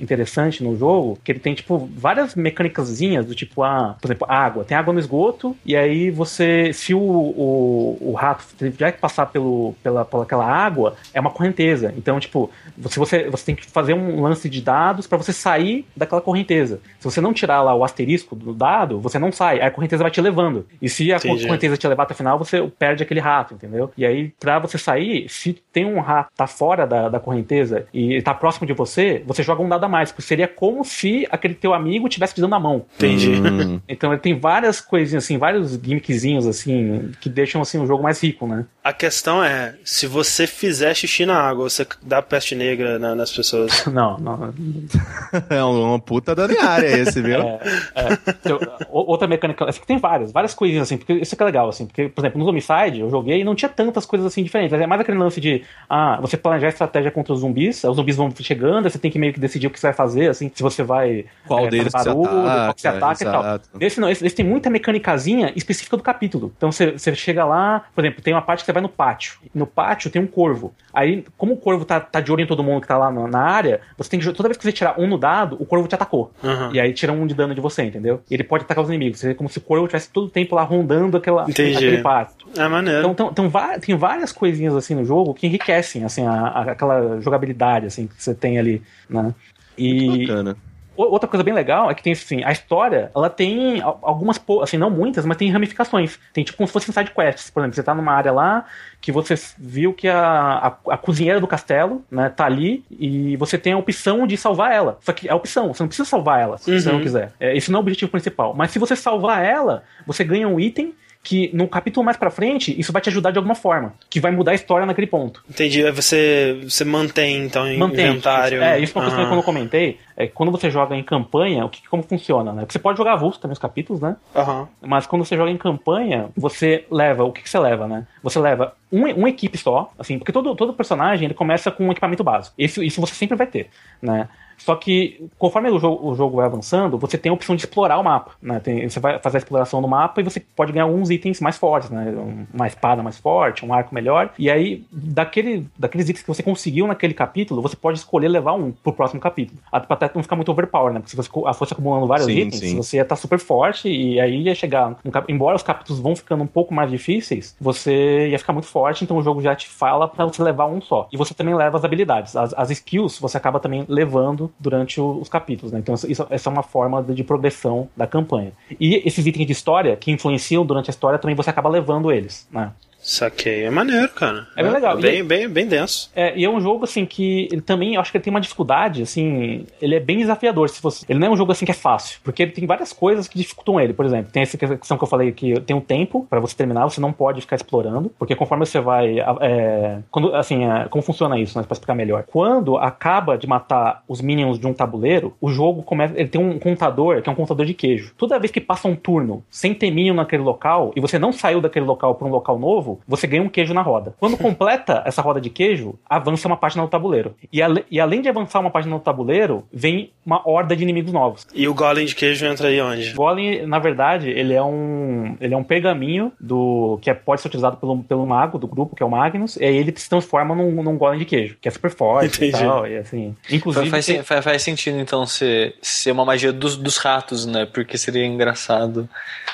interessante no jogo, que ele tem, tipo, várias mecânicazinhas do tipo, ah, por exemplo, água. Tem água no esgoto, e aí você, se o, o, o rato tiver que passar pelo, pela, pela aquela água, é uma correnteza. Então, tipo, você, você, você tem que fazer um lance de dados pra você sair daquela correnteza. Se você não tirar lá o asterisco do dado, você não sai. Aí a correnteza vai te levando. E se a Entendi. correnteza te levar até o final, você perde aquele rato, entendeu? E aí, pra você sair, se tem um rato que tá fora da, da correnteza e tá próximo de você, você joga um dado a mais. Porque seria como se aquele teu amigo tivesse te dando a mão. Entendi. Hum. Então ele tem várias coisinhas assim, vários gimmickzinhos assim, que deixam assim o jogo mais rico, né? A questão é, se você fizer xixi na água, você dá peste negra na- nas pessoas. Não, não. É uma puta em área esse, viu? É, é. Então, outra mecânica, assim, que tem várias, várias coisinhas assim, porque isso que é legal, assim, porque, por exemplo, no Homicide eu joguei e não tinha tantas coisas assim diferentes. É mais aquele lance de, ah, você planejar estratégia contra os zumbis, os zumbis vão chegando, você tem que meio que decidir o que você vai fazer, assim, se você vai. Qual é, deles fazer que você barulho, qual que você ataca, ataca e tal. exato. Esse não, esse, esse tem muita mecânicazinha específica do capítulo. Então você, você chega lá, por exemplo, tem uma parte que você vai no pátio. No pátio tem um corvo. Aí, como o corvo tá, tá de olho em todo mundo que tá lá na, na área, você tem que. Toda vez que você tirar um no dado, o corvo te atacou. Aham. E aí tira um de dano de você, entendeu? E ele pode atacar os inimigos. Seria como se o corvo tivesse todo o tempo lá rondando aquela, Entendi. aquele pátio. É maneiro. Então, então, então tem várias coisinhas assim no jogo que enriquecem assim, a- a- aquela jogabilidade assim, que você tem ali, né? E, Bacana. Outra coisa bem legal é que tem assim, a história, ela tem al- algumas, assim, não muitas, mas tem ramificações. Tem tipo como se fossem side quests. Por exemplo, você tá numa área lá que você viu que a, a, a cozinheira do castelo, né, tá ali e você tem a opção de salvar ela. Só que é a opção, você não precisa salvar ela se você Uhum. não quiser. É, esse não é o objetivo principal. Mas se você salvar ela, você ganha um item que no capítulo mais pra frente, isso vai te ajudar de alguma forma, que vai mudar a história naquele ponto. Entendi. Aí você, você mantém, então, em Mantém. inventário. É, isso é uma coisa Aham. que eu comentei, é que quando você joga em campanha, o que, como funciona, né? Você pode jogar avulso também os capítulos, né? Aham. Mas quando você joga em campanha, você leva, o que, que você leva, né? Você leva um, uma equipe só, assim, porque todo, todo personagem ele começa com um equipamento básico. Isso, isso você sempre vai ter, né? Só que conforme o jogo, o jogo vai avançando, você tem a opção de explorar o mapa. Né? Tem- você vai fazer a exploração do mapa e você pode ganhar alguns itens mais fortes, né? Um- Uma espada mais forte, um arco melhor. E aí, daquele, daqueles itens que você conseguiu naquele capítulo, você pode escolher levar um pro próximo capítulo. Até pra até não ficar muito overpower, né? Porque se você fosse acumulando vários Sim, itens, sim. você ia estar super forte e aí ia chegar. no embora os capítulos vão ficando um pouco mais difíceis, você ia ficar muito forte, então o jogo já te fala pra você levar um só. E você também leva as habilidades. As, as skills você acaba também levando durante os capítulos, né? Então isso, essa é uma forma de, de progressão da campanha. E esses itens de história que influenciam durante a história também você acaba levando eles, né? Saquei. É maneiro, cara. É bem legal. Bem, E- bem, bem denso. É, e é um jogo, assim, que ele também, eu acho que ele tem uma dificuldade, assim, ele é bem desafiador. Se você, ele não é um jogo, assim, que é fácil, porque ele tem várias coisas que dificultam ele. Por exemplo, tem essa questão que eu falei que tem um tempo pra você terminar, você não pode ficar explorando, porque conforme você vai, é, quando, assim, é, como funciona isso, né, pra explicar melhor. Quando acaba de matar os minions de um tabuleiro, o jogo começa, ele tem um contador, que é um contador de queijo. Toda vez que passa um turno sem ter minion naquele local, e você não saiu daquele local pra um local novo, você ganha um queijo na roda. Quando completa essa roda de queijo, avança uma página no tabuleiro. E, ale- e além de avançar uma página no tabuleiro, vem uma horda de inimigos novos. E o golem de queijo entra aí onde? Golem, na verdade, ele é um ele é um pergaminho do que é- pode ser utilizado pelo, pelo mago do grupo, que é o Magnus, e aí ele se transforma num, num golem de queijo, que é super forte e Entendi. tal, e assim. Inclusive, Faz, tem- faz- faz sentido, então, ser, ser uma magia dos, dos ratos, né? Porque seria engraçado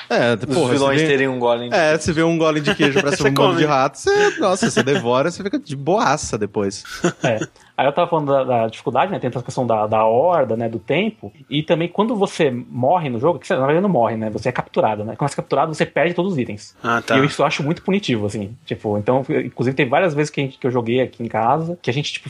É, os porra, vilões vê, terem um golem. é, você vê um golem de queijo pra Você um come. de rato, você, nossa, você devora, você fica de boaça depois. É. Aí eu tava falando da, da dificuldade, né? Tem essa questão da, da horda, né? Do tempo. E também quando você morre no jogo, que você na verdade não morre, né? Você é capturado, né? Quando você é capturado, você perde todos os itens. Ah, tá. E eu, isso eu acho muito punitivo, assim. Tipo, então, inclusive, tem várias vezes que, a gente- que eu joguei aqui em casa, que a gente, tipo,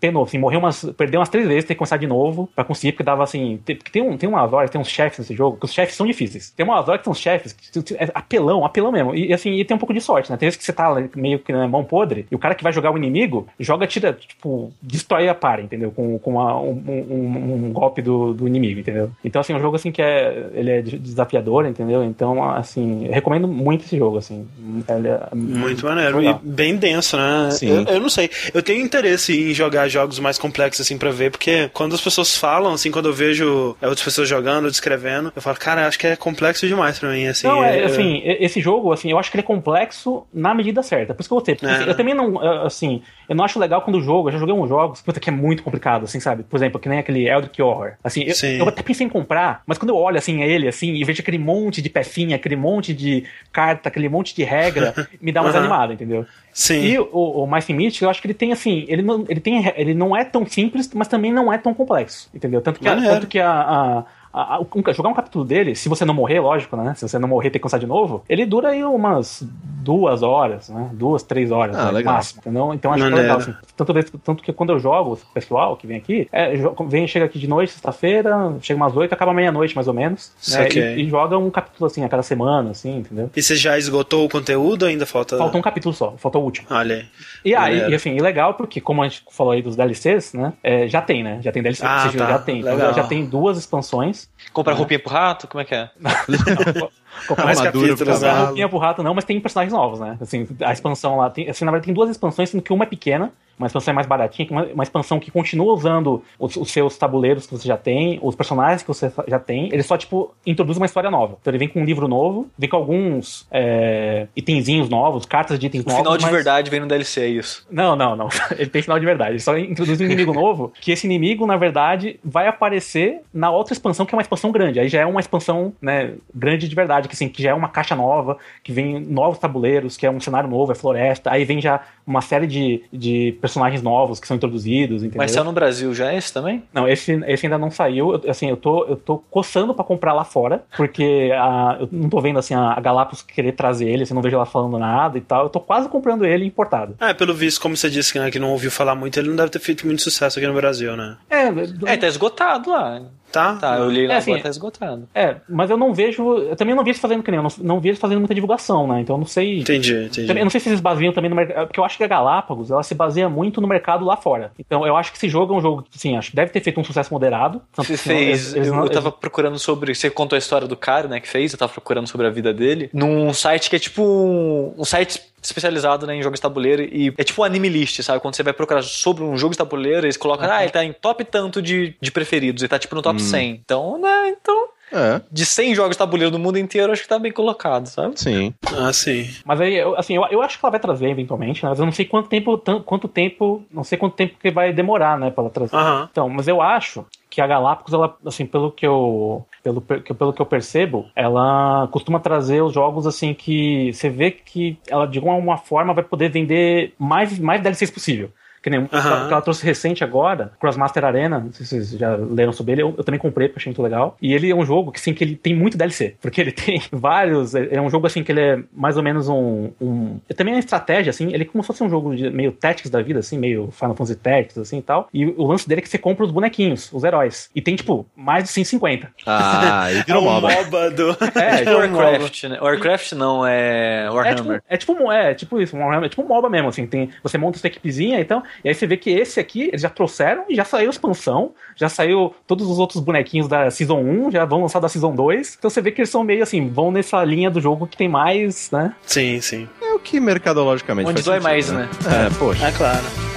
penou, assim, morreu umas. Perdeu umas três vezes, tem que começar de novo pra conseguir, porque dava assim. Tem, porque tem, um, tem umas horas, tem uns chefes nesse jogo, que os chefes são difíceis. Tem umas horas que são chefes, que é apelão, apelão mesmo. E assim, e tem um pouco de sorte, né? Tem vezes que você tá meio que na mão podre, e o cara que vai jogar o inimigo, joga, tira, tipo, destrói a par, entendeu? Com, com uma- um, um- um golpe do, do inimigo, entendeu? Então, assim, é um jogo assim que é. Ele é desafiador, entendeu? Então, assim, recomendo muito esse jogo, assim. É Muito maneiro. legal. E bem denso, né? Sim. Eu, eu não sei. Eu tenho interesse em jogar jogos mais complexos, assim, pra ver, porque quando as pessoas falam, assim, quando eu vejo outras pessoas jogando, descrevendo, eu falo, cara, acho que é complexo demais pra mim, assim. não, é, eu- assim, e- esse jogo, assim, eu acho que ele é complexo na medida certa. Por isso que eu gostei. Porque, É. assim, eu também não, assim, eu não acho legal quando o jogo, eu já joguei uns jogos, puta, que é muito complicado, assim, sabe? Por exemplo, que nem aquele Eldritch Horror. Assim, eu, eu até pensei em comprar, mas quando eu olho, assim, ele, assim, e vejo aquele monte de pecinha, aquele monte de carta, aquele monte de regra, me dá Aham. desanimada, entendeu? Sim. E o, o Mice eu acho que ele tem assim, ele não, ele tem, ele não é tão simples, mas também não é tão complexo, entendeu? Tanto que, a, tanto que a, a- a- a- um- jogar um capítulo dele, se você não morrer, lógico, né? Se você não morrer ter que começar de novo, ele dura aí umas duas horas, né? Duas, três horas, Ah, né? legal. máximo. Entendeu? Então acho que é Maneiro. legal. Assim. Tanto, tanto que quando eu jogo, o pessoal que vem aqui, é, vem, chega aqui de noite, sexta-feira, chega umas oito, acaba meia-noite mais ou menos. Né? E, e joga um capítulo assim a cada semana, assim, entendeu? E você já esgotou o conteúdo ou ainda falta. Falta um capítulo só, falta o último. Olha aí. E aí, Maneiro. e, assim, e legal porque, como a gente falou aí dos DLCs, né? é, já tem, né? Já tem DLC, Ah, tá. já tem. Então, já tem duas expansões. Comprar roupinha pro rato? Como é que é? Comprar Mais capítulos, né? uma roupinha pro rato não, mas tem personagens novos, né? Assim, a expansão lá tem, assim, na verdade tem duas expansões, sendo que uma é pequena, uma expansão é mais baratinha, uma, uma expansão que continua usando os, os seus tabuleiros que você já tem, os personagens que você já tem, ele só, tipo, introduz uma história nova. Então ele vem com um livro novo, vem com alguns é, itenzinhos novos, cartas de itens O novos. final de mas- verdade vem no DLC, é isso. Não, não, não. Ele tem final de verdade. Ele só introduz um inimigo novo, que esse inimigo, na verdade, vai aparecer na outra expansão, que é uma expansão grande. Aí já é uma expansão, né, grande de verdade, que assim, que já é uma caixa nova, que vem novos tabuleiros, que é um cenário novo, é floresta. Aí vem já uma série de, de personagens novos que são introduzidos, entendeu? Mas saiu no Brasil já esse também? Não, esse, esse ainda não saiu. Eu, assim, eu tô, eu tô coçando pra comprar lá fora, porque a, eu não tô vendo assim a, a Galápagos querer trazer ele, assim, não vejo ela falando nada e tal. Eu tô quase comprando ele importado. Ah, pelo visto, como você disse né, que não ouviu falar muito, ele não deve ter feito muito sucesso aqui no Brasil, né? É, É, tá esgotado lá. Tá? Tá, eu li lá É, assim, agora, tá esgotado. É, mas eu não vejo. Eu também não vi eles fazendo que nem, eu não, não vi eles fazendo muita divulgação, né? Então eu não sei. Entendi, entendi. Também- eu não sei se eles baseiam também no mercado. Porque eu acho que a Galápagos ela se baseia muito no mercado lá fora. Então eu acho que esse jogo é um jogo que, assim, acho que deve ter feito um sucesso moderado. Tanto Você fez. eles- eles eu, não- eu tava procurando sobre. Você contou a história do cara, né, que fez, eu tava procurando sobre a vida dele. Num site que é tipo um, um site especializado né, em jogos de tabuleiro e é tipo um anime list, sabe? Quando você vai procurar sobre um jogo de tabuleiro, eles colocam, ah, ele tá em top tanto de, de preferidos, ele tá tipo no top 100. Então, né, então, É, de 100 jogos de tabuleiro do mundo inteiro, acho que tá bem colocado, sabe? sim. Ah, sim. Mas aí, eu, assim, eu, eu acho que ela vai trazer eventualmente, né? Mas eu não sei quanto tempo, quanto tempo, não sei quanto tempo que vai demorar, né, pra ela trazer. Então, mas eu acho que a Galápagos, ela, assim, pelo que eu, pelo, pelo que eu percebo, ela costuma trazer os jogos, assim, que você vê que ela, de alguma forma, vai poder vender mais, mais DLCs possível. Que nem o que ela- que ela trouxe recente agora, Crossmaster Arena, não sei se vocês já leram sobre ele, eu, eu também comprei porque achei muito legal. E ele é um jogo que, assim, que ele tem muito DLC, porque ele tem vários, é um jogo, assim, que ele é mais ou menos um... um ele também é uma estratégia, assim, ele é como se fosse um jogo de, meio Tactics da vida, assim, meio Final Fantasy Tactics, assim, e tal. E o lance dele é que você compra os bonequinhos, os heróis. E tem, tipo, mais de 150. Ah, e É virou um moba. MOBA do. É, Tipo Warcraft, né? Warcraft não, é É Warhammer. tipo, é tipo um- é tipo isso, Warhammer, é tipo um MOBA mesmo, assim, tem, você monta sua equipezinha então, e aí você vê que esse aqui, eles já trouxeram e já saiu a expansão, já saiu todos os outros bonequinhos da Season 1, já vão lançar da Season 2, então você vê que eles são meio assim, vão nessa linha do jogo que tem mais, né? Sim, sim. É o que mercadologicamente Onde faz dói sentido, mais, né? É, poxa. É claro.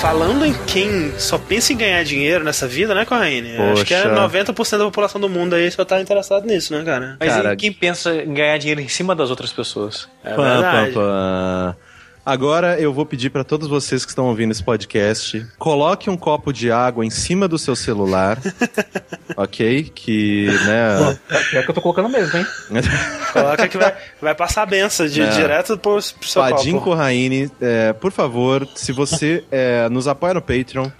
Falando em quem só pensa em ganhar dinheiro nessa vida, né, Corraine? Acho que é Poxa. 90% da população do mundo aí só tá interessado nisso, né, cara? Mas Cara, e quem pensa em ganhar dinheiro em cima das outras pessoas? É Pã, verdade. pã, pã. Agora eu vou pedir pra todos vocês que estão ouvindo esse podcast, coloque um copo de água em cima do seu celular, ok? Que, né? Pior que eu tô colocando mesmo, hein? Coloca que vai, vai passar a benção de, É. direto pro, pro seu Padim copo. Corraine, é, por favor, se você é, nos apoia no Patreon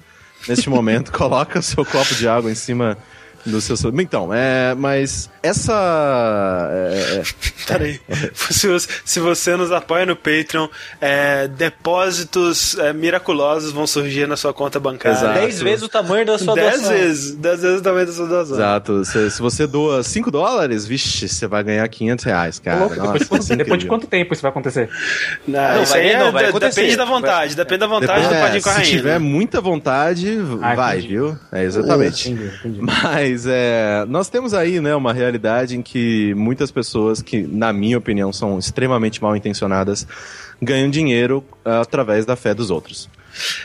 neste momento, coloca o seu copo de água em cima do seu celular. Então, é, mas essa. é, é, Peraí. Se você, se você nos apoia no Patreon, é, depósitos é, miraculosos vão surgir na sua conta bancária. Exato. Dez vezes o tamanho da sua Dez doação. vezes. Dez vezes o tamanho da sua doação. Exato. Se, se você doa 5 dólares, vixe, você vai ganhar 500 reais, cara. Louco, depois, de Nossa, quanto, é depois de quanto tempo isso vai acontecer? Não, Não, isso vai- aí é- não, vai acontecer. depende da vontade. Depende da vontade do é, Padim se Corraine. tiver muita vontade, Ah, vai, entendi. viu? É, exatamente. Entendi, entendi. Mas é, nós temos aí, né, uma realidade em que muitas pessoas que, na minha opinião, são extremamente mal intencionadas, ganham dinheiro ah, através da fé dos outros.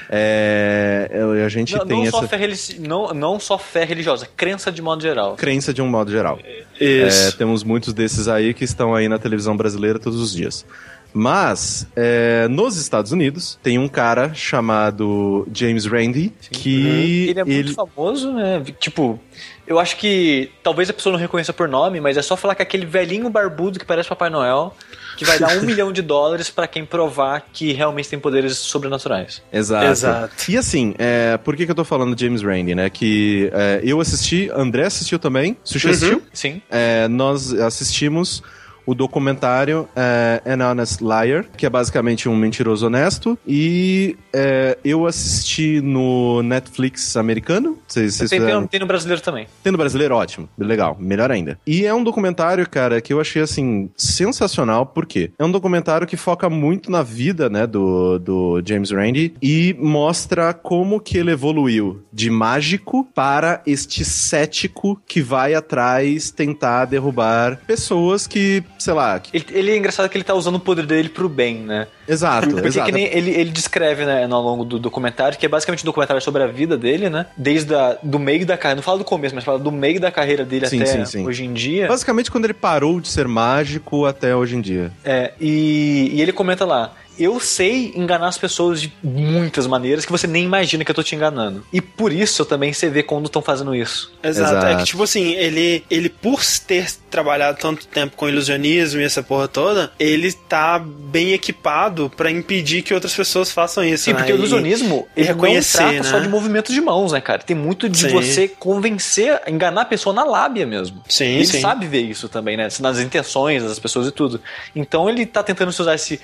É, a gente Não, tem não essa só fé religi- não, não só fé religiosa, crença de modo geral. crença de um modo geral. É, Isso. temos muitos desses aí que estão aí na televisão brasileira todos os dias. Mas, é, nos Estados Unidos, tem um cara chamado James Randi, que Ele é muito famoso, né? Tipo, eu acho que talvez a pessoa não reconheça por nome, mas é só falar que aquele velhinho barbudo que parece Papai Noel, que vai dar um milhão de dólares pra quem provar que realmente tem poderes sobrenaturais. Exato. Exato. E assim, é, por que, que eu tô falando de James Randi, né? Que é, eu assisti, André assistiu também, Sushi assistiu? Sim. É, nós assistimos o documentário é, An Honest Liar, que é basicamente um mentiroso honesto, e é, eu assisti no Netflix americano. Vocês, vocês Tem, fizeram- tem, tem no brasileiro também. tem no brasileiro, ótimo. Legal, melhor ainda. E é um documentário, cara, que eu achei, assim, sensacional, por quê? É um documentário que foca muito na vida, né, do, do James Randi e mostra como que ele evoluiu de mágico para este cético que vai atrás tentar derrubar pessoas que, sei lá... que- Ele, ele é engraçado que ele tá usando o poder dele pro bem, né? Exato, Porque exato. que nem ele, ele descreve, né, ao longo do documentário, que é basicamente um documentário sobre a vida dele, né? Desde a, do meio da carreira, não fala do começo, mas fala do meio da carreira dele Sim, até sim, sim. hoje em dia. Basicamente quando ele parou de ser mágico até hoje em dia. É, e, e ele comenta lá. Eu sei enganar as pessoas de muitas maneiras que você nem imagina que eu tô te enganando. E por isso eu também sei ver quando estão fazendo isso. Exato. Exato. É que, tipo assim, ele, ele, por ter trabalhado tanto tempo com ilusionismo e essa porra toda, ele tá bem equipado pra impedir que outras pessoas façam isso. Sim, né? porque o ilusionismo e ele reconhecer, não trata né? só de movimentos de mãos, né, cara? Tem muito de Sim. você convencer, enganar a pessoa na lábia mesmo. Sim, ele sim. sabe ver isso também, né? Nas intenções das pessoas e tudo. Então ele tá tentando usar esse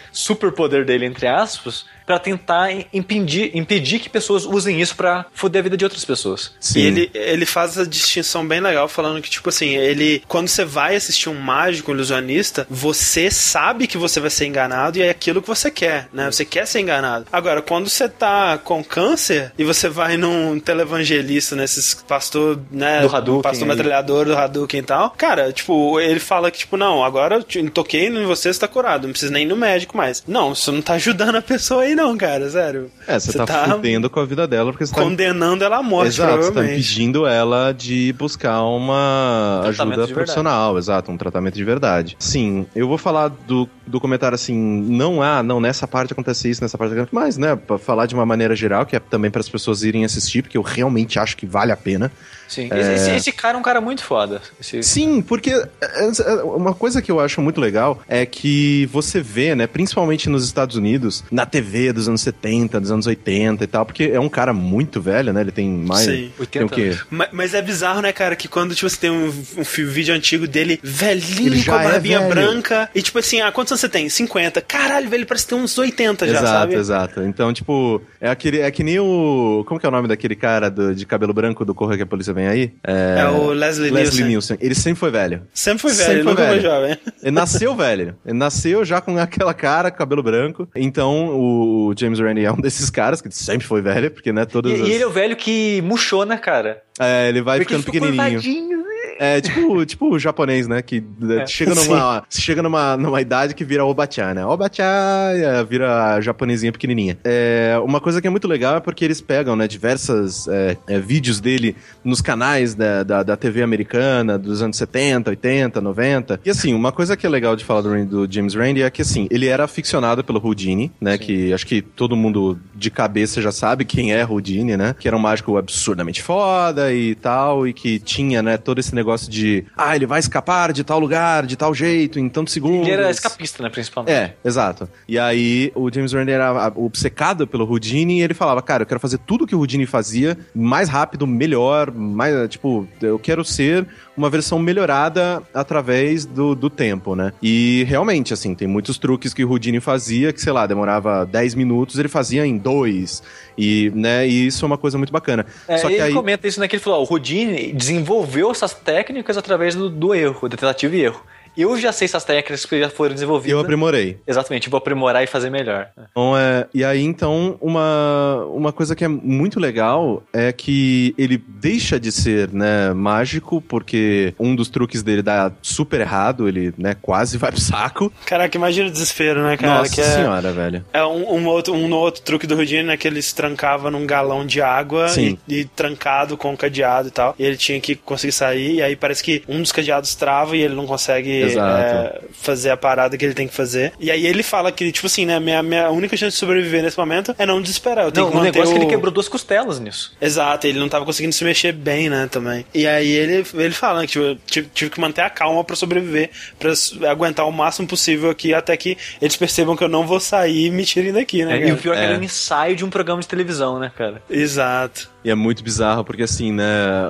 superpoder dele, entre aspas, pra tentar impedir, impedir que pessoas usem isso pra foder a vida de outras pessoas. Sim. E ele, ele faz essa distinção bem legal, falando que, tipo assim, ele. Quando você vai assistir um mágico, um ilusionista, você sabe que você vai ser enganado e é aquilo que você quer, né? Você quer ser enganado. Agora, quando você tá com câncer e você vai num televangelista, nesses pastor, né? Do Hadouken Pastor aí. metralhador do Hadouken e tal. Cara, tipo, ele fala que, tipo, não, agora eu te- toquei em você, você tá curado. Não precisa nem ir no médico mais. Não, isso não tá ajudando a pessoa aí, não, cara, sério. É, você, tá, fudendo com a vida dela porque você tá condenando ela à morte, Exato, você tá impedindo ela de buscar uma Um ajuda profissional, exato, um tratamento de verdade. Sim, eu vou falar do, do comentário assim, não há, não, nessa parte acontece isso, nessa parte acontece, mas, né, pra falar de uma maneira geral, que é também para as pessoas irem assistir, porque eu realmente acho que vale a pena. Sim. Esse, esse- esse cara é um cara muito foda. Esse- Sim, porque é, é, uma coisa que eu acho muito legal é que você vê, né, principalmente nos Estados Unidos, na TV, dos anos 70, dos anos 80 e tal, porque é um cara muito velho, né? Ele tem mais. Sim. Tem o 80 quê? anos. Ma- Mas é bizarro, né, cara, que quando tipo, você tem um, um vídeo antigo dele, velhinho, com a é barbinha velho. branca, e tipo assim, ah, quantos anos você tem? 50. Caralho, velho, parece ter uns 80 já, exato, sabe? exato. Então, tipo, é aquele. É que nem o. Como que é o nome daquele cara do- de cabelo branco do Correio que a Polícia Vem aí? É o Leslie, Leslie Nielsen. Nielsen. Ele sempre foi velho. Sempre foi velho, Sempre ele foi nunca foi velho. jovem. Ele nasceu velho. Ele nasceu já com aquela cara, cabelo branco. Então, o James Randi é um desses caras que sempre foi velho, porque, né, E, todas as... e ele é o velho que murchou, né, cara? É, ele vai Porque ficando ele pequenininho. curvadinho. É, tipo, tipo o japonês, né? Que eh, É. chega, numa, chega numa, numa idade que vira obachan, né? Obachan é, vira japonesinha pequenininha. É, uma coisa que é muito legal é porque eles pegam, né, diversas é, é, vídeos dele nos canais da, da, da TV americana dos anos 70, 80, 90. E assim, uma coisa que é legal de falar do, do James Randi é que, assim, ele era aficionado pelo Houdini, né? Que acho que todo mundo de cabeça já sabe quem é Houdini, né? Que era um mágico absurdamente foda e tal, e que tinha, né, todo esse negócio de, ah, ele vai escapar de tal lugar, de tal jeito, em tantos segundos. Ele era escapista, né, principalmente. É, exato. E aí o James Randi era obcecado pelo Houdini e ele falava, cara, eu quero fazer tudo que o Houdini fazia, mais rápido, melhor, mais, tipo, eu quero ser uma versão melhorada através do, do tempo, né? E realmente, assim, tem muitos truques que o Houdini fazia que, sei lá, demorava 10 minutos, ele fazia em dois. E, né, e isso é uma coisa muito bacana. É, Só que ele aí. comenta isso, né? Que ele falou: ó, o Houdini desenvolveu essas técnicas através do, do erro, da tentativa e erro. Eu já sei essas técnicas que já foram desenvolvidas. Eu aprimorei. Exatamente, vou aprimorar e fazer melhor. Então, é, e aí, então, uma, uma coisa que é muito legal é que ele deixa de ser, né, mágico, porque um dos truques dele dá super errado, ele, né, quase vai pro saco. Caraca, imagina o desespero, né, cara? Nossa que é, senhora, velho. é um, um outro, um outro truque do Houdini, né? Que ele se trancava num galão de água e, e trancado com um cadeado e tal. E ele tinha que conseguir sair, e aí parece que um dos cadeados trava e ele não consegue Exato. É, fazer a parada que ele tem que fazer. E aí ele fala que, tipo assim, né? Minha, minha única chance de sobreviver nesse momento é não desesperar. Eu tenho Não, que o manter negócio é que o... ele quebrou duas costelas nisso. Exato, ele não tava conseguindo se mexer bem, né, também. E aí ele, ele fala que tipo, eu tive, tive que manter a calma pra sobreviver, pra s- aguentar o máximo possível aqui, até que eles percebam que eu não vou sair e me tirem daqui, né, É, e o pior é que É. era um ensaio de um programa de televisão, né, cara? Exato. E é muito bizarro, porque assim, né,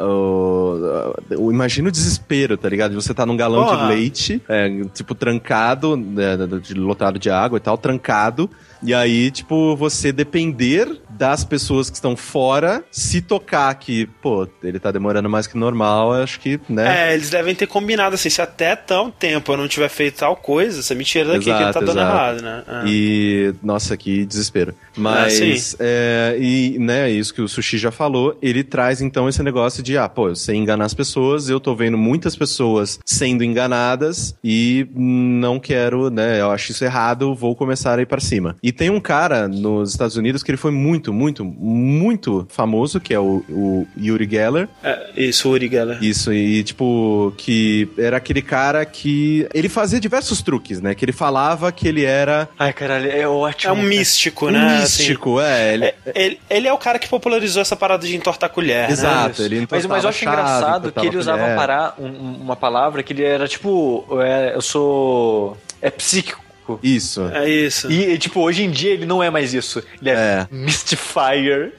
o, o- imagina o desespero, tá ligado? Você tá num galão Porra. de leite, é, tipo, trancado, né, de- lotado de água e tal, trancado, e aí, tipo, você depender das pessoas que estão fora, se tocar que, pô, ele tá demorando mais que normal, acho que, né? É, eles devem ter combinado assim, se até tão tempo eu não tiver feito tal coisa, você me tira daqui, que ele tá Exato, dando exato. errado, né? É. E, nossa, que desespero. Mas, sim. é, e, né, isso que o Sushi já falou, ele traz então esse negócio de, ah, pô, eu sei enganar as pessoas, eu tô vendo muitas pessoas sendo enganadas e não quero, né, eu acho isso errado, vou começar a ir pra cima. E tem um cara nos Estados Unidos que ele foi muito, muito, muito famoso, que é o, o Yuri Geller, É, isso, Uri Geller. isso, e tipo, que era aquele cara que. Ele fazia diversos truques, né? Que ele falava que ele era Ai, caralho, é ótimo. É um cara. místico, um né? místico, é. Ele, assim. É, ele, ele é o cara que popularizou essa parada de entortar colher, né? Exato, Isso. ele mas, mas eu acho chave, engraçado que ele usava parar, um- um- uma palavra que ele era tipo, é, eu sou é psíquico. Isso. É isso. E, tipo, hoje em dia ele não é mais isso. Ele é, É. Mystifier.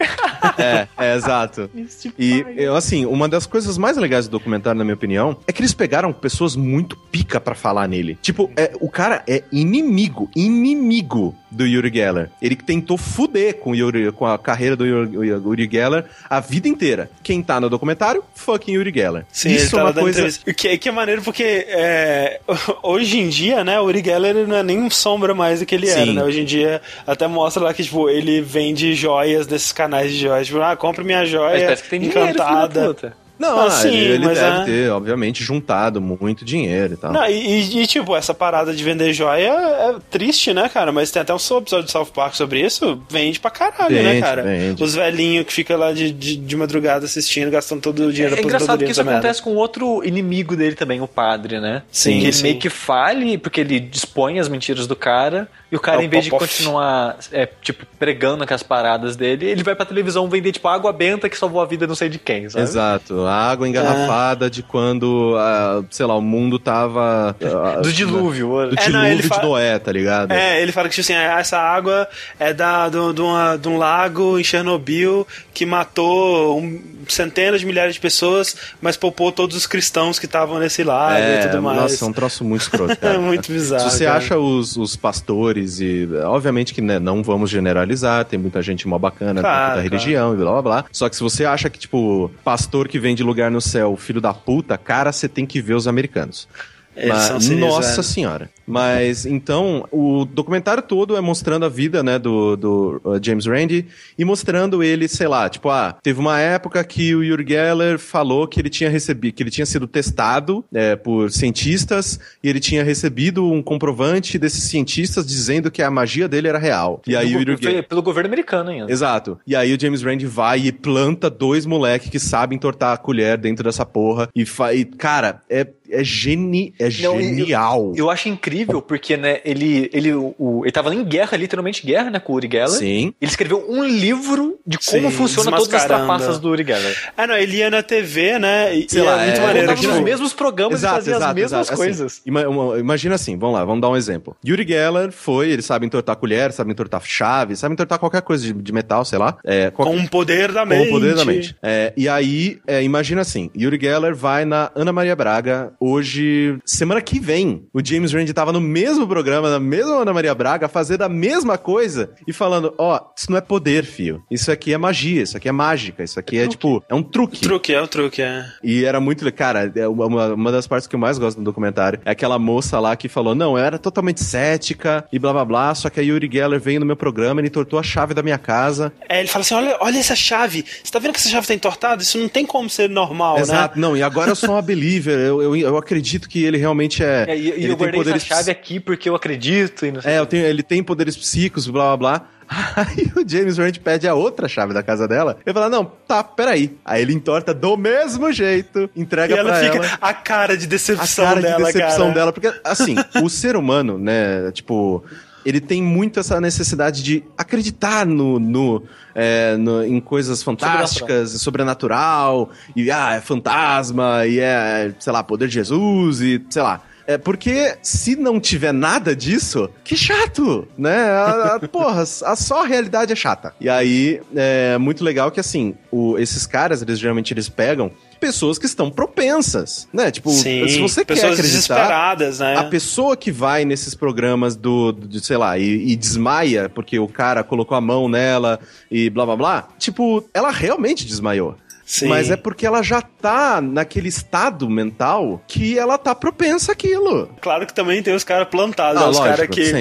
É, é, exato. E, eu, assim, uma das coisas mais legais do documentário, na minha opinião, é que eles pegaram pessoas muito pica pra falar nele. Tipo, é, o cara é inimigo, inimigo do Yuri Geller. Ele tentou fuder com, o Yuri, com a carreira do Yuri, Yuri Geller a vida inteira. Quem tá no documentário, fucking Yuri Geller. Sim, Isso ele tá é lá uma coisa... entrevista. Que, que é maneiro porque é, hoje em dia, né, o Uri Geller ele não é nem um sombra mais do que ele era, Sim. né? Hoje em dia até mostra lá que, tipo, ele vende joias desses canais de joias. Tipo, ah, compra minha Mas joia parece que tem dinheiro, encantada. Não, Ah, sim, ele, ele mas deve é- ter, obviamente, juntado muito dinheiro e tal. Não, e, e- e, tipo, essa parada de vender joia é triste, né, cara? Mas tem até um episódio de South Park sobre isso. Vende pra caralho, né, Vende, cara? vende. Os velhinhos que ficam lá de, de, de madrugada assistindo, gastando todo o dinheiro É da engraçado que isso nessa merda. acontece com outro inimigo dele também, o padre, né? Sim, Que ele sim. meio que fale, porque ele dispõe as mentiras do cara, e o cara, É em vez de continuar, é, tipo, pregando aquelas paradas dele, ele vai pra televisão vender, tipo, água benta que salvou a vida não sei de quem, sabe? Exato. A água engarrafada de quando, ah, sei lá, o mundo tava. ah, Do dilúvio. Do É, dilúvio não, de fala- Noé, tá ligado? É, ele fala que tipo assim, ah, essa água é da, do, de, uma- de um lago em Chernobyl que matou um- centenas de milhares de pessoas, mas poupou todos os cristãos que estavam nesse lago e tudo mais. Nossa, é um troço muito escroto. É muito bizarro, Se você cara. acha os, os pastores, e obviamente que né, não vamos generalizar, tem muita gente mó bacana Claro, da claro. religião e blá blá blá. Só que se você acha que, tipo, pastor que vem de lugar no céu, filho da puta, cara, você tem que ver os americanos. Eles Mas- nossa senhora. Mas então, o documentário todo é mostrando a vida, né, do, do uh, James Randi e mostrando ele, sei lá, tipo, ah, teve uma época que o Uri Geller falou que ele tinha recebido, que ele tinha sido testado é, por cientistas e ele tinha recebido um comprovante desses cientistas dizendo que a magia dele era real. E aí o Uri Foi Geller. pelo governo americano ainda. Exato. E aí o James Randi vai e planta dois moleques que sabem entortar a colher dentro dessa porra. E, fa... e cara, é, é, geni... é Não, genial. Eu acho incrível porque, né, ele, ele, o, ele tava em guerra, literalmente guerra, né, com o Uri Geller. Sim. Ele escreveu um livro de como Sim, funciona todas as trapaças do Uri Geller. Ah, não, ele ia na TV, né? E, Sei e lá, é muito é- maneiro. Ele Exato, tava nos tipo, mesmos programas e fazia as mesmas Assim, coisas. uma- imagina assim, vamos lá, vamos dar um exemplo. Yuri Geller foi, ele sabe entortar colher, sabe entortar chave, sabe entortar qualquer coisa de, de metal, sei lá. É, qual- com o poder da com mente. o poder da mente. É, e aí, é, imagina assim, Yuri Geller vai na Ana Maria Braga hoje, semana que vem. O James Randi tava no mesmo programa, na mesma Ana Maria Braga, fazendo a mesma coisa e falando, ó, isso não é poder, fio. Isso aqui é magia, isso aqui é mágica, isso aqui é, tipo, é um truque. Truque, é o truque, é. E era muito. Cara, é uma, uma- das partes que eu mais gosto do documentário é aquela moça lá que falou: Não, eu era totalmente cética e blá blá blá. Só que a Yuri Geller veio no meu programa e ele tortou a chave da minha casa. É, ele fala assim: olha, olha essa chave. Você tá vendo que essa chave tá entortada? Isso não tem como ser normal, Exato, né? não, e agora eu sou uma believer. Eu, eu, eu acredito que ele realmente é. É, e, e ele eu tem poderes essa chave aqui porque eu acredito e não sei É, eu tenho, ele tem poderes psíquicos, blá blá blá. Aí o James Rand pede a outra chave da casa dela. Ele fala: Não, tá, peraí. Aí ele entorta do mesmo jeito, entrega E ela pra fica. ela. A cara de a decepção cara dela, de decepção cara. dela. Porque, assim, o ser humano, né, tipo, ele tem muito essa necessidade de acreditar no, no, é, no- em coisas fantásticas, e sobrenatural, e ah, é fantasma, e é, sei lá, poder de Jesus, e sei lá. É porque se não tiver nada disso, que chato, né? A, a- porra, a só a realidade é chata. E aí, é muito legal que, assim, o- esses caras, eles geralmente eles pegam pessoas que estão propensas, né? Tipo, Sim, se você quer acreditar... desesperadas, né? A pessoa que vai nesses programas do, do- de, sei lá, e, e desmaia porque o cara colocou a mão nela e blá blá blá, tipo, ela realmente desmaiou. Sim. Mas é porque ela já tá naquele estado mental que ela tá propensa àquilo. Claro que também tem os caras plantados, Ah, né? os caras que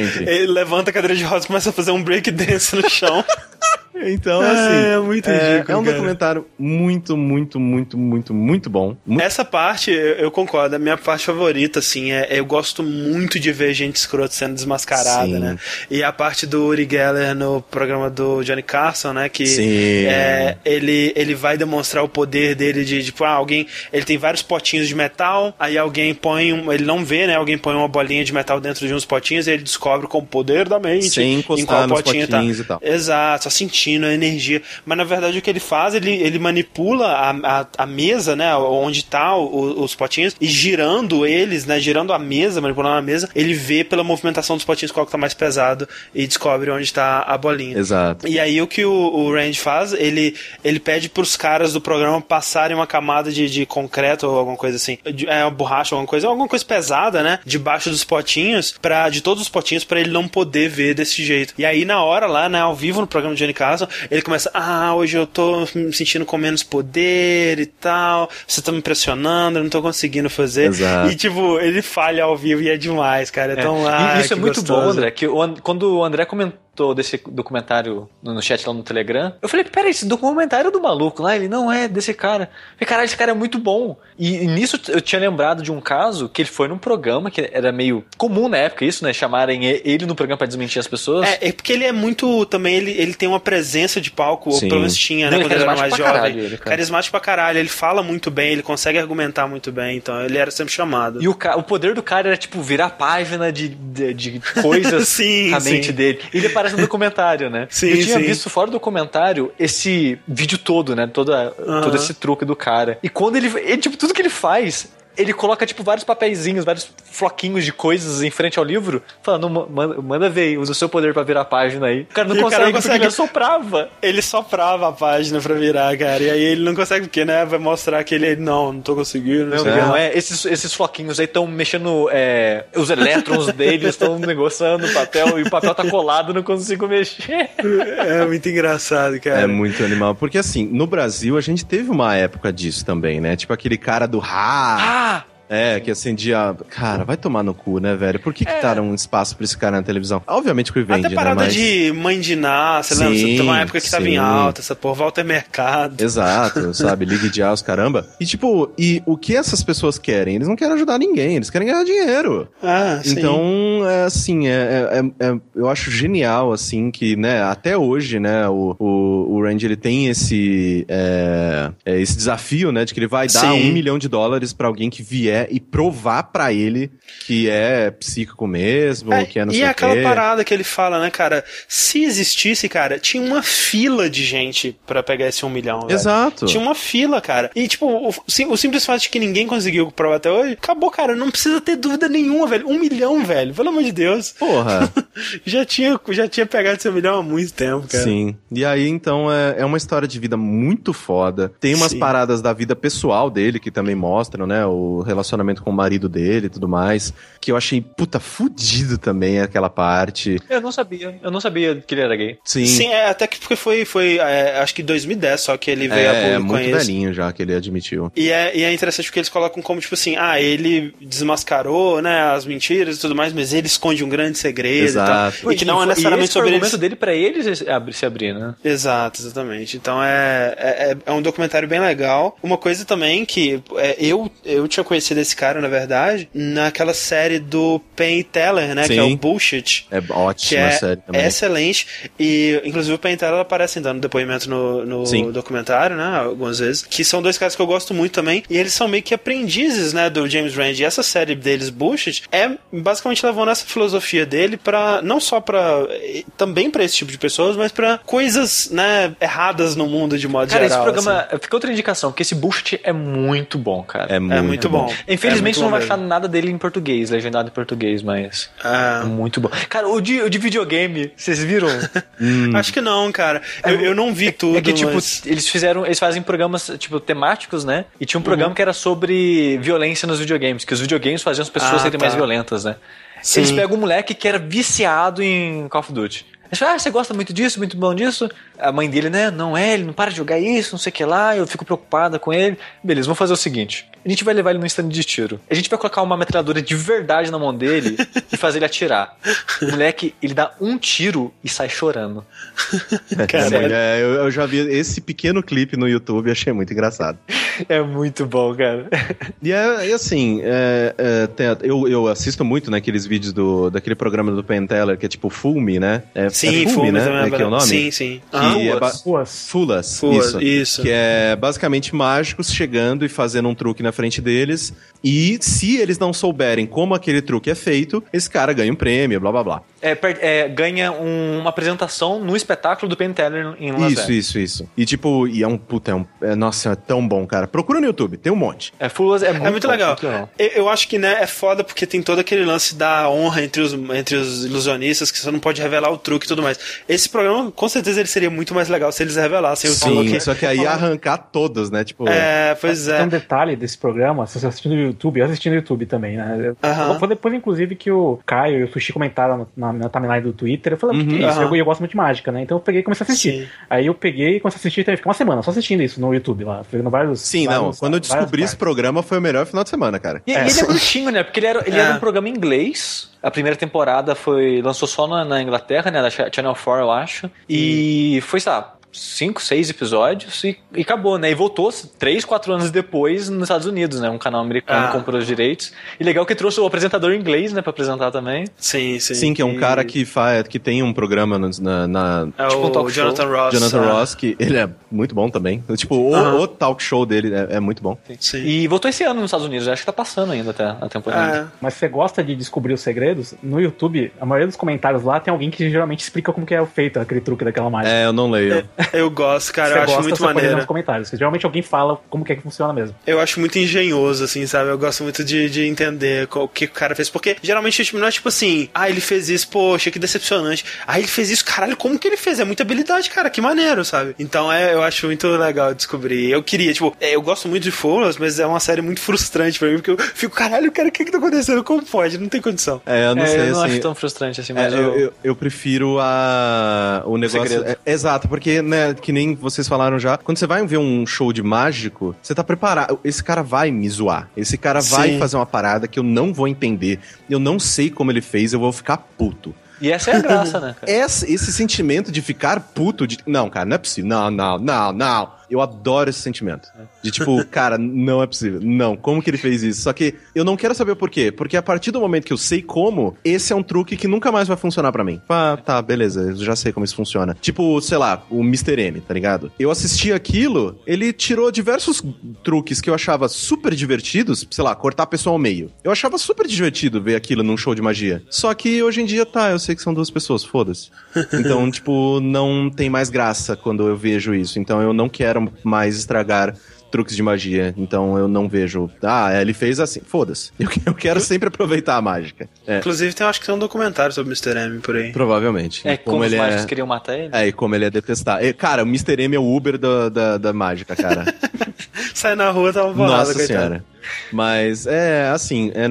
levanta a cadeira de rodas e começa a fazer um break dance no chão. Então, É, assim. é muito é, ridículo, É um cara. documentário muito, muito, muito, muito, muito bom. Muito Essa parte, eu, eu concordo, a minha parte favorita, assim, é eu gosto muito de ver gente escrota sendo desmascarada, Sim. né? E a parte do Uri Geller no programa do Johnny Carson, né? Que Sim. é, ele, ele vai demonstrar o poder dele de, tipo, ah, alguém. Ele tem vários potinhos de metal, aí alguém põe. Um, ele não vê, né? Alguém põe uma bolinha de metal dentro de uns potinhos e ele descobre com o poder da mente. Sem encostar nos potinhos e tal. Exato, só sentindo a energia. Mas na verdade o que ele faz, ele, ele manipula a, a, a mesa, né? Onde tá o- os potinhos, e girando eles, né? Girando a mesa, manipulando a mesa, ele vê pela movimentação dos potinhos qual que tá mais pesado e descobre onde tá a bolinha. Exato. E aí o que o, o Rand faz, ele, ele pede pros caras do programa passarem uma camada de, de concreto ou alguma coisa assim, de- é uma borracha, alguma coisa, alguma coisa pesada, né? Debaixo dos potinhos, pra, de todos os potinhos, pra ele não poder ver desse jeito. E aí na hora lá, né, ao vivo no programa de Johnny Carson, ele começa, ah, hoje eu tô me sentindo com menos poder e tal, você tá me impressionando, eu não tô conseguindo fazer. Exato. E tipo, ele falha ao vivo e é demais, cara. É É. tão E ah, isso é muito bom, gostoso. André. Que o And- quando o André comentou desse documentário no, chat lá no Telegram, eu falei, peraí, esse documentário é do maluco lá? Ele não é desse cara. Eu falei, caralho, esse cara é muito bom. E, e nisso eu tinha lembrado de um caso que ele foi num programa que era meio comum na época, isso, né? Chamarem ele no programa pra desmentir as pessoas. É, é porque ele é muito. Também ele, ele tem uma presença de palco, ou Sim. pelo menos tinha, né? Não, Quando ele é era mais jovem. caralho, ele, cara. carismático pra caralho. Ele fala muito bem, ele consegue argumentar muito bem, então ele era sempre chamado. E o, o poder do cara era, tipo, virar página de, de, de coisas Sim, na sim. mente dele. Ele aparece no documentário, né? Sim, eu tinha sim. visto fora do documentário esse vídeo todo, né? Toda, Todo esse truque do cara. E quando ele, ele. Tipo, tudo que ele faz. Ele coloca, tipo, vários papeizinhos, vários floquinhos de coisas em frente ao livro, falando, "Ma- manda, manda ver, usa o seu poder pra virar a página aí. O cara não E consegue, cara não porque consegue. ele soprava. Ele soprava a página pra virar, cara. E aí ele não consegue, porque, né? Vai mostrar que ele. Não, não tô conseguindo. Não Não, sei o não é. Esses, esses floquinhos aí estão mexendo. é, os elétrons deles estão negociando o papel e o papel tá colado, não consigo mexer. É muito engraçado, cara. É muito animal. Porque assim, no Brasil a gente teve uma época disso também, né? Tipo aquele cara do Ra. Ah! É, que acendia. Cara, vai tomar no cu, né, velho? Por que, que deram um espaço pra esse cara na televisão? Obviamente que o vende, Até parada né? Mas... de mãe de Ná, você Sim, lembra? Teve uma época que tava em sim. alta, essa porra, Walter Mercado. Exato, sabe? Ligue de Aos, caramba. E tipo, e o que essas pessoas querem? Eles não querem ajudar ninguém, eles querem ganhar dinheiro. Ah, sim. Então, é assim, é, é- é- é- eu acho genial, assim, que, né, até hoje, né, o, o, o Randy, ele tem esse, é, é, esse desafio, né, de que ele vai dar Sim. um milhão de dólares pra alguém que vier e provar pra ele que é psíquico mesmo, É, que é não e sei o aquela quê. parada que ele fala, né, cara? Se existisse, cara, tinha uma fila de gente pra pegar esse um milhão, velho. Exato. Tinha uma fila, cara. E, tipo, o, o simples fato de que ninguém conseguiu provar até hoje, acabou, cara. Não precisa ter dúvida nenhuma, velho. Um milhão, velho. Pelo amor de Deus. Porra. já, tinha, já tinha pegado esse um milhão há muito tempo, cara. Sim. E aí, então, é, é uma história de vida muito foda. Tem umas Sim. paradas da vida pessoal dele que também mostram, né? O relacionamento com o marido dele e tudo mais. Que eu achei, puta, fudido também aquela parte. Eu não sabia. Eu não sabia que ele era gay. Sim. Sim, é, até que porque foi, foi é, acho que 2010 só que ele veio a é, público muito com isso. velhinho já que ele admitiu. E é, e é interessante porque eles colocam como, tipo assim, ah, ele desmascarou, né, as mentiras e tudo mais, mas ele esconde um grande segredo Exato. e tal. E que não é necessariamente esse foi o sobre argumento eles. dele pra ele se abrir, se abrir, né? Exato, exatamente. Então é, é, é um documentário bem legal. Uma coisa também que é, eu, eu tinha conhecido esse cara, na verdade, naquela série do Penn Teller, né, que é Sim. o Bullshit. É Que ótima é série também. excelente. E, inclusive, o Penn Teller aparece dando depoimento no, no Sim. documentário, né? Algumas vezes. Que são dois caras que eu gosto muito também. E eles são meio que aprendizes, né? Do James Rand. E essa série deles, Bullshit, é basicamente levando essa filosofia dele pra. Não só pra. eh, Também pra esse tipo de pessoas, mas pra coisas, né? Erradas no mundo de modo Cara, geral. esse programa. assim. Fica outra indicação, que esse bullshit é muito bom, cara. É muito, É muito bom. Infelizmente É não vai achar nada dele em português, legendado em português, mas. Ah. É muito bom. Cara, o de, o de videogame, vocês viram? Acho que não, cara. Eu, eu não vi tudo. é que, tipo, mas- eles fizeram. Eles fazem programas, tipo, temáticos, né? E tinha um Uhum. programa que era sobre violência nos videogames, que os videogames faziam as pessoas Ah, serem tá. mais violentas, né? Sim. Eles pegam um moleque que era viciado em Call of Duty. Eles falam, ah, você gosta muito disso, muito bom disso? A mãe dele, né? Não é, ele não para de jogar isso, não sei o que lá, eu fico preocupada com ele. Beleza, vamos fazer o seguinte: a gente vai levar ele no stand de tiro. A gente vai colocar uma metralhadora de verdade na mão dele e fazer ele atirar. O moleque, ele dá um tiro e sai chorando. É, Sério. é, eu, eu já vi esse pequeno clipe no YouTube, achei muito engraçado. É muito bom, cara. E, é, e assim, é, é, tem eu, eu assisto muito naqueles vídeos do, daquele programa do Penn Teller, que é tipo Full Me, né? É, Sim, é Full Full Me, Me né? também É que é o nome? Sim, sim. Que É ba- Ruas. Fulas, Fulas, isso. isso. Que é basicamente mágicos chegando e fazendo um truque na frente deles. E se eles não souberem como aquele truque é feito, esse cara ganha um prêmio, blá blá blá. É, per- é, ganha um- uma apresentação no espetáculo do Penn Teller em Las Isso, isso, isso. E tipo, e é um puta, é um, é- nossa, é tão bom, cara. Procura no YouTube, tem um monte. É, Fulas é muito, É muito bom, legal. muito. Eu, eu acho que né, é foda porque tem todo aquele lance da honra entre os, entre os ilusionistas, que você não pode revelar o truque e tudo mais. Esse programa, com certeza, ele seria muito mais legal se eles revelassem o Sim, truque. só que aí arrancar todos, né? Tipo, É, pois Tem é. um detalhe desse programa, se você assistir no YouTube, eu assisti no YouTube também, né? Aham. Foi depois, inclusive, que o Caio e o Sushi comentaram no- na minha timeline do Twitter. Eu falei, o que, que é isso? Aham. Eu, eu gosto muito de mágica, né? Então eu peguei e comecei a assistir. Sim. Aí eu peguei e comecei a assistir, fiquei uma semana só assistindo isso no YouTube lá. Pegando vários. Sim, não. vários- Quando eu descobri esse programa, foi o melhor final de semana, cara. E, e ele é brutinho, né? Porque ele era, ele É. era um programa em inglês. A primeira temporada foi lançou só na, na Inglaterra, né? Da Ch- Channel 4, eu acho. E foi, sei lá, cinco, seis episódios e, e acabou, né? E voltou três, quatro anos depois nos Estados Unidos, né? Um canal americano Ah. comprou os direitos. E legal que trouxe o apresentador inglês, né? Pra apresentar também. Sim, sim. Sim, que é um E- cara que faz, que tem um programa na, na- É tipo um o show. Jonathan Ross. Jonathan ah. Ross, que ele é muito bom também. Tipo, o, Aham. o talk show dele é, é muito bom. Sim. E voltou esse ano nos Estados Unidos, eu acho que tá passando ainda até a temporada. É, Mas você gosta de descobrir os segredos? No YouTube, a maioria dos comentários lá tem alguém que geralmente explica como que é feito aquele truque daquela mágica. É, eu não leio. eu gosto, cara. você eu acho gosta, muito pode ler maneiro. nos comentários. Geralmente alguém fala como que é que funciona mesmo. Eu acho muito engenhoso, assim, sabe? Eu gosto muito de, de entender o que o cara fez. Porque geralmente tipo, não é tipo assim, ah, ele fez isso, poxa, que decepcionante. Ah, ele fez isso, caralho, como que ele fez? É muita habilidade, cara, que maneiro, sabe? Então é, eu acho muito legal descobrir. Eu queria, tipo, é, eu gosto muito de Foulas, mas é uma série muito frustrante pra mim, porque eu fico, caralho, cara, o que que tá acontecendo? Como pode? Não tem condição. É, eu não É, sei, eu não assim... acho tão frustrante assim, É, mas eu, eu- eu, eu prefiro a o negócio. segredo. é, exato, porque, né, que nem vocês falaram já, quando você vai ver um show de mágico, você tá preparado. Esse cara vai me zoar. Esse cara vai Sim. fazer uma parada que eu não vou entender. Eu não sei como ele fez, eu vou ficar puto. E essa é a graça, né, cara? Esse, esse sentimento de ficar puto, de. Não, cara, não é possível. Não, não, não, não. Eu adoro esse sentimento. De tipo, cara, não é possível. Não, como que ele fez isso? Só que eu não quero saber o porquê. Porque a partir do momento que eu sei como, esse é um truque que nunca mais vai funcionar pra mim. Ah, tá, beleza, eu já sei como isso funciona. Tipo, sei lá, o Mr. M, tá ligado? Eu assisti aquilo, ele tirou diversos truques que eu achava super divertidos, sei lá, cortar a pessoa ao meio. Eu achava super divertido ver aquilo num show de magia. Só que hoje em dia, tá, eu sei que são duas pessoas, foda-se. Então, tipo, não tem mais graça quando eu vejo isso. Então eu não quero mais estragar truques de magia. Então eu não vejo. Ah, ele fez assim. Foda-se. Eu, eu quero sempre aproveitar a mágica. É, Inclusive, tem, acho que tem um documentário sobre Mr. M por aí. provavelmente. É E como, os ele mágicos é. queriam matar ele. É, e como ele é detestar. E, cara, o Mr. M é o Uber da, da, da mágica, cara. Sai na rua, tava bolado, Nossa coitado. senhora. Mas é assim, é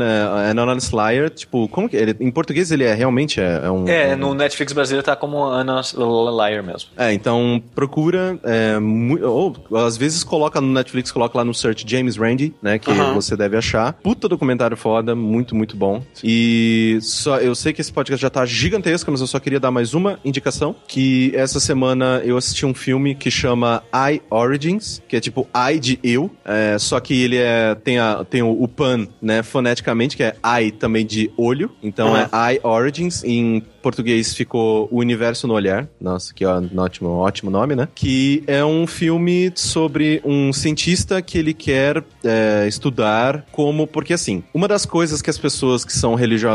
é Honest Liar, tipo, como que ele, em português ele é realmente é, é um É, um- no Netflix brasileiro tá como Anna Liar mesmo. É, então procura, é, mu- ou às vezes coloca no Netflix, coloca lá no search James Randi, né, que você deve achar. Puta documentário foda, muito, muito bom. E só, eu sei que esse podcast já tá gigantesco, mas eu só queria dar mais uma indicação, que essa semana eu assisti um filme que chama I Origins, que é tipo I de eu, é, só que ele é, tem, a, tem o, o pan, né, foneticamente, que é I também de olho, então Aham. é I Origins, em português ficou O Universo no Olhar. Nossa, que ó, ótimo, ótimo nome, né? Que é um filme sobre um cientista que ele quer é, estudar como. Porque assim, uma das coisas que as pessoas que são religio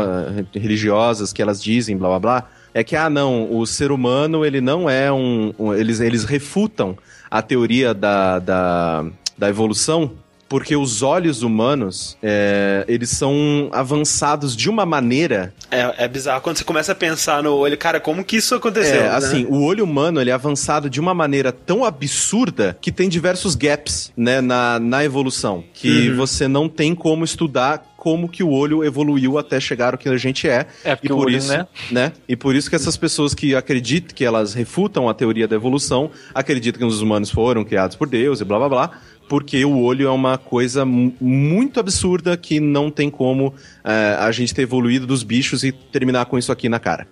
religiosas, que elas dizem, blá blá blá, é que, ah, não, o ser humano, ele não é um. um- eles, eles refutam a teoria da, da, da evolução porque os olhos humanos, é, eles são avançados de uma maneira É, é bizarro quando você começa a pensar no olho, cara, como que isso aconteceu? é, né? assim, o olho humano ele é avançado de uma maneira tão absurda que tem diversos gaps, né, na, na evolução. Que Uhum. você não tem como estudar como que o olho evoluiu até chegar ao que a gente é. É, porque e o por olho, isso, né? né? E por isso que essas pessoas que acreditam que elas refutam a teoria da evolução, acreditam que os humanos foram criados por Deus e blá blá blá. Porque o olho é uma coisa mu- muito absurda que não tem como é, a gente ter evoluído dos bichos e terminar com isso aqui na cara.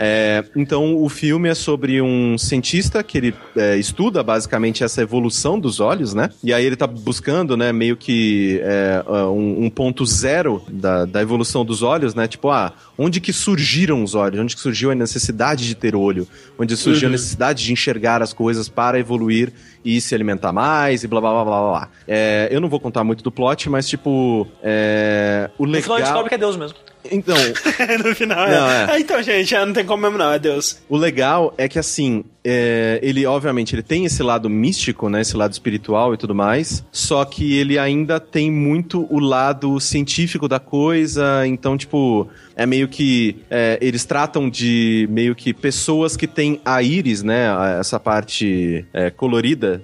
É, então, o filme é sobre um cientista que ele é, estuda basicamente essa evolução dos olhos, né? E aí ele tá buscando, né, meio que é, um, um ponto zero da, da evolução dos olhos, né? Tipo, ah, onde que surgiram os olhos? Onde que surgiu a necessidade de ter olho? Onde surgiu a necessidade de enxergar as coisas para evoluir e se alimentar mais e blá blá blá blá blá. blá. É, eu não vou contar muito do plot, mas tipo, é, o No final ele legal. descobre que é Deus mesmo. Então, no final, Não, é. é. Então, gente, ah, não tem como mesmo não, é Deus. O legal é que, assim, é, ele, obviamente, ele tem esse lado místico, né? Esse lado espiritual e tudo mais. Só que ele ainda tem muito o lado científico da coisa. Então, tipo, é meio que... é, eles tratam de meio que pessoas que têm a íris, né? Essa parte é,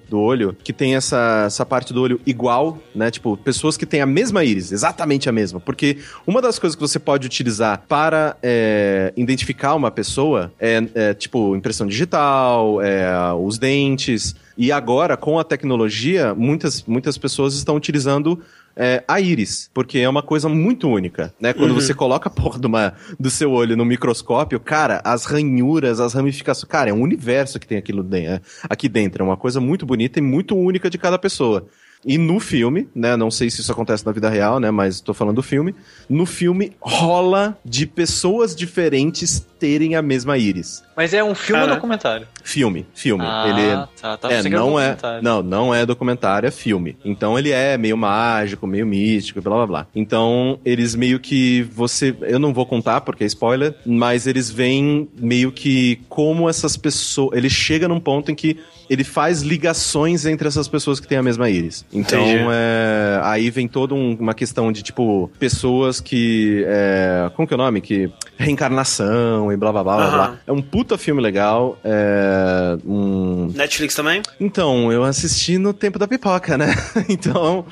do olho. Que tem essa, essa parte do olho igual, né? Tipo, pessoas que têm a mesma íris. Exatamente a mesma. Porque uma das coisas que você pode utilizar para é, identificar uma pessoa é, é, tipo, impressão digital, é, os dentes. E agora, com a tecnologia, muitas, muitas pessoas estão utilizando é, a íris, porque é uma coisa muito única, né? Quando você coloca a porra de uma, do seu olho no microscópio, cara, as ranhuras, as ramificações, cara, é um universo que tem aquilo é, aqui dentro, é uma coisa muito bonita e muito única de cada pessoa. E no filme, né? Não sei se isso acontece na vida real, né? Mas tô falando do filme. No filme rola de pessoas diferentes terem a mesma íris. Mas é um filme ou Cara. documentário? Filme, filme. Ah, ele tá. Tava é, não é, não, não é documentário, é filme. Então ele é meio mágico, meio místico, blá blá blá. Então eles meio que você, eu não vou contar porque é spoiler, mas eles veem meio que como essas pessoas, ele chega num ponto em que ele faz ligações entre essas pessoas que têm a mesma íris. Então é, aí vem toda um- uma questão de tipo pessoas que é, como que é o nome que reencarnação e blá blá blá blá. Blá. É um puta filme legal, é um Netflix também? então, eu assisti no tempo da pipoca, né? então,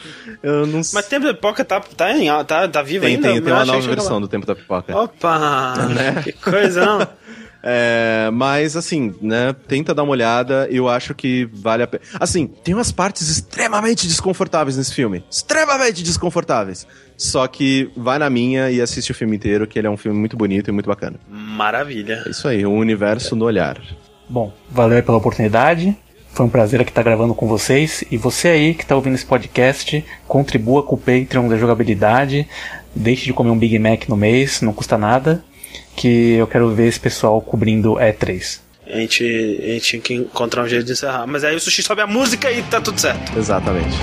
eu não sei. Mas Tempo da Pipoca tá, tá, em, tá, tá vivo Tem, ainda? tem, tem uma nova versão do tempo da pipoca. Opa! Que coisa, não? É, mas, assim, né? Tenta dar uma olhada, eu acho que vale a pena. Assim, tem umas partes extremamente desconfortáveis nesse filme. Extremamente desconfortáveis. Só que vai na minha e assiste o filme inteiro, que ele é um filme muito bonito e muito bacana. Maravilha. É isso aí, o universo no olhar. Bom, valeu aí pela oportunidade. Foi um prazer aqui estar gravando com vocês. E você aí que está ouvindo esse podcast, contribua com o Patreon da jogabilidade. Deixe de comer um Big Mac no mês, não custa nada. Que eu quero ver esse pessoal cobrindo E3. A gente, a gente tinha que encontrar um jeito de encerrar. Mas aí o sushi sobe a música e tá tudo certo. Exatamente.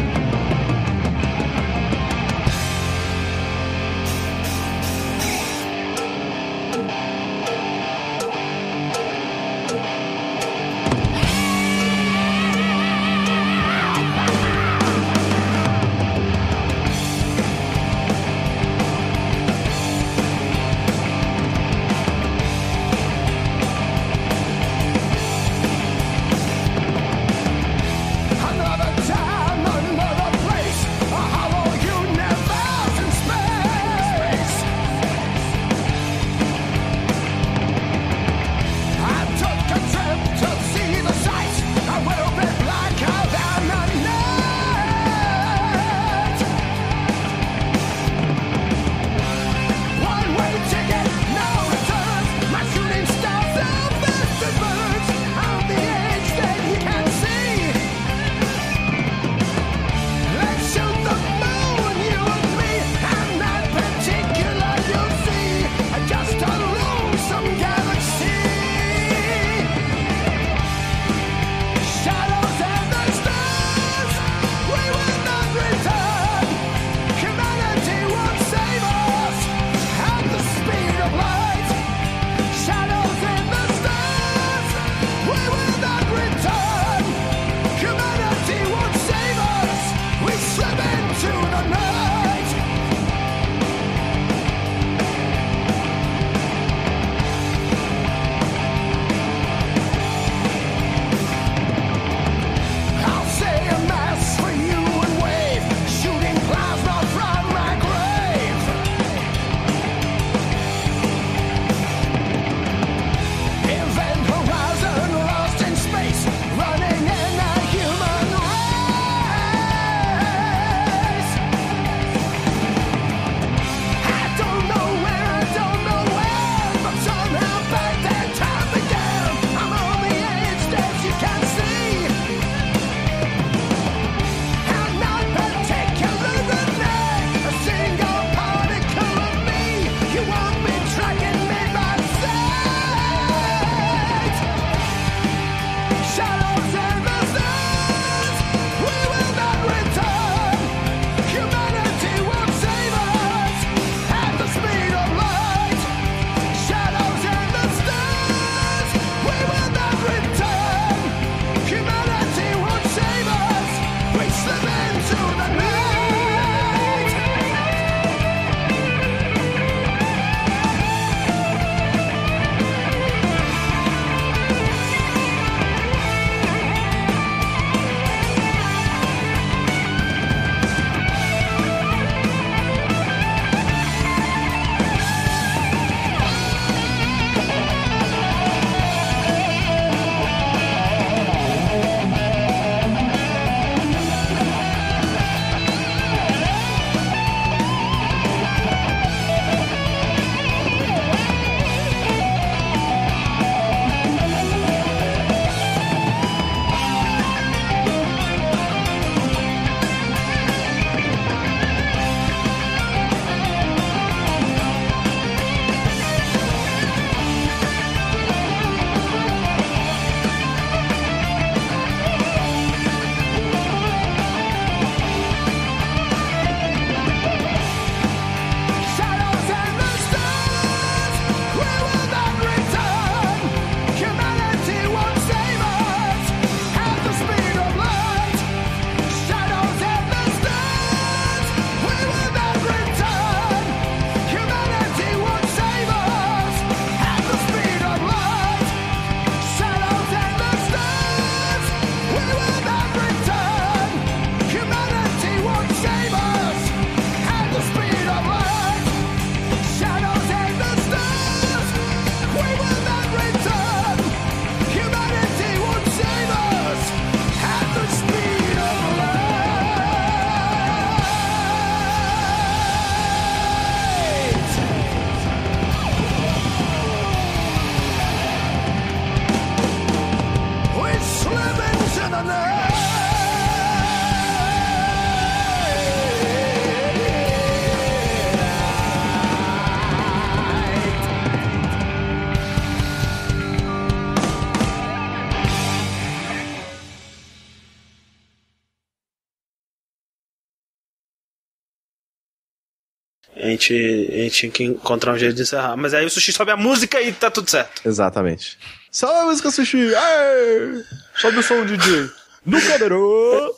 Gente, a gente tinha que encontrar um jeito de encerrar. Mas aí o sushi sobe a música e tá tudo certo. Exatamente. Salve a música sushi! Aê! Sobe o som, DJ! No cadeirão!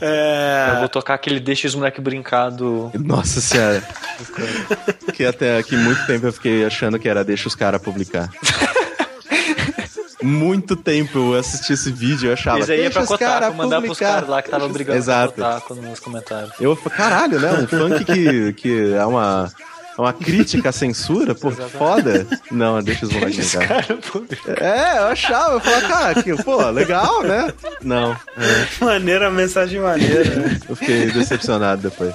É. Eu vou tocar aquele Deixa os moleque brincar do... Nossa senhora. que até aqui muito tempo eu fiquei achando que era deixa os caras publicar. Muito tempo eu assisti esse vídeo e achava. Isso aí é pra Kotaku, mandar pros publicar." caras lá que tava brigando Exato. com a Kotaku nos comentários. Eu falei, caralho, né? Um funk que, que é uma. é Uma crítica à censura, pô, foda. Não, deixa os moleques brincar. Cara, publica. É, eu achava, eu falava, cara, que, pô, legal, né? Não, é, Maneira, mensagem maneira. né? eu fiquei decepcionado depois.